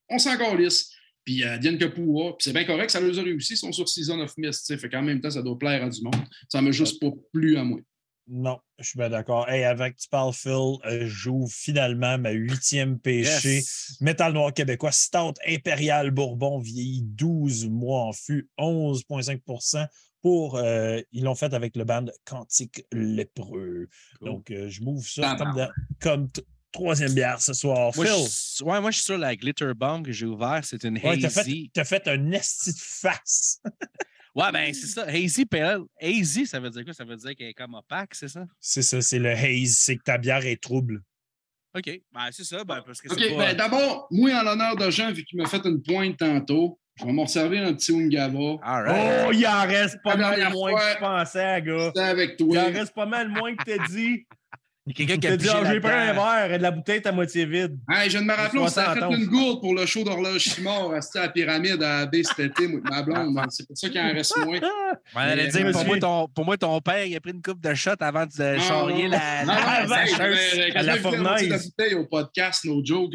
on s'en calisse. Puis euh, Diane Kapua, puis c'est bien correct, ça leur a réussi, ils sont sur Season of Mist. Fait qu'en même temps, ça doit plaire à du monde. Ça ne m'a juste pas plu à moi. Non, je suis bien d'accord. Hey, avec tu parles, Phil, euh, joue finalement ma huitième péché. Métal noir québécois, Stout Impérial Bourbon, vieilli 12 mois en fût, 11,5 pour. Euh, ils l'ont fait avec le band Quantique Lépreux. Donc, euh, je m'ouvre ça comme, troisième bière ce soir. Moi, Phil? Je, ouais, moi, je suis sur la Glitter Bomb que j'ai ouvert. C'est une ouais, Hazy. Tu as, fait un esti de face. ouais, ben, c'est ça. Hazy PL. Hazy, ça veut dire quoi? Ça veut dire qu'elle est comme opaque, c'est ça? C'est ça, c'est le haze. C'est que ta bière est trouble. OK. Ben, c'est ça. Ben, parce que OK. Pas... Ben, D'abord, moi, en l'honneur de Jean, vu qu'il m'a fait une pointe tantôt, je vais m'en servir un petit Ungava. Right. Oh, il en reste pas mal moins que je pensais, gars. avec toi. Il en reste pas mal moins que t'as dit. Il y a quelqu'un qui a dit J'ai pris un verre et de la bouteille est à moitié vide. Hey, je de me rappeler, on s'est fait une gourde pour le show d'horloge Simard à la pyramide à AB cet été, ma blonde. C'est pour ça qu'il en reste moins. Ouais, dire, pour, moi, ton, pour moi, ton père, il a pris une coupe de shot avant de charrier la, la, la, la, la fournaise. la bouteille au podcast, no joke,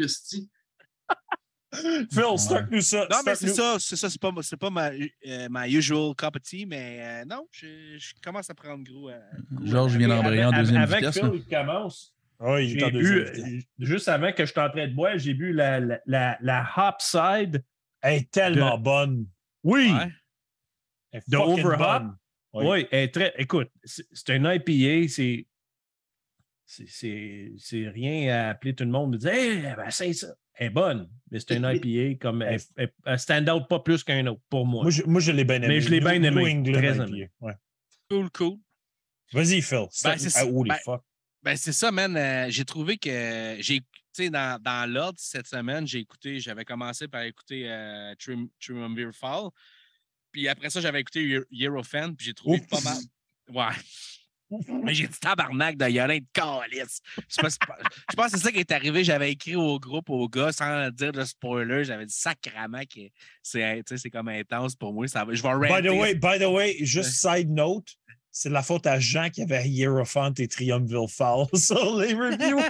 Phil, start-nous ça. Non, mais c'est ça. C'est ça. C'est pas, pas ma, euh, ma usual cup of tea, mais euh, non, je, je, commence à prendre gros. Euh, Georges vient d'embrayer en deuxième avec vitesse. Phil, il commence. Oui, il est en bu, Juste avant que je suis en train de boire, j'ai bu la, la, la, la Hopside. Elle est tellement de... bonne. Oui. Ouais. De Overhop. Oui. oui, elle est très. Écoute, c'est un IPA, c'est. C'est rien à appeler tout le monde et dire Hey, ben, c'est ça est bonne, mais c'est un IPA comme elle, elle, elle, stand out pas plus qu'un autre pour moi. Moi, je, moi, je l'ai bien aimé. Mais je l'ai bien aimé. Très aimé. Ouais. Cool, cool. Vas-y, Phil. Ben, c'est holy ben, fuck. Ben, c'est ça, man. Euh, j'ai trouvé que j'ai dans, dans l'ordre cette semaine, j'ai écouté, j'avais commencé par écouter euh, Triumvir Fall. Puis après ça, j'avais écouté Eurofan, puis j'ai trouvé Oups. pas mal. Ouais. Mais j'ai dit tabarnak de Yolin de calice. Je pense, je pense que c'est ça qui est arrivé. J'avais écrit au groupe, aux gars, sans dire de spoiler. J'avavais dit sacrament que c'est comme intense pour moi. Ça, je vais By the way, by the way, juste side note, c'est de la faute à Jean qui avait Hierophant et Triumville Fall sur les reviews.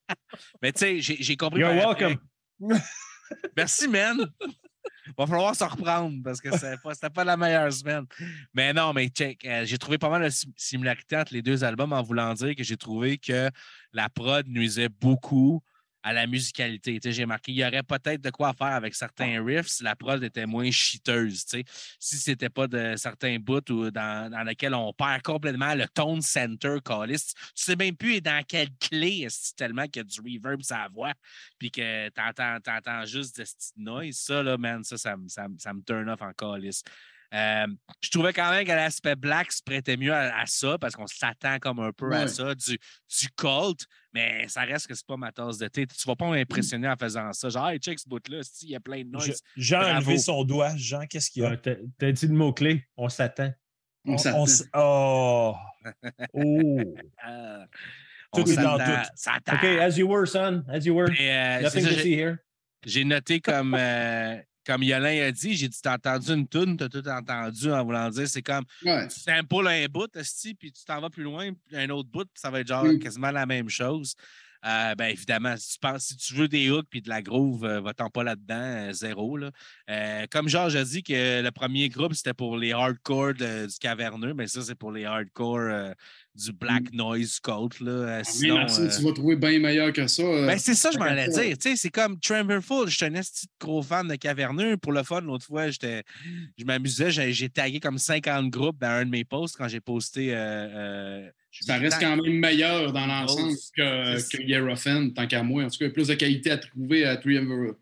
Mais tu sais, j'ai compris. You're welcome. Merci, man. Va falloir se reprendre parce que c'était pas, pas la meilleure semaine. Mais non, mais check. euh, j'ai trouvé pas mal de sim- similarités entre les deux albums en voulant dire que j'ai trouvé que la prod nuisait beaucoup à la musicalité. Tu j'ai marqué, il y aurait peut-être de quoi faire avec certains riffs si la prod était moins chiteuse. tu. Si c'était pas de certains bouts ou dans, dans lesquels on perd complètement le tone center calliste. Tu sais même plus dans quelle clé est-ce tellement qu'il y a du reverb la voix puis que t'entends, t'entends juste de noise, ça, là, man, ça, ça, me- ça, me- ça me turn off en calice. Euh, je trouvais quand même que l'aspect black se prêtait mieux à, à ça parce qu'on s'attend comme un peu à ça, du, du cult, mais ça reste que c'est pas ma tasse de thé. Tu vas pas m'impressionner en faisant ça. Genre, hey, check ce bout-là, il y a plein de Je- noise. Jean a levé son doigt. Jean, qu'est-ce qu'il y a? Euh, T'as t'as dit le mot-clé, on s'attend. On On- s'attend. on s- oh. Oh. Tout on est dans s'attend, tout. s'attend. OK, as you were, son. As you were. Mais, euh, Nothing ça, to j'ai- see here. J'ai noté comme, euh, comme Yolin a dit, j'ai dit T'as entendu une toune, t'as tout entendu en voulant dire, c'est comme Ouais. tu samples un bout, puis tu t'en vas plus loin, puis un autre bout, puis ça va être genre Mm. quasiment la même chose. Euh, ben évidemment, si tu, penses, si tu veux des hooks puis de la groove, euh, va-t'en pas là-dedans, euh, zéro. Là. Euh, comme Georges a dit que le premier groupe, c'était pour les hardcore de- du caverneux, mais ça, c'est pour les hardcore du black noise cult. Là. Euh, Ah, sinon, mais ça, euh, tu vas trouver bien meilleur que ça. euh, ben, c'est ça, je m'en allais dire. Tu sais, c'est comme Tremberful. Je suis un de gros fan de Caverneux. Pour le fun, l'autre fois, j'étais, je m'amusais. J'ai, tagué comme 50 groupes dans un de mes posts quand j'ai posté. euh, Ça reste quand même meilleur dans l'ensemble que, que tant qu'à moi. En tout cas, il y a plus de qualité à trouver à Triumvirate.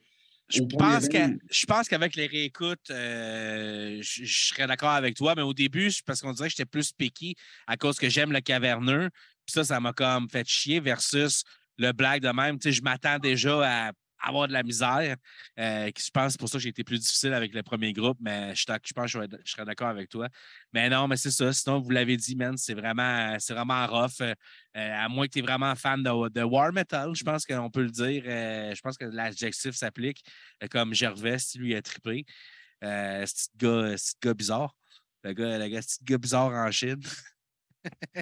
Je pense, que, je pense qu'avec les réécoutes, euh, je, je serais d'accord avec toi, mais au début, c'est parce qu'on dirait que j'étais plus piqué à cause que j'aime le caverneux. Puis ça, ça m'a comme fait chier versus le blague de même. Tu sais, je m'attends déjà à avoir de la misère. Euh, je pense que c'est pour ça que j'ai été plus difficile avec le premier groupe, mais je, je pense que je, serais d'accord avec toi. Mais non, mais c'est ça. Sinon, vous l'avez dit, man, c'est vraiment, c'est vraiment rough. Euh, à moins que tu es vraiment fan de, de War Metal, je pense qu'on peut le dire. Euh, je pense que l'adjectif s'applique. Comme Gervais, lui a trippé. Euh, ce petit gars, ce gars bizarre. Le gars, le gars, petit gars bizarre en Chine.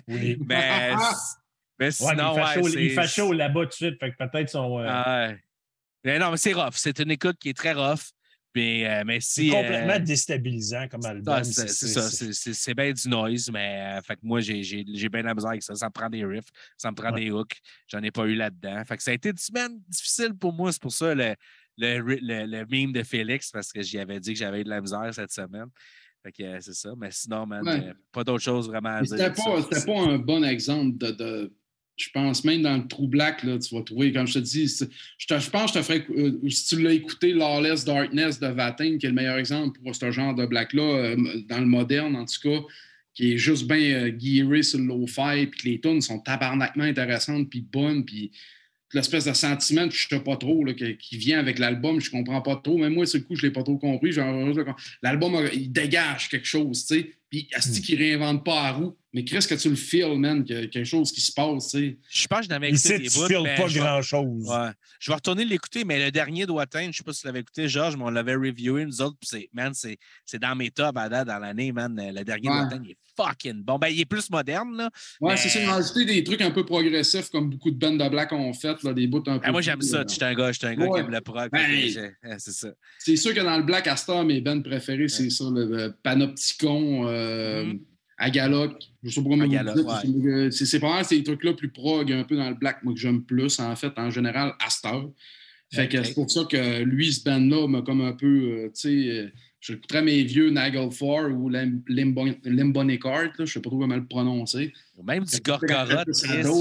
Oui. Mais, mais sinon, mais il fait chaud, ouais, il fait c'est- chaud là-bas tout de suite. Fait que peut-être son. Ah ouais. Mais non, mais c'est rough. C'est une écoute qui est très rough. Mais, euh, mais C'est si. complètement euh, déstabilisant comme album. ah, c'est ça, c'est- c'est c'est bien du noise, mais euh, fait que moi, j'ai j'ai- j'ai bien la misère avec ça. Ça me prend des riffs, ça me prend Ouais. des hooks. J'en ai pas eu là-dedans. Fait que ça a été une semaine difficile pour moi. C'est pour ça le, le, ri- le, le meme de Félix, parce que j'y avais dit que j'avais eu de la misère cette semaine. Fait que euh, c'est ça. Mais sinon, man, Ouais. euh, pas d'autre chose vraiment à dire. C'était pas, c'était pas un bon exemple de, de- Je pense même dans le True Black, là, tu vas trouver, comme je te dis, je, te- je pense que je te ferais. euh, si tu l'as écouté, Lawless Darkness de Vatin, qui est le meilleur exemple pour ce genre de black-là, euh, dans le moderne en tout cas, qui est juste bien euh, sur le low-fi, puis que les tunes sont tabarnakement intéressantes, puis bonnes, puis l'espèce de sentiment, je sais pas trop, là, qui vient avec l'album, je comprends pas trop. Même moi, sur le coup, je l'ai pas trop compris. L'album, il dégage quelque chose, tu sais. Puis, Asti Hmm. qui réinvente pas la roue. Mais qu'est-ce que tu le feels, man, qu'il y a quelque chose qui se passe, tu sais. Je pense que je n'avais écouté tu des bouts. mais pas je grand-chose. Ouais. Je vais retourner l'écouter, mais le dernier doit atteindre. Je ne sais pas si tu l'avais écouté, Georges, mais on l'avait reviewé, nous autres. puis c'est, man, c'est, c'est dans mes tops à date dans l'année, man. Le dernier Ouais. doit atteindre, il est fucking bon. Ben, il est plus moderne, là. Ouais, Mais- c'est ça. Ils ont ajouté des trucs un peu progressifs, comme beaucoup de bandes de black ont fait, là, des bouts un peu. Ben, moi, j'aime ça. euh, J'étais un gars, j'étais un gars Ouais. qui aime le prog. Ben, ouais, c'est ça. C'est sûr que dans le Black Astor, mes bands préférées, c'est ça, le, le Panopticon, euh, Mhm. Agaloc. Je sais pas comment ouais. c'est- euh, pas mal ces trucs-là plus prog, un peu dans le Black, moi, que j'aime plus, en fait, en général, Astor. Fait que c'est pour ça que lui, ce band-là, m'a comme un peu, euh, tu sais, euh, j'écouterais mes vieux Nagelfar ou Lim- Limbon- je sais pas trop comment le prononcer. Ou Même du Gorgoroth,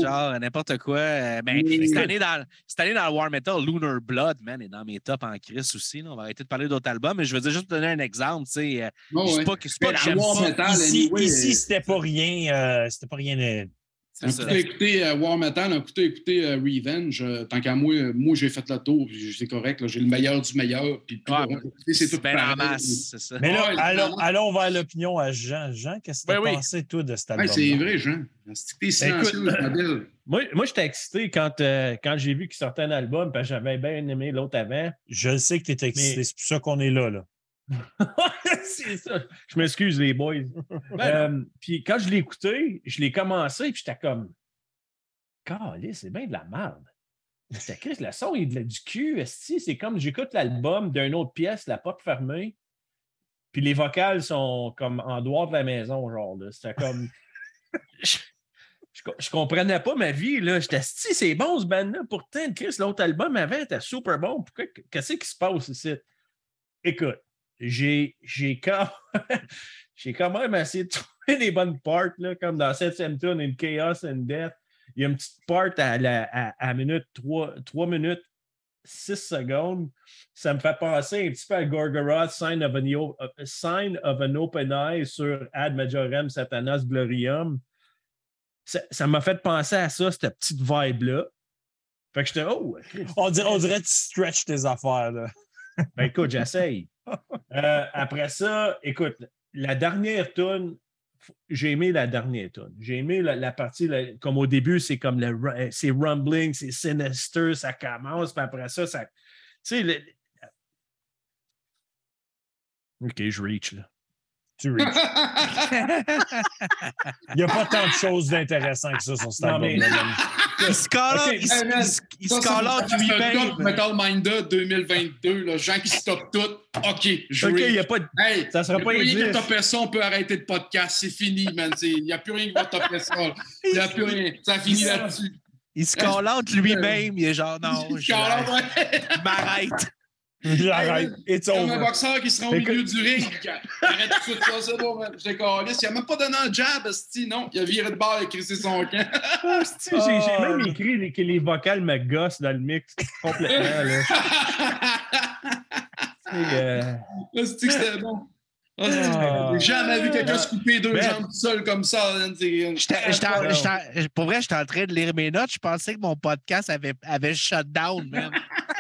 genre n'importe quoi. Euh, Ben, cette, année dans, cette année dans le War Metal, Lunar Blood, man, est dans mes tops en Chris aussi. là. On va arrêter de parler d'autres albums, mais je veux dire juste te donner un exemple. tu sais, Oh, je ouais. sais pas que c'est pas Mais que la j'aime War ça. Metal, Ici, anyway, ici c'était pas rien. euh, c'était pas rien. euh, Un coup, t'as écouté euh, War Metal, un coup, t'as écouté euh, Revenge. Euh, tant qu'à moi, euh, moi, j'ai fait le tour, puis c'est correct. J'ai le meilleur du meilleur. Puis, puis, Ouais, bon, écoutez, c'est tout ben en pareil. masse, c'est ça. Mais là, Ouais, allons, allons vers l'opinion à Jean. Jean, qu'est-ce que tu as Ben oui. pensé, toi, de cet Ouais, album? c'est vrai, Jean. C'est que t'es silencieux. Moi, moi j'étais excité quand, euh, quand j'ai vu qu'il sortait un album, parce que j'avais bien aimé l'autre avant. Je le sais que tu es excité. Mais- C'est pour ça qu'on est là. là. c'est ça. Je m'excuse, les boys. Ben Euh, puis quand je l'ai écouté, je l'ai commencé, puis j'étais comme. Calé, c'est bien de la merde. J'étais Chris, le son est du cul. C'est comme j'écoute l'album d'une autre pièce, la porte fermée, puis les vocales sont comme en dehors de la maison, genre. là. C'était comme. je, je, je comprenais pas ma vie, là. J'étais si c'est bon ce band-là. Pourtant, Chris, l'autre album avant était super bon. Pourquoi qu'est-ce qui se passe ici? Écoute, j'ai j'ai quand, j'ai quand même essayé de trouver des bonnes parts, là, comme dans cette tune, In Chaos and Death. Il y a une petite part à, la, à, à minute 3, 3 minutes 6 secondes. Ça me fait penser un petit peu à Gorgoroth, Sign of an, O- uh, Sign of an Open Eye sur Ad Majorem Satanas Glorium. Ça m'a fait penser à ça, cette petite vibe-là. Fait que j'étais, oh. On dirait, on dirait que tu stretches tes affaires. Là. Ben écoute, j'essaye. Euh, après ça, écoute, la dernière tune, j'ai aimé la dernière tune. J'ai aimé la, la partie, la- comme au début, c'est comme le euh, c'est rumbling, c'est sinister, ça commence, puis après ça, ça. Tu sais, le- OK, je reach là. Tu reaches. Il n'y a pas tant de choses d'intéressantes que ça sur cet Non, mais-. Il se call out, Ok, il man, il Ça, ça, top Metal Minder 2022, là, gens qui stoppent tout. OK, je OK, il n'y a pas de. Hey, Ça sera pas rien qui topper ça, on peut arrêter le podcast, c'est fini, man. Il n'y a plus rien qui va topper ça. Il n'y a plus rien. Ça finit là-dessus. Il se call out lui-même. Il est genre, non, je m'arrête. J'arrête. It's Comme un over. boxeur qui sera au Écoute- milieu du ring. Arrête tout de suite ça, c'est bon, man. Je décalisse. Il n'a même pas donné un jab, esti, non. Il a viré de bord, a crissé son camp. Ah, J'ai j'ai Ah. même écrit les- que les vocales me gossent dans le mix complètement. Là. Et, euh, que c'était bon. Ah. J'ai jamais vu quelqu'un se couper deux Ben. jambes tout seul comme ça. Pour vrai, j'étais en train de lire mes notes. Je pensais que mon podcast avait, avait shut down, man.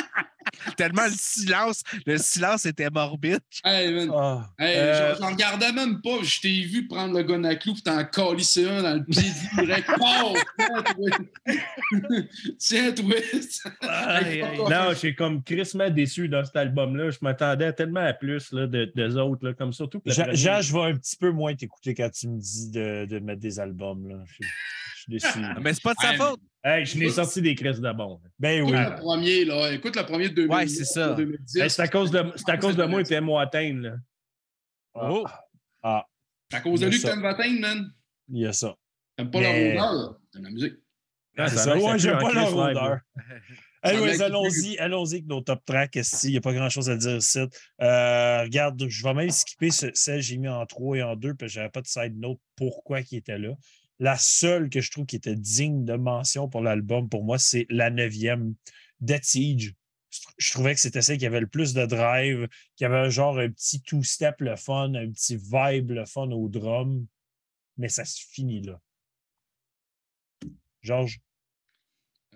Tellement le silence, le silence était morbide. Hey, man. Ah. Hey, Euh, j'en- regardais même pas. Je t'ai vu prendre le gun à clou puis t'en calisser un dans le pied direct. Oh! Tiens, aïe. Non, j'ai comme crissement déçu dans cet album-là. Je m'attendais tellement à plus là, de, des autres, là, comme surtout Jean, premier- Jean, je vais un petit peu moins t'écouter quand tu me dis de, de mettre des albums. Là. Je, je suis déçu. Mais c'est pas de sa faute. Hey, je n'ai sorti des crises de bon. Ben oui. Écoute le premier, là. Écoute le premier de 2000, Ouais, c'est ça. 2010. Hey, c'est à cause de, c'est à cause de moi que t'aimes atteindre. Là. Oh. Ah, C'est à cause de lui que t'aimes atteindre, man. il y a ça. T'aimes pas Mais- la odeur, t'aimes la musique. Ah, C'est ça Ouais, j'aime pas leur odeur. Anyways, allons-y, allons-y avec nos top tracks. Il n'y a pas grand-chose à dire ici. Euh, regarde, je vais même skipper ce, celle que j'ai mis en 3 et en 2 parce que j'avais pas de side note pourquoi qui était là. La seule que je trouve qui était digne de mention pour l'album, pour moi, c'est la neuvième, Dead Siege. Je trouvais que c'était celle qui avait le plus de drive, qui avait un genre un petit two-step le fun, un petit vibe le fun au drum. Mais ça se finit là. Georges?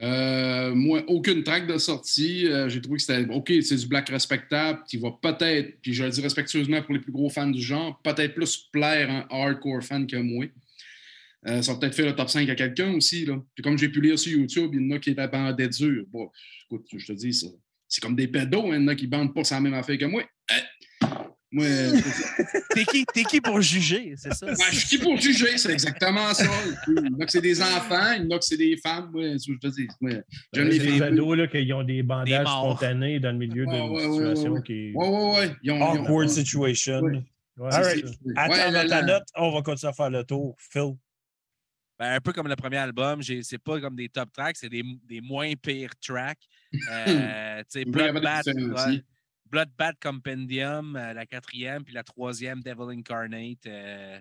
Euh, moi, aucune track de sortie. Euh, J'ai trouvé que c'était OK, c'est du black respectable qui va peut-être, puis je le dis respectueusement pour les plus gros fans du genre, peut-être plus plaire un hardcore fan que moi. Euh, ça va peut-être faire le top 5 à quelqu'un aussi. Là. Puis comme j'ai pu lire sur YouTube, il y en a qui étaient bandés dur. Bon, écoute, je te dis, ça, c'est comme des pédos, hein, il y en a qui bandent pas sur la même affaire que moi. Eh! Moi. T'es qui, t'es qui pour juger, c'est ça? Ben, je suis qui pour juger? C'est exactement ça. Il y en a que c'est des enfants, il y en a que c'est des femmes. Moi, c'est ce que je te dis. Moi, j'aime les C'est des ados là, qui ont des bandages spontanés dans le milieu d'une ouais, ouais, situation ouais, ouais. qui. Ouais, ouais, ouais. Ils ont- ils ont- Awkward situation. Ouais. Ouais, All right. Attends ta la- note, on va continuer à faire le tour. Phil. Ben, un peu comme le premier album, j'ai- c'est pas comme des top tracks, c'est des, des moins pires tracks. Euh, Bloodbath. Bloodbath Compendium, euh, la quatrième, puis la troisième, Devil Incarnate. euh,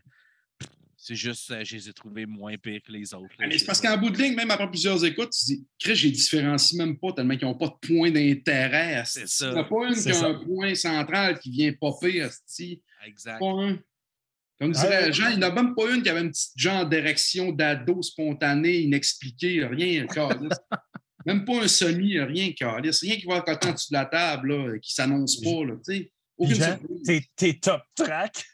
c'est juste, euh, je les ai trouvés moins pires que les autres. là. Ah, Mais c'est Je parce qu'en bout de ligne, même après plusieurs écoutes, tu te dis, Chris, j'ai différencie même pas tellement qu'ils n'ont pas de point d'intérêt. C'est ça. Il n'y en a pas une C'est qui a un point central qui vient popper. Exact. Pas un. Comme dirait Ouais. Jean, il n'y en a même pas une qui avait une petite genre d'érection d'ado spontanée, inexpliquée, rien. Même pas un semi, rien, calice. Rien qui va côté en dessous de la table, là, qui s'annonce pas, là, tu sais. T'es- top track.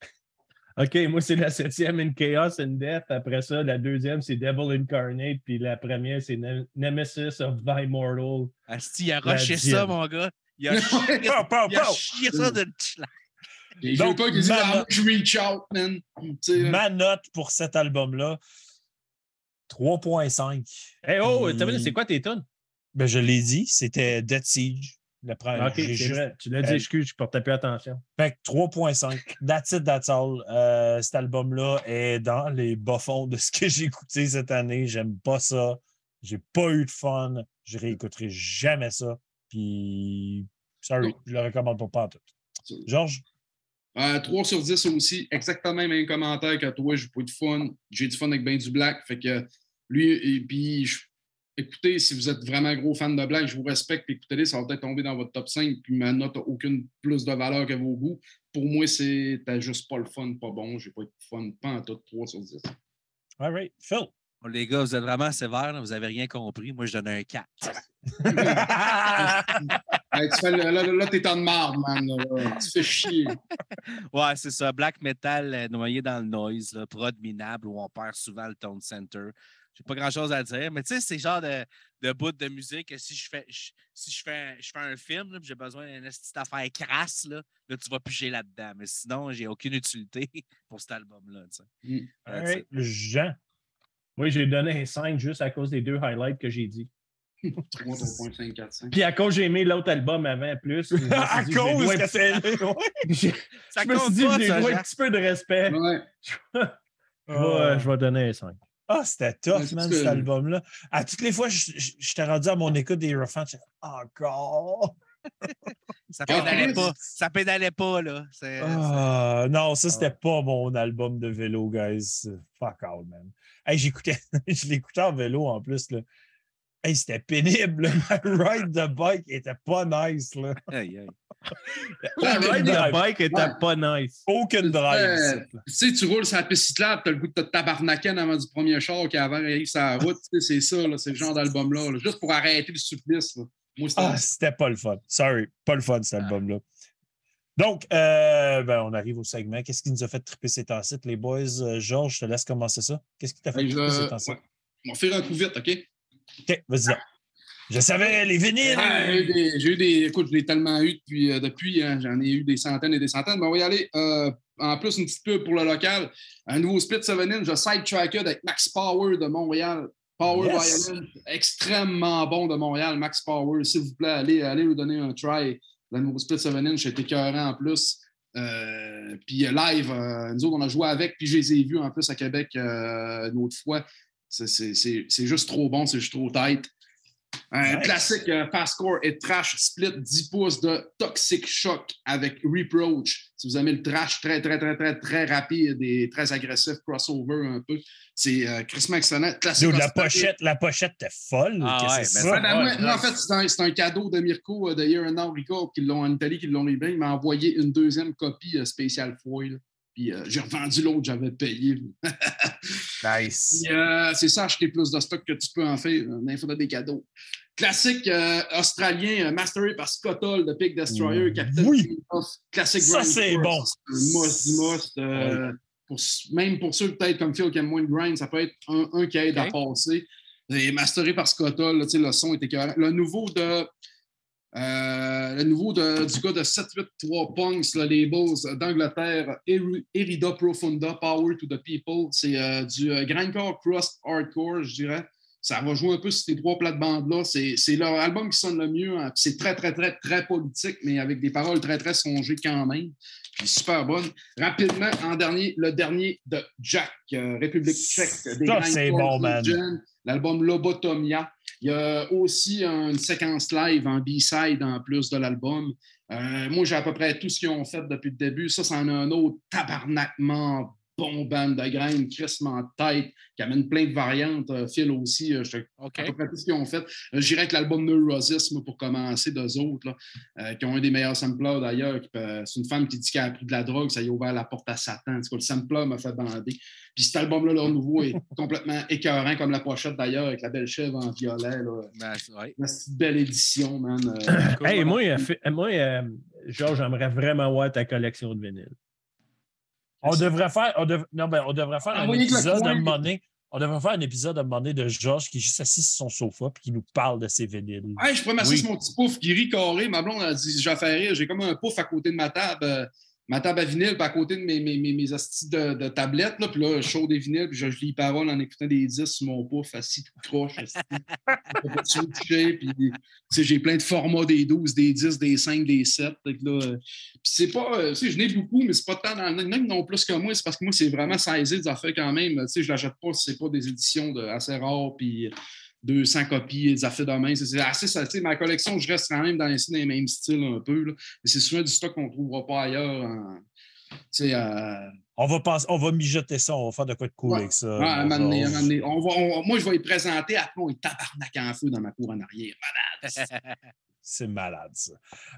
OK, moi, c'est la septième in Chaos and Death. Après ça, la deuxième, c'est Devil Incarnate. Puis la première, c'est Ne- Nemesis of the Immortal. Asti, il a rushé ça, mon gars. Il a chié, Pow, pow, il a pow. chié ça de J'ai Donc, pas Ah, je reach out, man. Ma note pour cet album-là, 3.5. Hey, oh, vu, c'est quoi tes tonnes? Ben, je l'ai dit, c'était Dead Siege. Le premier. OK, J'ai c'est juste- vrai. Tu l'as dit, Euh, excuse, je portais plus attention. Fait que 3.5. That's it, that's all. Euh, cet album-là est dans les bas-fonds de ce que j'ai écouté cette année. J'aime pas ça. J'ai pas eu de fun. Je réécouterai jamais ça. Puis, sorry, Non. je le recommande pas, pas en tout. Georges? Euh, 3 sur 10 aussi, exactement le même commentaire que toi. J'ai pas eu de fun. J'ai du fun avec Ben du Black. Fait que lui, et puis je- écoutez, si vous êtes vraiment gros fan de Black, je vous respecte. Puis écoutez-les, ça va peut-être tomber dans votre top 5. Puis ma note n'a aucune plus de valeur que vos goûts. Pour moi, c'est t'as juste pas le fun, pas bon. J'ai pas eu de fun, pas en tout. 3 sur 10. All right. Phil? Bon, les gars, vous êtes vraiment sévères, là, vous n'avez rien compris. Moi, je donne un 4. Hey, tu fais le- là, là, là, t'es en marde, man. là, là. Tu fais chier. Ouais, c'est ça. Black metal euh, noyé dans le noise, là, prod minable où on perd souvent le tone center. J'ai pas grand chose à dire, mais tu sais, c'est le genre de, de bout de musique que si je fais, je- si je fais, je fais un film, j'ai besoin d'une petite affaire crasse, là, là, tu vas piger là-dedans. Mais sinon, j'ai aucune utilité pour cet album-là. Mm. Jean? Moi, j'ai donné un 5 juste à cause des deux highlights que j'ai dit. 3, 3.5, 4, 5. Puis à cause j'ai aimé l'autre album avant plus. à dit, cause que c'est. Ouais. J'ai- Ça Je me suis dit, dois Jean. un petit peu de respect. Ouais. Je vais, je vais donner un 5. Ah, c'était tough, man, cet album-là. À toutes les fois, je, je- j'étais rendu à mon écoute des Rough je encore. Ça Ah, pédalait pas. Ça pédalait pas, là. Ah, non, ça, c'était pas mon album de vélo, guys. Fuck out, man. Hey, j'écoutais, je l'écoutais en vélo en plus, là. Hey, c'était pénible. Ma ride de bike était pas nice, là. Aïe, aïe. La ride de drive. bike était Ouais. pas nice. Aucune drive. Tu sais, tu roules sur la piste cyclable, t'as le goût de te tabarnaquer avant du premier char qui avant arrive sur la route. Tu sais, c'est ça, là, c'est le genre d'album-là. là, Juste pour arrêter le supplice. là. Moi, c'était Ah, c'était pas le fun. Sorry, pas le fun, cet album-là. Donc, euh, ben, on arrive au segment. Qu'est-ce qui nous a fait triper ces temps-ci, les boys? Euh, Georges, je te laisse commencer ça. Qu'est-ce qui t'a fait Hey, triper ces je... temps-ci? ouais. On va faire un coup vite, OK? OK, vas-y. Je savais, les vinyles! Ah, J'ai eu des, Écoute, je l'ai tellement eu depuis. euh, depuis hein, J'en ai eu des centaines et des centaines. Mais on va y aller. Euh, en plus, une petite pub pour le local. Un nouveau split 7 in Je sidetracked avec Max Power de Montréal. Power Yes. Violin. Extrêmement bon de Montréal. Max Power. S'il vous plaît, allez, allez lui donner un try. Le nouveau split 7 in J'étais écœurant en plus. Euh, puis live, nous autres, on a joué avec. Puis je les ai vus en plus à Québec une autre fois. C'est- juste trop bon. C'est juste trop tight. Un Nice. classique euh, fast-core et trash split 10 pouces de Toxic Shock avec Reproach. Si vous aimez le trash très, très, très, très, très rapide et très agressif, crossover un peu, c'est euh, Chris excellent. Classique Dude, la pochette, la pochette était folle. Ah ouais, ça? Ben, moi, en fait, c'est un, cadeau de Mirko euh, de Year and Now Record qui l'ont en Italie, qui l'ont livré. Il m'a envoyé une deuxième copie euh, spéciale foil. Puis euh, j'ai revendu l'autre, j'avais payé. Nice. Euh, c'est ça, acheter plus de stock que tu peux en faire. Mais il faudrait des cadeaux. Classique euh, australien, euh, masteré par Scott Hall de Pig Destroyer, Captain oui. Classic Ça, Grind c'est bon. Must euh, pour- même pour ceux peut-être comme Phil qui aiment moins de grind, ça peut être un, un qui aide à passer. Et masteré par Scott Hall, là, le son était écœurant. Le nouveau de. Euh, le nouveau du gars de 783 Punks, le labels d'Angleterre, Eri- Erida Profunda, Power to the People. C'est euh, du euh, grindcore crust hardcore, je dirais. Ça va jouer un peu sur ces trois plates-bandes-là. C'est c'est leur album qui sonne le mieux. hein. C'est très, très, très, très politique, mais avec des paroles très, très songées quand même. Puis super bonne. Rapidement, en dernier, le dernier de Jack, euh, République tchèque. des Ça, c'est bon, man. L'album Lobotomia. Il y a aussi une séquence live en B-side en plus de l'album. Euh, moi, j'ai à peu près tout ce qu'ils ont fait depuis le début. Ça, c'en a un autre tabarnakement bon band de graines, crissement de tête, qui amène plein de variantes. Euh, Phil aussi, euh, je à peu près tout ce qu'ils ont fait. Euh, J'irais avec l'album Neurosis, moi, pour commencer, d'eux autres, là, euh, qui ont un des meilleurs samplers d'ailleurs. peut- C'est une femme qui dit qu'elle a pris de la drogue, ça y a ouvert la porte à Satan. Cas, le sampler m'a fait bander. Puis cet album-là, leur nouveau, est complètement écœurant, comme la pochette d'ailleurs, avec la belle chèvre en violet. Là. Ben, c'est- ouais. Une belle édition, man. Euh, Cool. Hey, moi, moi euh, Georges, j'aimerais vraiment voir ta collection de vinyles. On devrait faire, on dev- non, ben, on devrait faire un épisode à un moment donné. On devrait faire un épisode à un moment donné de Georges qui est juste assis sur son sofa et qui nous parle de ses vinyles. Hey, je pourrais m'asseoir Oui. sur mon petit pouf qui rit carré. Ma blonde a dit J'ai fait rire. J'ai comme un pouf à côté de ma table, euh, ma table à vinyle, puis à côté de mes, mes, mes, mes hosties de, de tablettes. Là, puis là, je chaud des vinyles, puis je, je lis les paroles en écoutant des disques sur mon pouf, assis tout croche. puis sais, j'ai plein de formats des 12, des 10, des 5, des 7. Fait que là, euh, puis c'est pas, euh, tu sais, je n'ai beaucoup, mais c'est pas tant dans le même non plus que moi. C'est parce que moi, c'est vraiment saisi des affaires quand même. Tu sais, je l'achète pas si c'est pas des éditions de, assez rares, puis 200 copies, des affaires de main. C'est assez, ma collection, je reste quand même dans les, les mêmes styles un peu. Là. Mais c'est souvent du stock qu'on ne trouvera pas ailleurs. euh, On va, on va mijoter ça, on va faire de quoi de cool Ouais. avec ça. ouais, à un mon moment donné, à un Georges. moment donné. On va, on- moi, je vais y présenter. Après, on est tabarnak en feu dans ma cour en arrière. C'est malade, ça.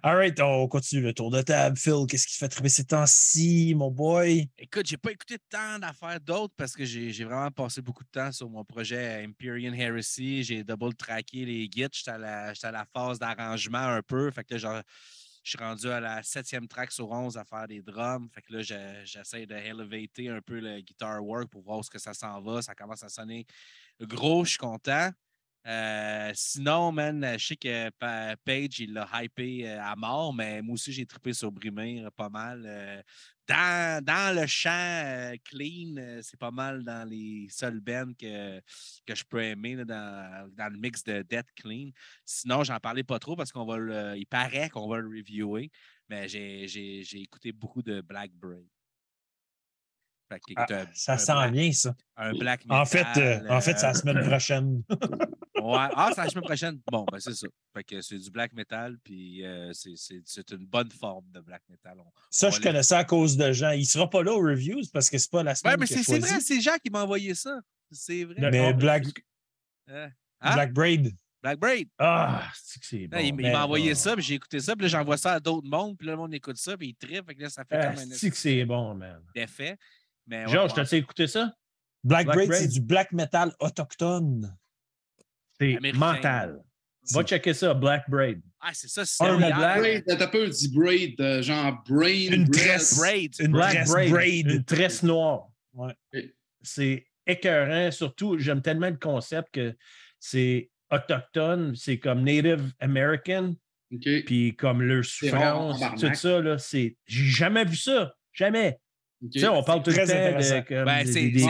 All right, on continue le tour de table. Phil, qu'est-ce qui te fait triper ces temps-ci, mon boy? Écoute, j'ai pas écouté tant d'affaires d'autres parce que j'ai vraiment passé beaucoup de temps sur mon projet Empyrean Heresy. J'ai double tracké les gits. J'étais à, la- j'étais à la phase d'arrangement un peu. Fait que là, genre, je suis rendu à la septième track sur 11 à faire des drums. Fait que là, je- j'essaie de elevater un peu le guitar work pour voir où ce que ça s'en va. Ça commence à sonner gros, je suis content. Euh, sinon, man, je sais que Pa- Page, il l'a hypé euh, à mort, mais moi aussi, j'ai trippé sur Brimir pas mal. Euh, dans, le chant euh, clean, euh, c'est pas mal dans les seuls bands que, je peux aimer dans, le mix de Death Clean. Sinon, j'en parlais pas trop parce qu'on va le, il paraît qu'on va le reviewer, mais j'ai, écouté beaucoup de Black. Ah, un- ça un sent black- bien, ça. Un black En fait, euh, metal, en fait, c'est la euh, semaine prochaine. Ouais. Ah, c'est la semaine prochaine? Bon, ben c'est ça. Fait que c'est du black metal, puis euh, c'est- une bonne forme de black metal. On- Ça, on je va connais ça à cause de Jean. Il ne sera pas là aux reviews parce que c'est pas la semaine Ouais, mais c'est vrai, c'est Jean qui m'a envoyé ça. C'est vrai. Mais Black, Euh, hein? Black Braid. Black Braid. Ah, c'est que c'est bon. Il m'a envoyé ah. ça, puis j'ai écouté ça, puis là, j'envoie ça à d'autres mondes, puis là, le monde écoute ça, puis il trippe, fait que là, ça fait Ah, comme un c'est que c'est bon, man. effet. Mais ouais, Georges, ouais. t'as écouté ça? Black, Black Braid, Braid. c'est du black metal autochtone. C'est mental. Va checker ça, Black Braid. Ah, c'est ça, c'est Un black- Braid, t'as peu dit braid, euh, genre brain. Une bread. tresse. Braid. Une Black tresse Braid, braid. une tresse noire. Ouais. C'est écœurant. Surtout, j'aime tellement le concept que c'est autochtone, c'est comme Native American, OK. puis comme leur souffrance, tout ça, là, c'est... J'ai jamais vu ça. Jamais. OK. Tu sais, on parle tout le très temps de Ben, c'est des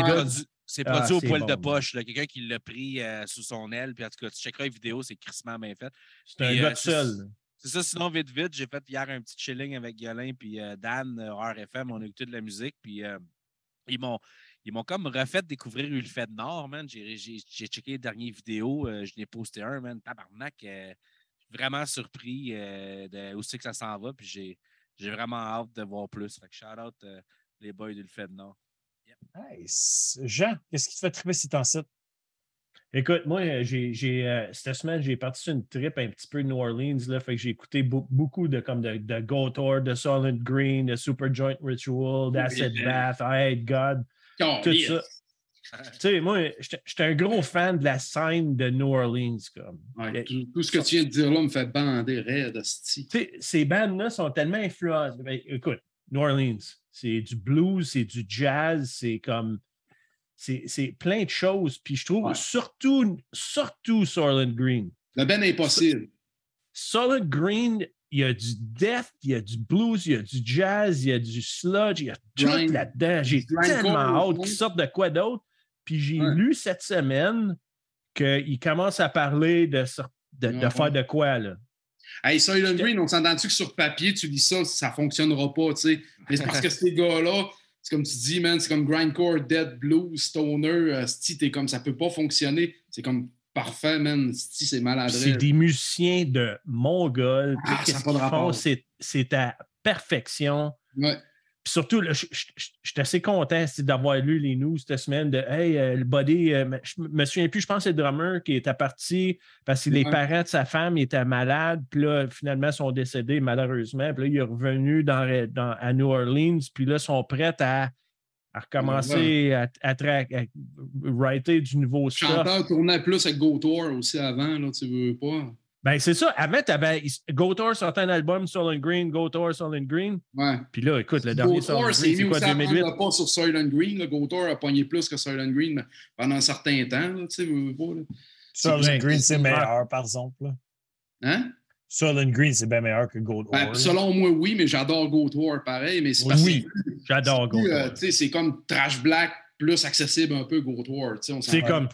c'est Ah, produit au c'est poil bon, de poche. là. Quelqu'un qui l'a pris euh, sous son aile, puis en tout cas, tu checkeras les vidéos, c'est crissement bien fait. C'est un gars euh, seul. C'est ça, sinon, vite, vite, j'ai fait hier un petit chilling avec Yolin puis euh, Dan, RFM, on a écouté de la musique, puis euh, ils m'ont ils m'ont comme refait découvrir Ulfed Nord, man. J'ai j'ai- j'ai checké les dernières vidéos, euh, je n'ai posté un, man, tabarnak. euh, vraiment surpris euh, de où c'est que ça s'en va, puis j'ai j'ai vraiment hâte de voir plus. Fait que shout out euh, les boys d'Ulfed Nord. Nice. Jean, qu'est-ce qui te fait triper ces temps-ci? Écoute, moi, j'ai, j'ai, euh, cette semaine, j'ai parti sur une trip un petit peu de New Orleans. Là, fait que j'ai écouté beau- beaucoup de, comme de, de Gotor, de Solid Green, de Super Joint Ritual, d'Acid. Bath, I Hate God, tout ça. Tu sais, moi, j'étais un gros fan de la scène de New Orleans. Comme. Ouais, tout, tout ce que tu viens de dire là me fait bander raide, hostie. Tu sais, ces bandes-là sont tellement influencées. Ben, écoute, New Orleans, c'est du blues, c'est du jazz, c'est comme. C'est plein de choses. Puis je trouve Ouais. surtout, surtout Solid Green. Le ben impossible. Solid Green, il y a du death, il y a du blues, il y a du jazz, il y a du sludge, il y a tout là-dedans. J'ai tellement hâte fond. qu'ils sortent de quoi d'autre. Puis j'ai Ouais. lu cette semaine qu'il commence à parler de, de, de Ouais. faire de quoi, là. Hey, Soylent Green, on s'entend-tu que sur papier, tu lis ça, ça fonctionnera pas, tu sais? Mais c'est parce que ces gars-là, c'est comme tu dis, man, c'est comme grindcore, dead, blues, stoner, sti, t'es comme ça peut pas fonctionner. C'est comme parfait, man. Sti, c'est maladroit. C'est des musiciens de Mongol. Ah. C'est c'est à perfection. Ouais. Puis surtout, je suis assez content d'avoir lu les news cette semaine de Hey, euh, le body, euh, je me souviens plus, je pense que c'est le drummer qui était parti parce que les Ouais. parents de sa femme étaient malades, puis là, finalement, ils sont décédés malheureusement. Puis là, il est revenu dans, dans- à New Orleans, puis là, ils sont prêts à, à recommencer à, à, tra- à writer du nouveau stuff. chanteur tournait plus avec GoTour aussi avant, là, tu veux pas? Ben, c'est ça. Avant, tu avais GoTour sortait un album, Soul and Green, GoTour, Soul and Green. Ouais. Puis là, écoute, le dernier GoTour, c'est Green, c'est mis quoi, aussi à 2008? prendre le pas sur Soylent Green. Là. GoTour a pogné plus que Soylent Green mais pendant un certain temps, tu sais. Green, c'est meilleur, par exemple. là. Hein? Soylent Green, c'est bien meilleur que Gold Ben, selon moi, oui, mais j'adore GoTour pareil, mais c'est parce Oui, que j'adore euh, GoTour. tu sais, c'est comme Trash Black plus accessible un peu sais, on C'est comme,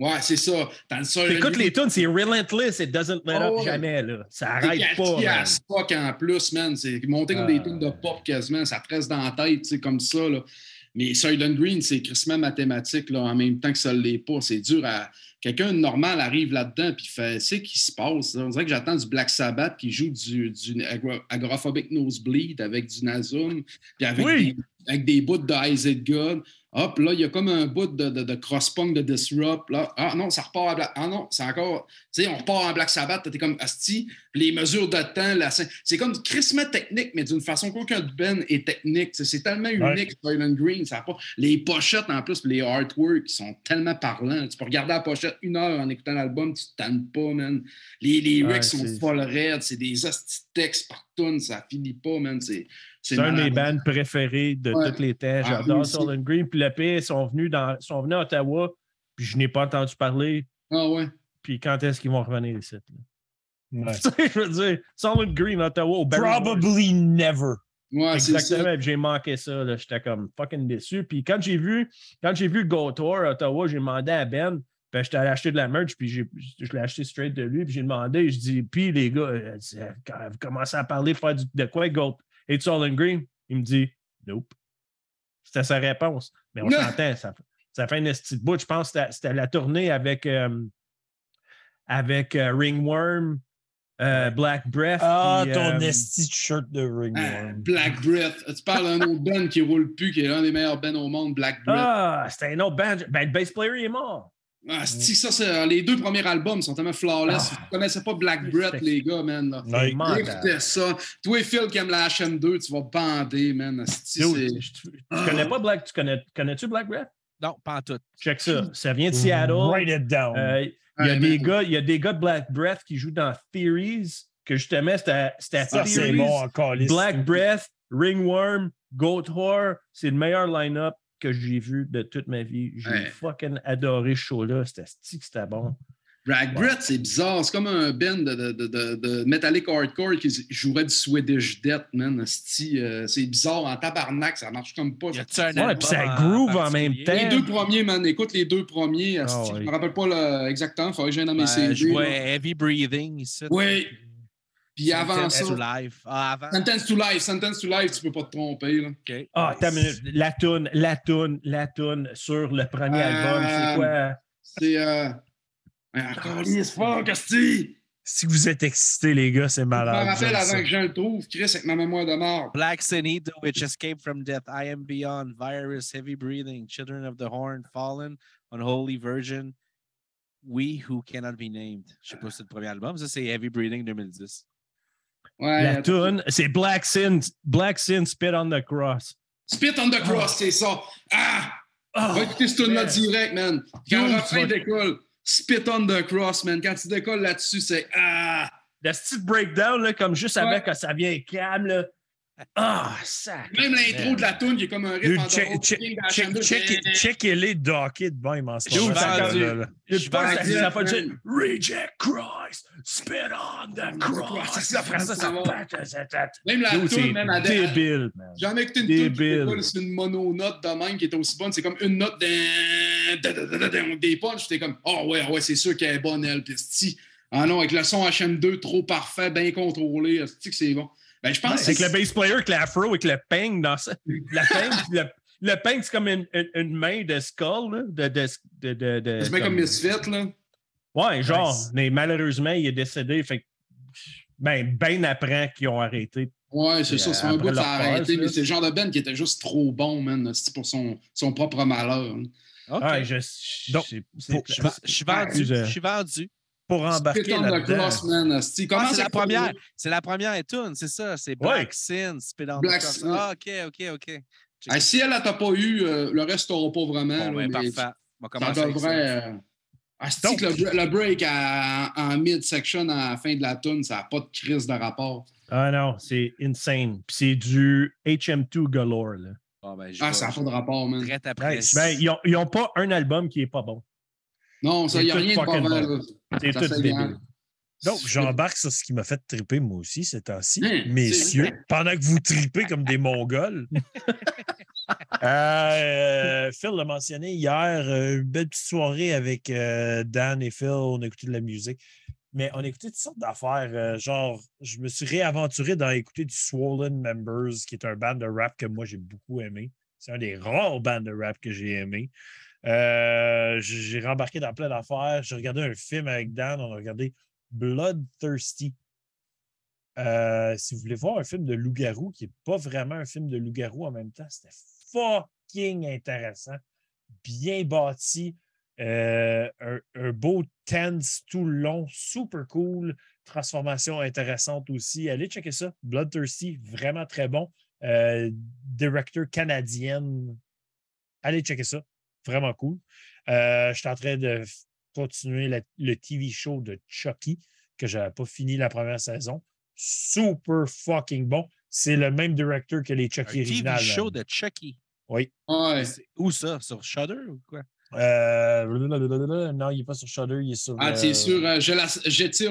Ouais, c'est ça. Dans le écoute les tunes, c'est relentless, it doesn't let Oh, up jamais, là. Ça C'est arrête pas. man. as fuck en plus, man. C'est monté comme Ah. des tunes de pop quasiment. Ça te reste dans la tête, tu sais, comme ça. Là. Mais Soylent Green, c'est crissement mathématique là, en même temps que ça ne l'est pas. C'est dur à. Quelqu'un de normal arrive là-dedans puis fait c'est qui se passe. On dirait que j'attends du Black Sabbath qui joue du, du agoraphobic nosebleed avec du Nasum, puis avec, Oui. des, avec des bouts de Isaac God. Hop, là, il y a comme un bout de, de, de cross-punk de Disrupt. Là. Ah non, ça repart à Black. Ah non, c'est encore. Sais, on repart en Black Sabbath, t'es comme Asti, les mesures de temps, la c'est comme du crissement technique, mais d'une façon qu'aucun Ben est technique. C'est tellement Ouais. unique, Soylent Green. Ça pas... Les pochettes en plus, les artworks, sont tellement parlants. Tu peux regarder la pochette une heure en écoutant l'album, tu te tannes pas, man. Les, les Ouais, lyrics sont folles raides, c'est des de textes par tonne, ça finit pas, man. C'est C'est un de mes malade. bands préférés de Ouais. tous les temps. Ah, J'adore and Green. Puis le pire, ils sont venus, dans, ils sont venus à Ottawa, puis je n'ai pas entendu parler. Ah ouais. Puis quand est-ce qu'ils vont revenir ici? là? Ouais. Tu sais, je veux dire, Soul and Green, Ottawa, au Barry. Probably never. Ouais, c'est ça. Exactement, j'ai manqué ça. là. J'étais comme fucking déçu. Puis quand j'ai vu, quand j'ai vu Go Tour à Ottawa, j'ai demandé à Ben, puis j'étais allé acheter de la merch, puis j'ai- je l'ai acheté straight de lui, puis j'ai demandé, je dis, puis les gars, quand vous commencez à parler, faire du- de quoi, Go It's All in Green? Il me dit, nope. C'était sa réponse. Mais on s'entend, ça, ça fait une petite bout. Je pense que c'était- c'était la tournée avec, euh, avec euh, Ringworm, euh, Black Breath. Ah, puis, ton euh, esti de shirt de Ah, Ringworm. Black Breath. Tu parles d'un autre band qui roule plus, qui est l'un des meilleurs bands au monde, Black Breath? Ah, c'était un autre band. Ben, le bass player il est mort. Ah, c'est ça, c'est, les deux premiers albums sont tellement flawless. Ah. Vous ne connaissez pas Black Breath, les gars, man. Là. Mental. Écoutez ça. Toi, Phil, qui aime la HM2, tu vas bander, man. Asti, tu, tu connais pas Black, tu connais, connais-tu Black Breath? Non, pas en tout. Check ça. Ça vient de Seattle. Write it down. Euh, il, y a des gars, il y a des gars de Black Breath qui jouent dans Theories, que justement, c'était c'est Theories, bon encore. Black Breath, Ringworm, Goat Whore. C'est le meilleur line-up que j'ai vu de toute ma vie. J'ai Ouais. fucking adoré ce show-là. C'était stick, c'était bon. Black Breath, c'est bizarre. C'est comme un band de, de, de, de, de metallic hardcore qui jouerait du Swedish Death, man. Euh, c'est bizarre. En tabarnak, ça marche comme pas. Y a-tu un Ouais, puis ça groove en même temps. Les deux premiers, man. Écoute les deux premiers. asti, Ah, Je ouais. me rappelle pas le- exactement. Faudrait que j'aille dans mes Ben, CD. je vois. Heavy Breathing ici. Oui. Puis avant Sentence to ça, Life. Ah, avant. Sentence to Life. Sentence to Life, tu peux pas te tromper. Là. OK. Ah, attends une minute. La toune, la toune, la toune sur le premier Euh, album, c'est quoi? C'est. Euh... Encore lisse fuck, Asti! Si vous êtes excités, les gars, c'est Je me malade. rappelle avant ça. que je le trouve, Chris, avec ma mémoire de mort. Black Sinito, which escaped from death, I am beyond, virus, heavy breathing, children of the horn, fallen, unholy virgin, we who cannot be named. Je sais pas si c'est le premier album, ça c'est Heavy Breathing 2010. Ouais, La toune, c'est Black Sin, Black Sin Spit on the Cross. Spit on the cross, c'est ça. Ah! Ah, Va écouter ce tune-là direct, man. Quand le refrain décolle, spit on the cross, man. Quand tu décolles là-dessus, c'est Ah! Le petit breakdown, là, comme juste Ouais. avec que ça vient calme, là. Ah, ça. Même l'intro de la tune, qui est comme un en check, check, check, check, check les dockets de même en ce moment. Je Je dire, ça fait man. dire Reject Christ, spit on the cross. C'est ça, Après ça, ça ça va. Même la c'est même à débile, man. J'ai jamais écouté une tune qui une mononote de même qui est aussi bonne. C'est comme une note des punches. J'étais comme, oh ouais, ouais, c'est sûr qu'elle est bonne, elle. Esti. ah non, avec le son HM2 trop parfait, bien contrôlé, esti que c'est bon. Ben, je pense Avec que le c'est- bass player, avec l'afro, avec le ping dans ça. La ping, le, le ping, c'est comme une, une, une main de skull, là, de, de, de, de, de- c'est bien comme Misfit, là. Ouais, genre, mais malheureusement, il est décédé. Fait que, ben, ben après qu'ils ont arrêté Ouais, c'est Et ça. C'est un après bout, ça a leur arrêté, mais c'est le genre de band qui était juste trop bon, man. C'est pour son, son propre malheur. hein. OK. Ah, je, je- Donc, c'est- c'est pour- je, suis je vendu. Je suis vendu. Pour embarquer the là-dedans. Ah, c'est la première. C'est la première tune, c'est ça. C'est Black Ouais. Sin, Spit on the Black Cross. Sin. Ah, OK, OK, OK. Ah, si elle, t'a pas eu, euh, le reste t'aura pas vraiment. Bon, là, ben, mais parfait. On va Ça commencer avec ça. devrait. euh, que le, br- le break à- en mid-section à la fin de la tune, ça n'a pas de crise de rapport. Ah non, c'est insane. Puis c'est du HM2 galore. Là. Ben, Ah, vais- ça n'a pas de rapport, man. Après. Nice. Ben, ils n'ont ont pas un album qui est pas bon. Non, ça, il n'y a rien de pas là. C'est tout débile. Donc, j'embarque sur ce qui m'a fait triper moi aussi ces temps-ci. Hein, Messieurs, pendant que vous tripez comme des Mongols. Euh, Phil l'a mentionné hier, euh, une belle petite soirée avec euh, Dan et Phil. On a écouté de la musique. Mais on a écouté toutes sortes d'affaires. euh, genre, je me suis réaventuré dans écouter du Swollen Members, qui est un band de rap que moi j'ai beaucoup aimé. C'est un des rares bands de rap que j'ai aimé. Euh, j'ai rembarqué dans plein d'affaires. J'ai regardé un film avec Dan. On a regardé Bloodthirsty. Euh, si vous voulez voir un film de loup-garou qui n'est pas vraiment un film de loup-garou en même temps, c'était fucking intéressant. Bien bâti. euh, un, beau tense tout le long, super cool. Transformation intéressante aussi. Allez checker ça. Bloodthirsty, vraiment très bon. Directeur canadienne. Allez checker ça. Vraiment cool. Euh, je suis en train de continuer la- le TV show de Chucky, que je n'avais pas fini la première saison. Super fucking bon. C'est le même directeur que les Un Chucky TV originales. show de Chucky. Oui. Ouais. Où ça? Sur Shudder ou quoi? Euh, non, il n'est pas sur Shudder, il est sur. Ah, euh, c'est sûr, euh, je la-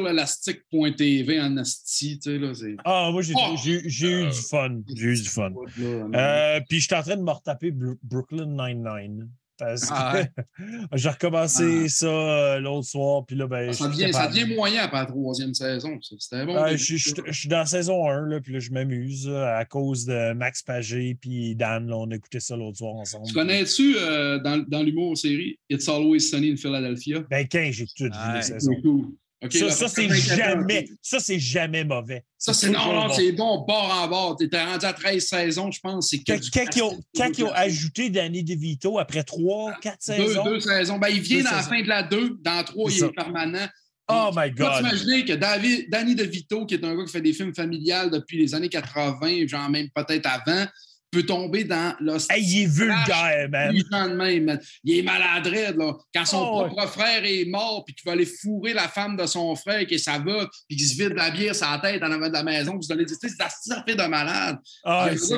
l'élastique.tv en asti, tu sais, là. Ah, moi, j'ai Oh! j'ai- eu du fun. J'ai eu du fun. Euh, Euh, puis je suis en train de me retaper Brooklyn Nine-Nine. Parce que Ah ouais? j'ai recommencé Ah. ça euh, l'autre soir. Puis là, ben, ça, je suis devient, ça devient moyen après la troisième saison. ça. C'était bon. Ah, je, je- je suis dans la saison 1, là, puis là, je m'amuse à cause de Max Pagé puis Dan. là, on a écouté ça l'autre soir ensemble. Tu connais-tu euh, dans, dans l'humour série It's Always Sunny in Philadelphia? Ben, 15, j'ai toutes vu les saisons. Cool. Ça, c'est 94, jamais, ça, c'est jamais mauvais. Ça, c'est non, non, bon. c'est bon, bord en bord. T'étais rendu à 13 saisons, je pense. C'est Quand, quand ils ont, classique. quand ils ont ajouté Danny DeVito après 3, 4 deux, saisons. deux saisons. Ben, il vient Deux dans la fin de la 2. Dans 3, C'est il ça. est permanent. Oh my Tu God. t'imaginer que David, Danny DeVito, qui est un gars qui fait des films familiales depuis les années 80, genre même peut-être avant, peut tomber dans le Hey, il est vulgaire, man. Gens de même, man. Il est maladroit, là. Quand son Oh, propre frère est mort, puis qu'il va aller fourrer la femme de son frère, que ça va, puis qu'il se vide la bière sur la tête en avant de la maison, puis se donner des tu sais, c'est ça fait de malade. Ah, il, disait,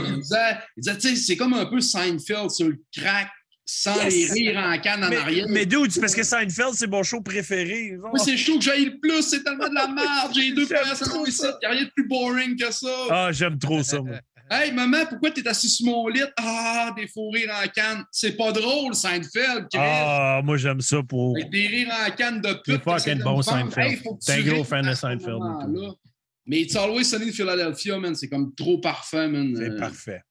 il disait, tu sais, c'est comme un peu Seinfeld sur le crack, sans Yes! les rires en canne en mais, arrière. mais dude, parce que Seinfeld, c'est mon show préféré. genre. Moi, c'est chaud que j'aille le plus, c'est tellement de la merde. J'ai deux trop ici, ça. il n'y a rien de plus boring que ça. Ah, j'aime trop ça, moi. Hey, maman, pourquoi t'es assis sur mon lit? Ah, des faux rires en canne. C'est pas drôle, Seinfeld, Chris. Ah, moi, j'aime ça pour. Avec des rires en canne de pute. C'est fucking bon? Seinfeld. que T'es un gros fan de Seinfeld. Mais It's Always Sunny in Philadelphia, man, c'est comme trop parfait, man. C'est Euh, parfait.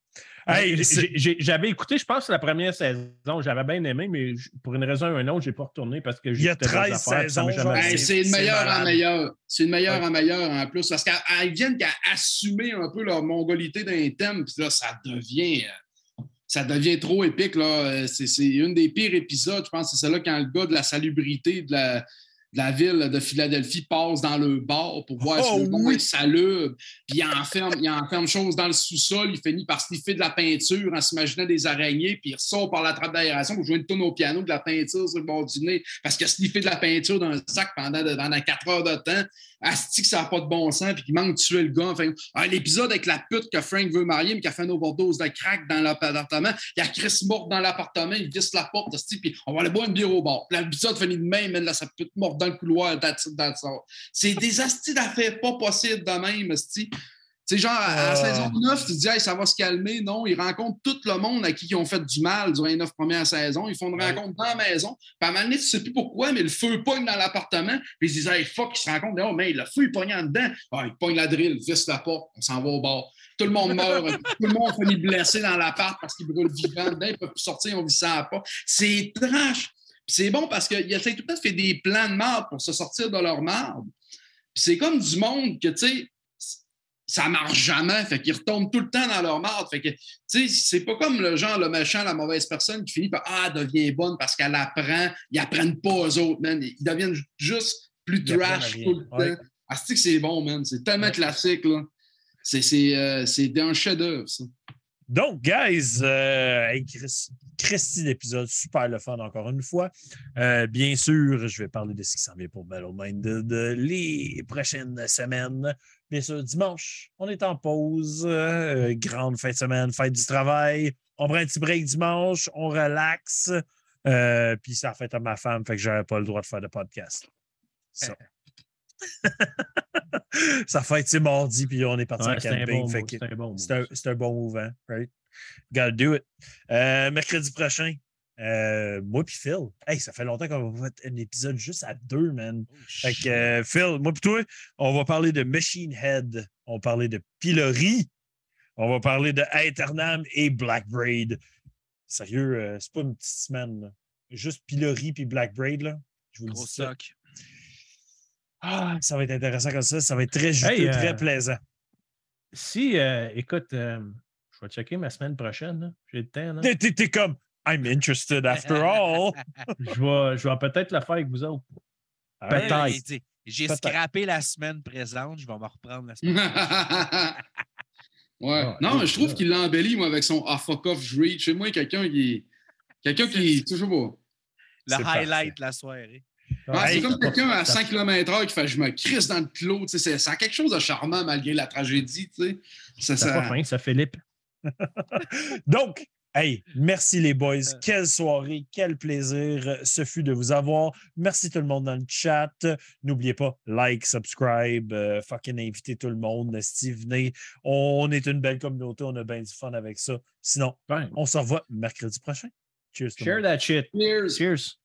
Hey, j'ai- j'ai- J'avais écouté, je pense, la première saison. J'avais bien aimé, mais pour une raison ou une autre, je n'ai pas retourné parce que Il y a j'écoutais d'autres 13 affaires, puis ça m'a saisons, Hey, c'est une meilleure en meilleure. C'est une meilleure Ouais. en meilleure en plus. Parce qu'elles viennent qu'à assumer un peu leur mongolité d'un thème, puis là, ça devient. euh, Ça devient trop épique. là. Euh, C'est c'est une des pires épisodes, je pense. C'est celle-là quand le gars de la salubrité de la, de la ville de Philadelphie passe dans le bar pour voir Oh, si le bon oui. est salubre. Puis il enferme, il enferme chose dans le sous-sol. Il finit par sniffer de la peinture en s'imaginant des araignées. Puis il ressort par la trappe d'aération pour jouer une tonne au piano de la peinture sur le bord du nez. Parce qu'il a sniffé de la peinture dans un sac pendant, de- pendant quatre heures de temps. Asti que ça n'a pas de bon sens, puis qu'il manque de tuer le gars. L'épisode avec la pute que Frank veut marier, mais qui a fait une overdose de crack dans l'appartement. Il y a Chris morte dans l'appartement, il visse la porte, asti, puis on va aller boire une bière au bar. L'épisode finit de même, man, là, sa pute morte dans le couloir, that's all. C'est des astis d'affaires pas possibles de même, asti. C'est genre, à, à Ah. saison 9, tu te dis, hey, ça va se calmer. Non, ils rencontrent tout le monde à qui ils ont fait du mal durant les neuf premières saisons. Ils font une Ouais. rencontre dans la maison. Puis à un moment donné, tu ne sais plus pourquoi, mais le feu pogne dans l'appartement. Puis ils se disent, hey, fuck, ils se rencontrent. Oh, mais le feu, il pogne en dedans. Ah, il pogne la drill, visse la porte, on s'en va au bar. Tout le monde meurt. tout le monde finit blessé dans l'appart parce qu'il brûle vivant dedans. Ils ne peuvent plus sortir, on vit ça pas. C'est trash. Puis c'est bon parce qu'ils essaient tout le temps de faire des plans de marde pour se sortir de leur marde. Puis c'est comme du monde que, tu sais, ça marche jamais. Fait qu'ils retombent tout le temps dans leur marde. Fait que, tu sais, c'est pas comme le genre, le méchant, la mauvaise personne qui finit par Ah, elle devient bonne parce qu'elle apprend. Ils apprennent pas aux autres, man. Ils deviennent juste plus trash tout le Ouais. temps. Ah, c'est que c'est bon, man. C'est tellement Ouais. classique, là. C'est c'est, euh, c'est un chef-d'œuvre, ça. Donc, guys, euh, hey, Chris, Christy d'épisode, super le fun encore une fois. Euh, bien sûr, je vais parler de ce qui s'en vient pour Battle Mind de, de les prochaines semaines. Bien sûr, dimanche, on est en pause. euh, grande fin de semaine, fête du travail. On prend un petit break dimanche, on relaxe. Euh, puis ça fait à ma femme, fait que j'aurais pas le droit de faire de podcast. Ça. ça fête, c'est mardi, puis on est parti Ouais, en c'est un camping. fait c'est un bon mot. c'est un, bon mouvement, right? Gotta do it. Euh, mercredi prochain, euh, moi puis Phil. Hey, ça fait longtemps qu'on va faire un épisode juste à deux, man. Oh, Fait que euh, Phil, moi puis toi, on va parler de Machine Head. On va parler de Pillory. On va parler de Aeternam et Black Braid. Sérieux, euh, c'est pas une petite semaine. là. Juste Pillory puis Black Braid, là. Je vous le Gros dis ça. stock. Ah, ça va être intéressant comme ça. Ça va être très juteux, Hey, euh, très plaisant. Si, euh, écoute, euh, je vais checker ma semaine prochaine. J'ai le temps. t'es comme I'm interested after all. Je vais, je vais peut-être le faire avec vous autres. Alright. Peut-être. J'ai Peut-être. scrappé la semaine présente, je vais me reprendre la semaine ouais. Ah, non, mais je trouve qu'il l'embellit, moi, avec son ah fuck off, je reach. Chez moi, quelqu'un qui est. Quelqu'un qui est toujours beau. Le highlight de la soirée. Ouais, c'est comme quelqu'un à ça- 100 km/h qui fait je me crisse dans le clos. tu sais, c'est- Ça a quelque chose de charmant malgré la tragédie. Tu sais. Ça, C'est ça- pas fin, ça, Philippe? Donc, hey, merci les boys. Euh. Quelle soirée, quel plaisir euh, ce fut de vous avoir. Merci tout le monde dans le chat. N'oubliez pas, like, subscribe, euh, fucking invitez tout le monde. Steve, venez. On est une belle communauté, on a bien du fun avec ça. Sinon, Ben, on se revoit mercredi prochain. Cheers. share that shit. Cheers. Cheers.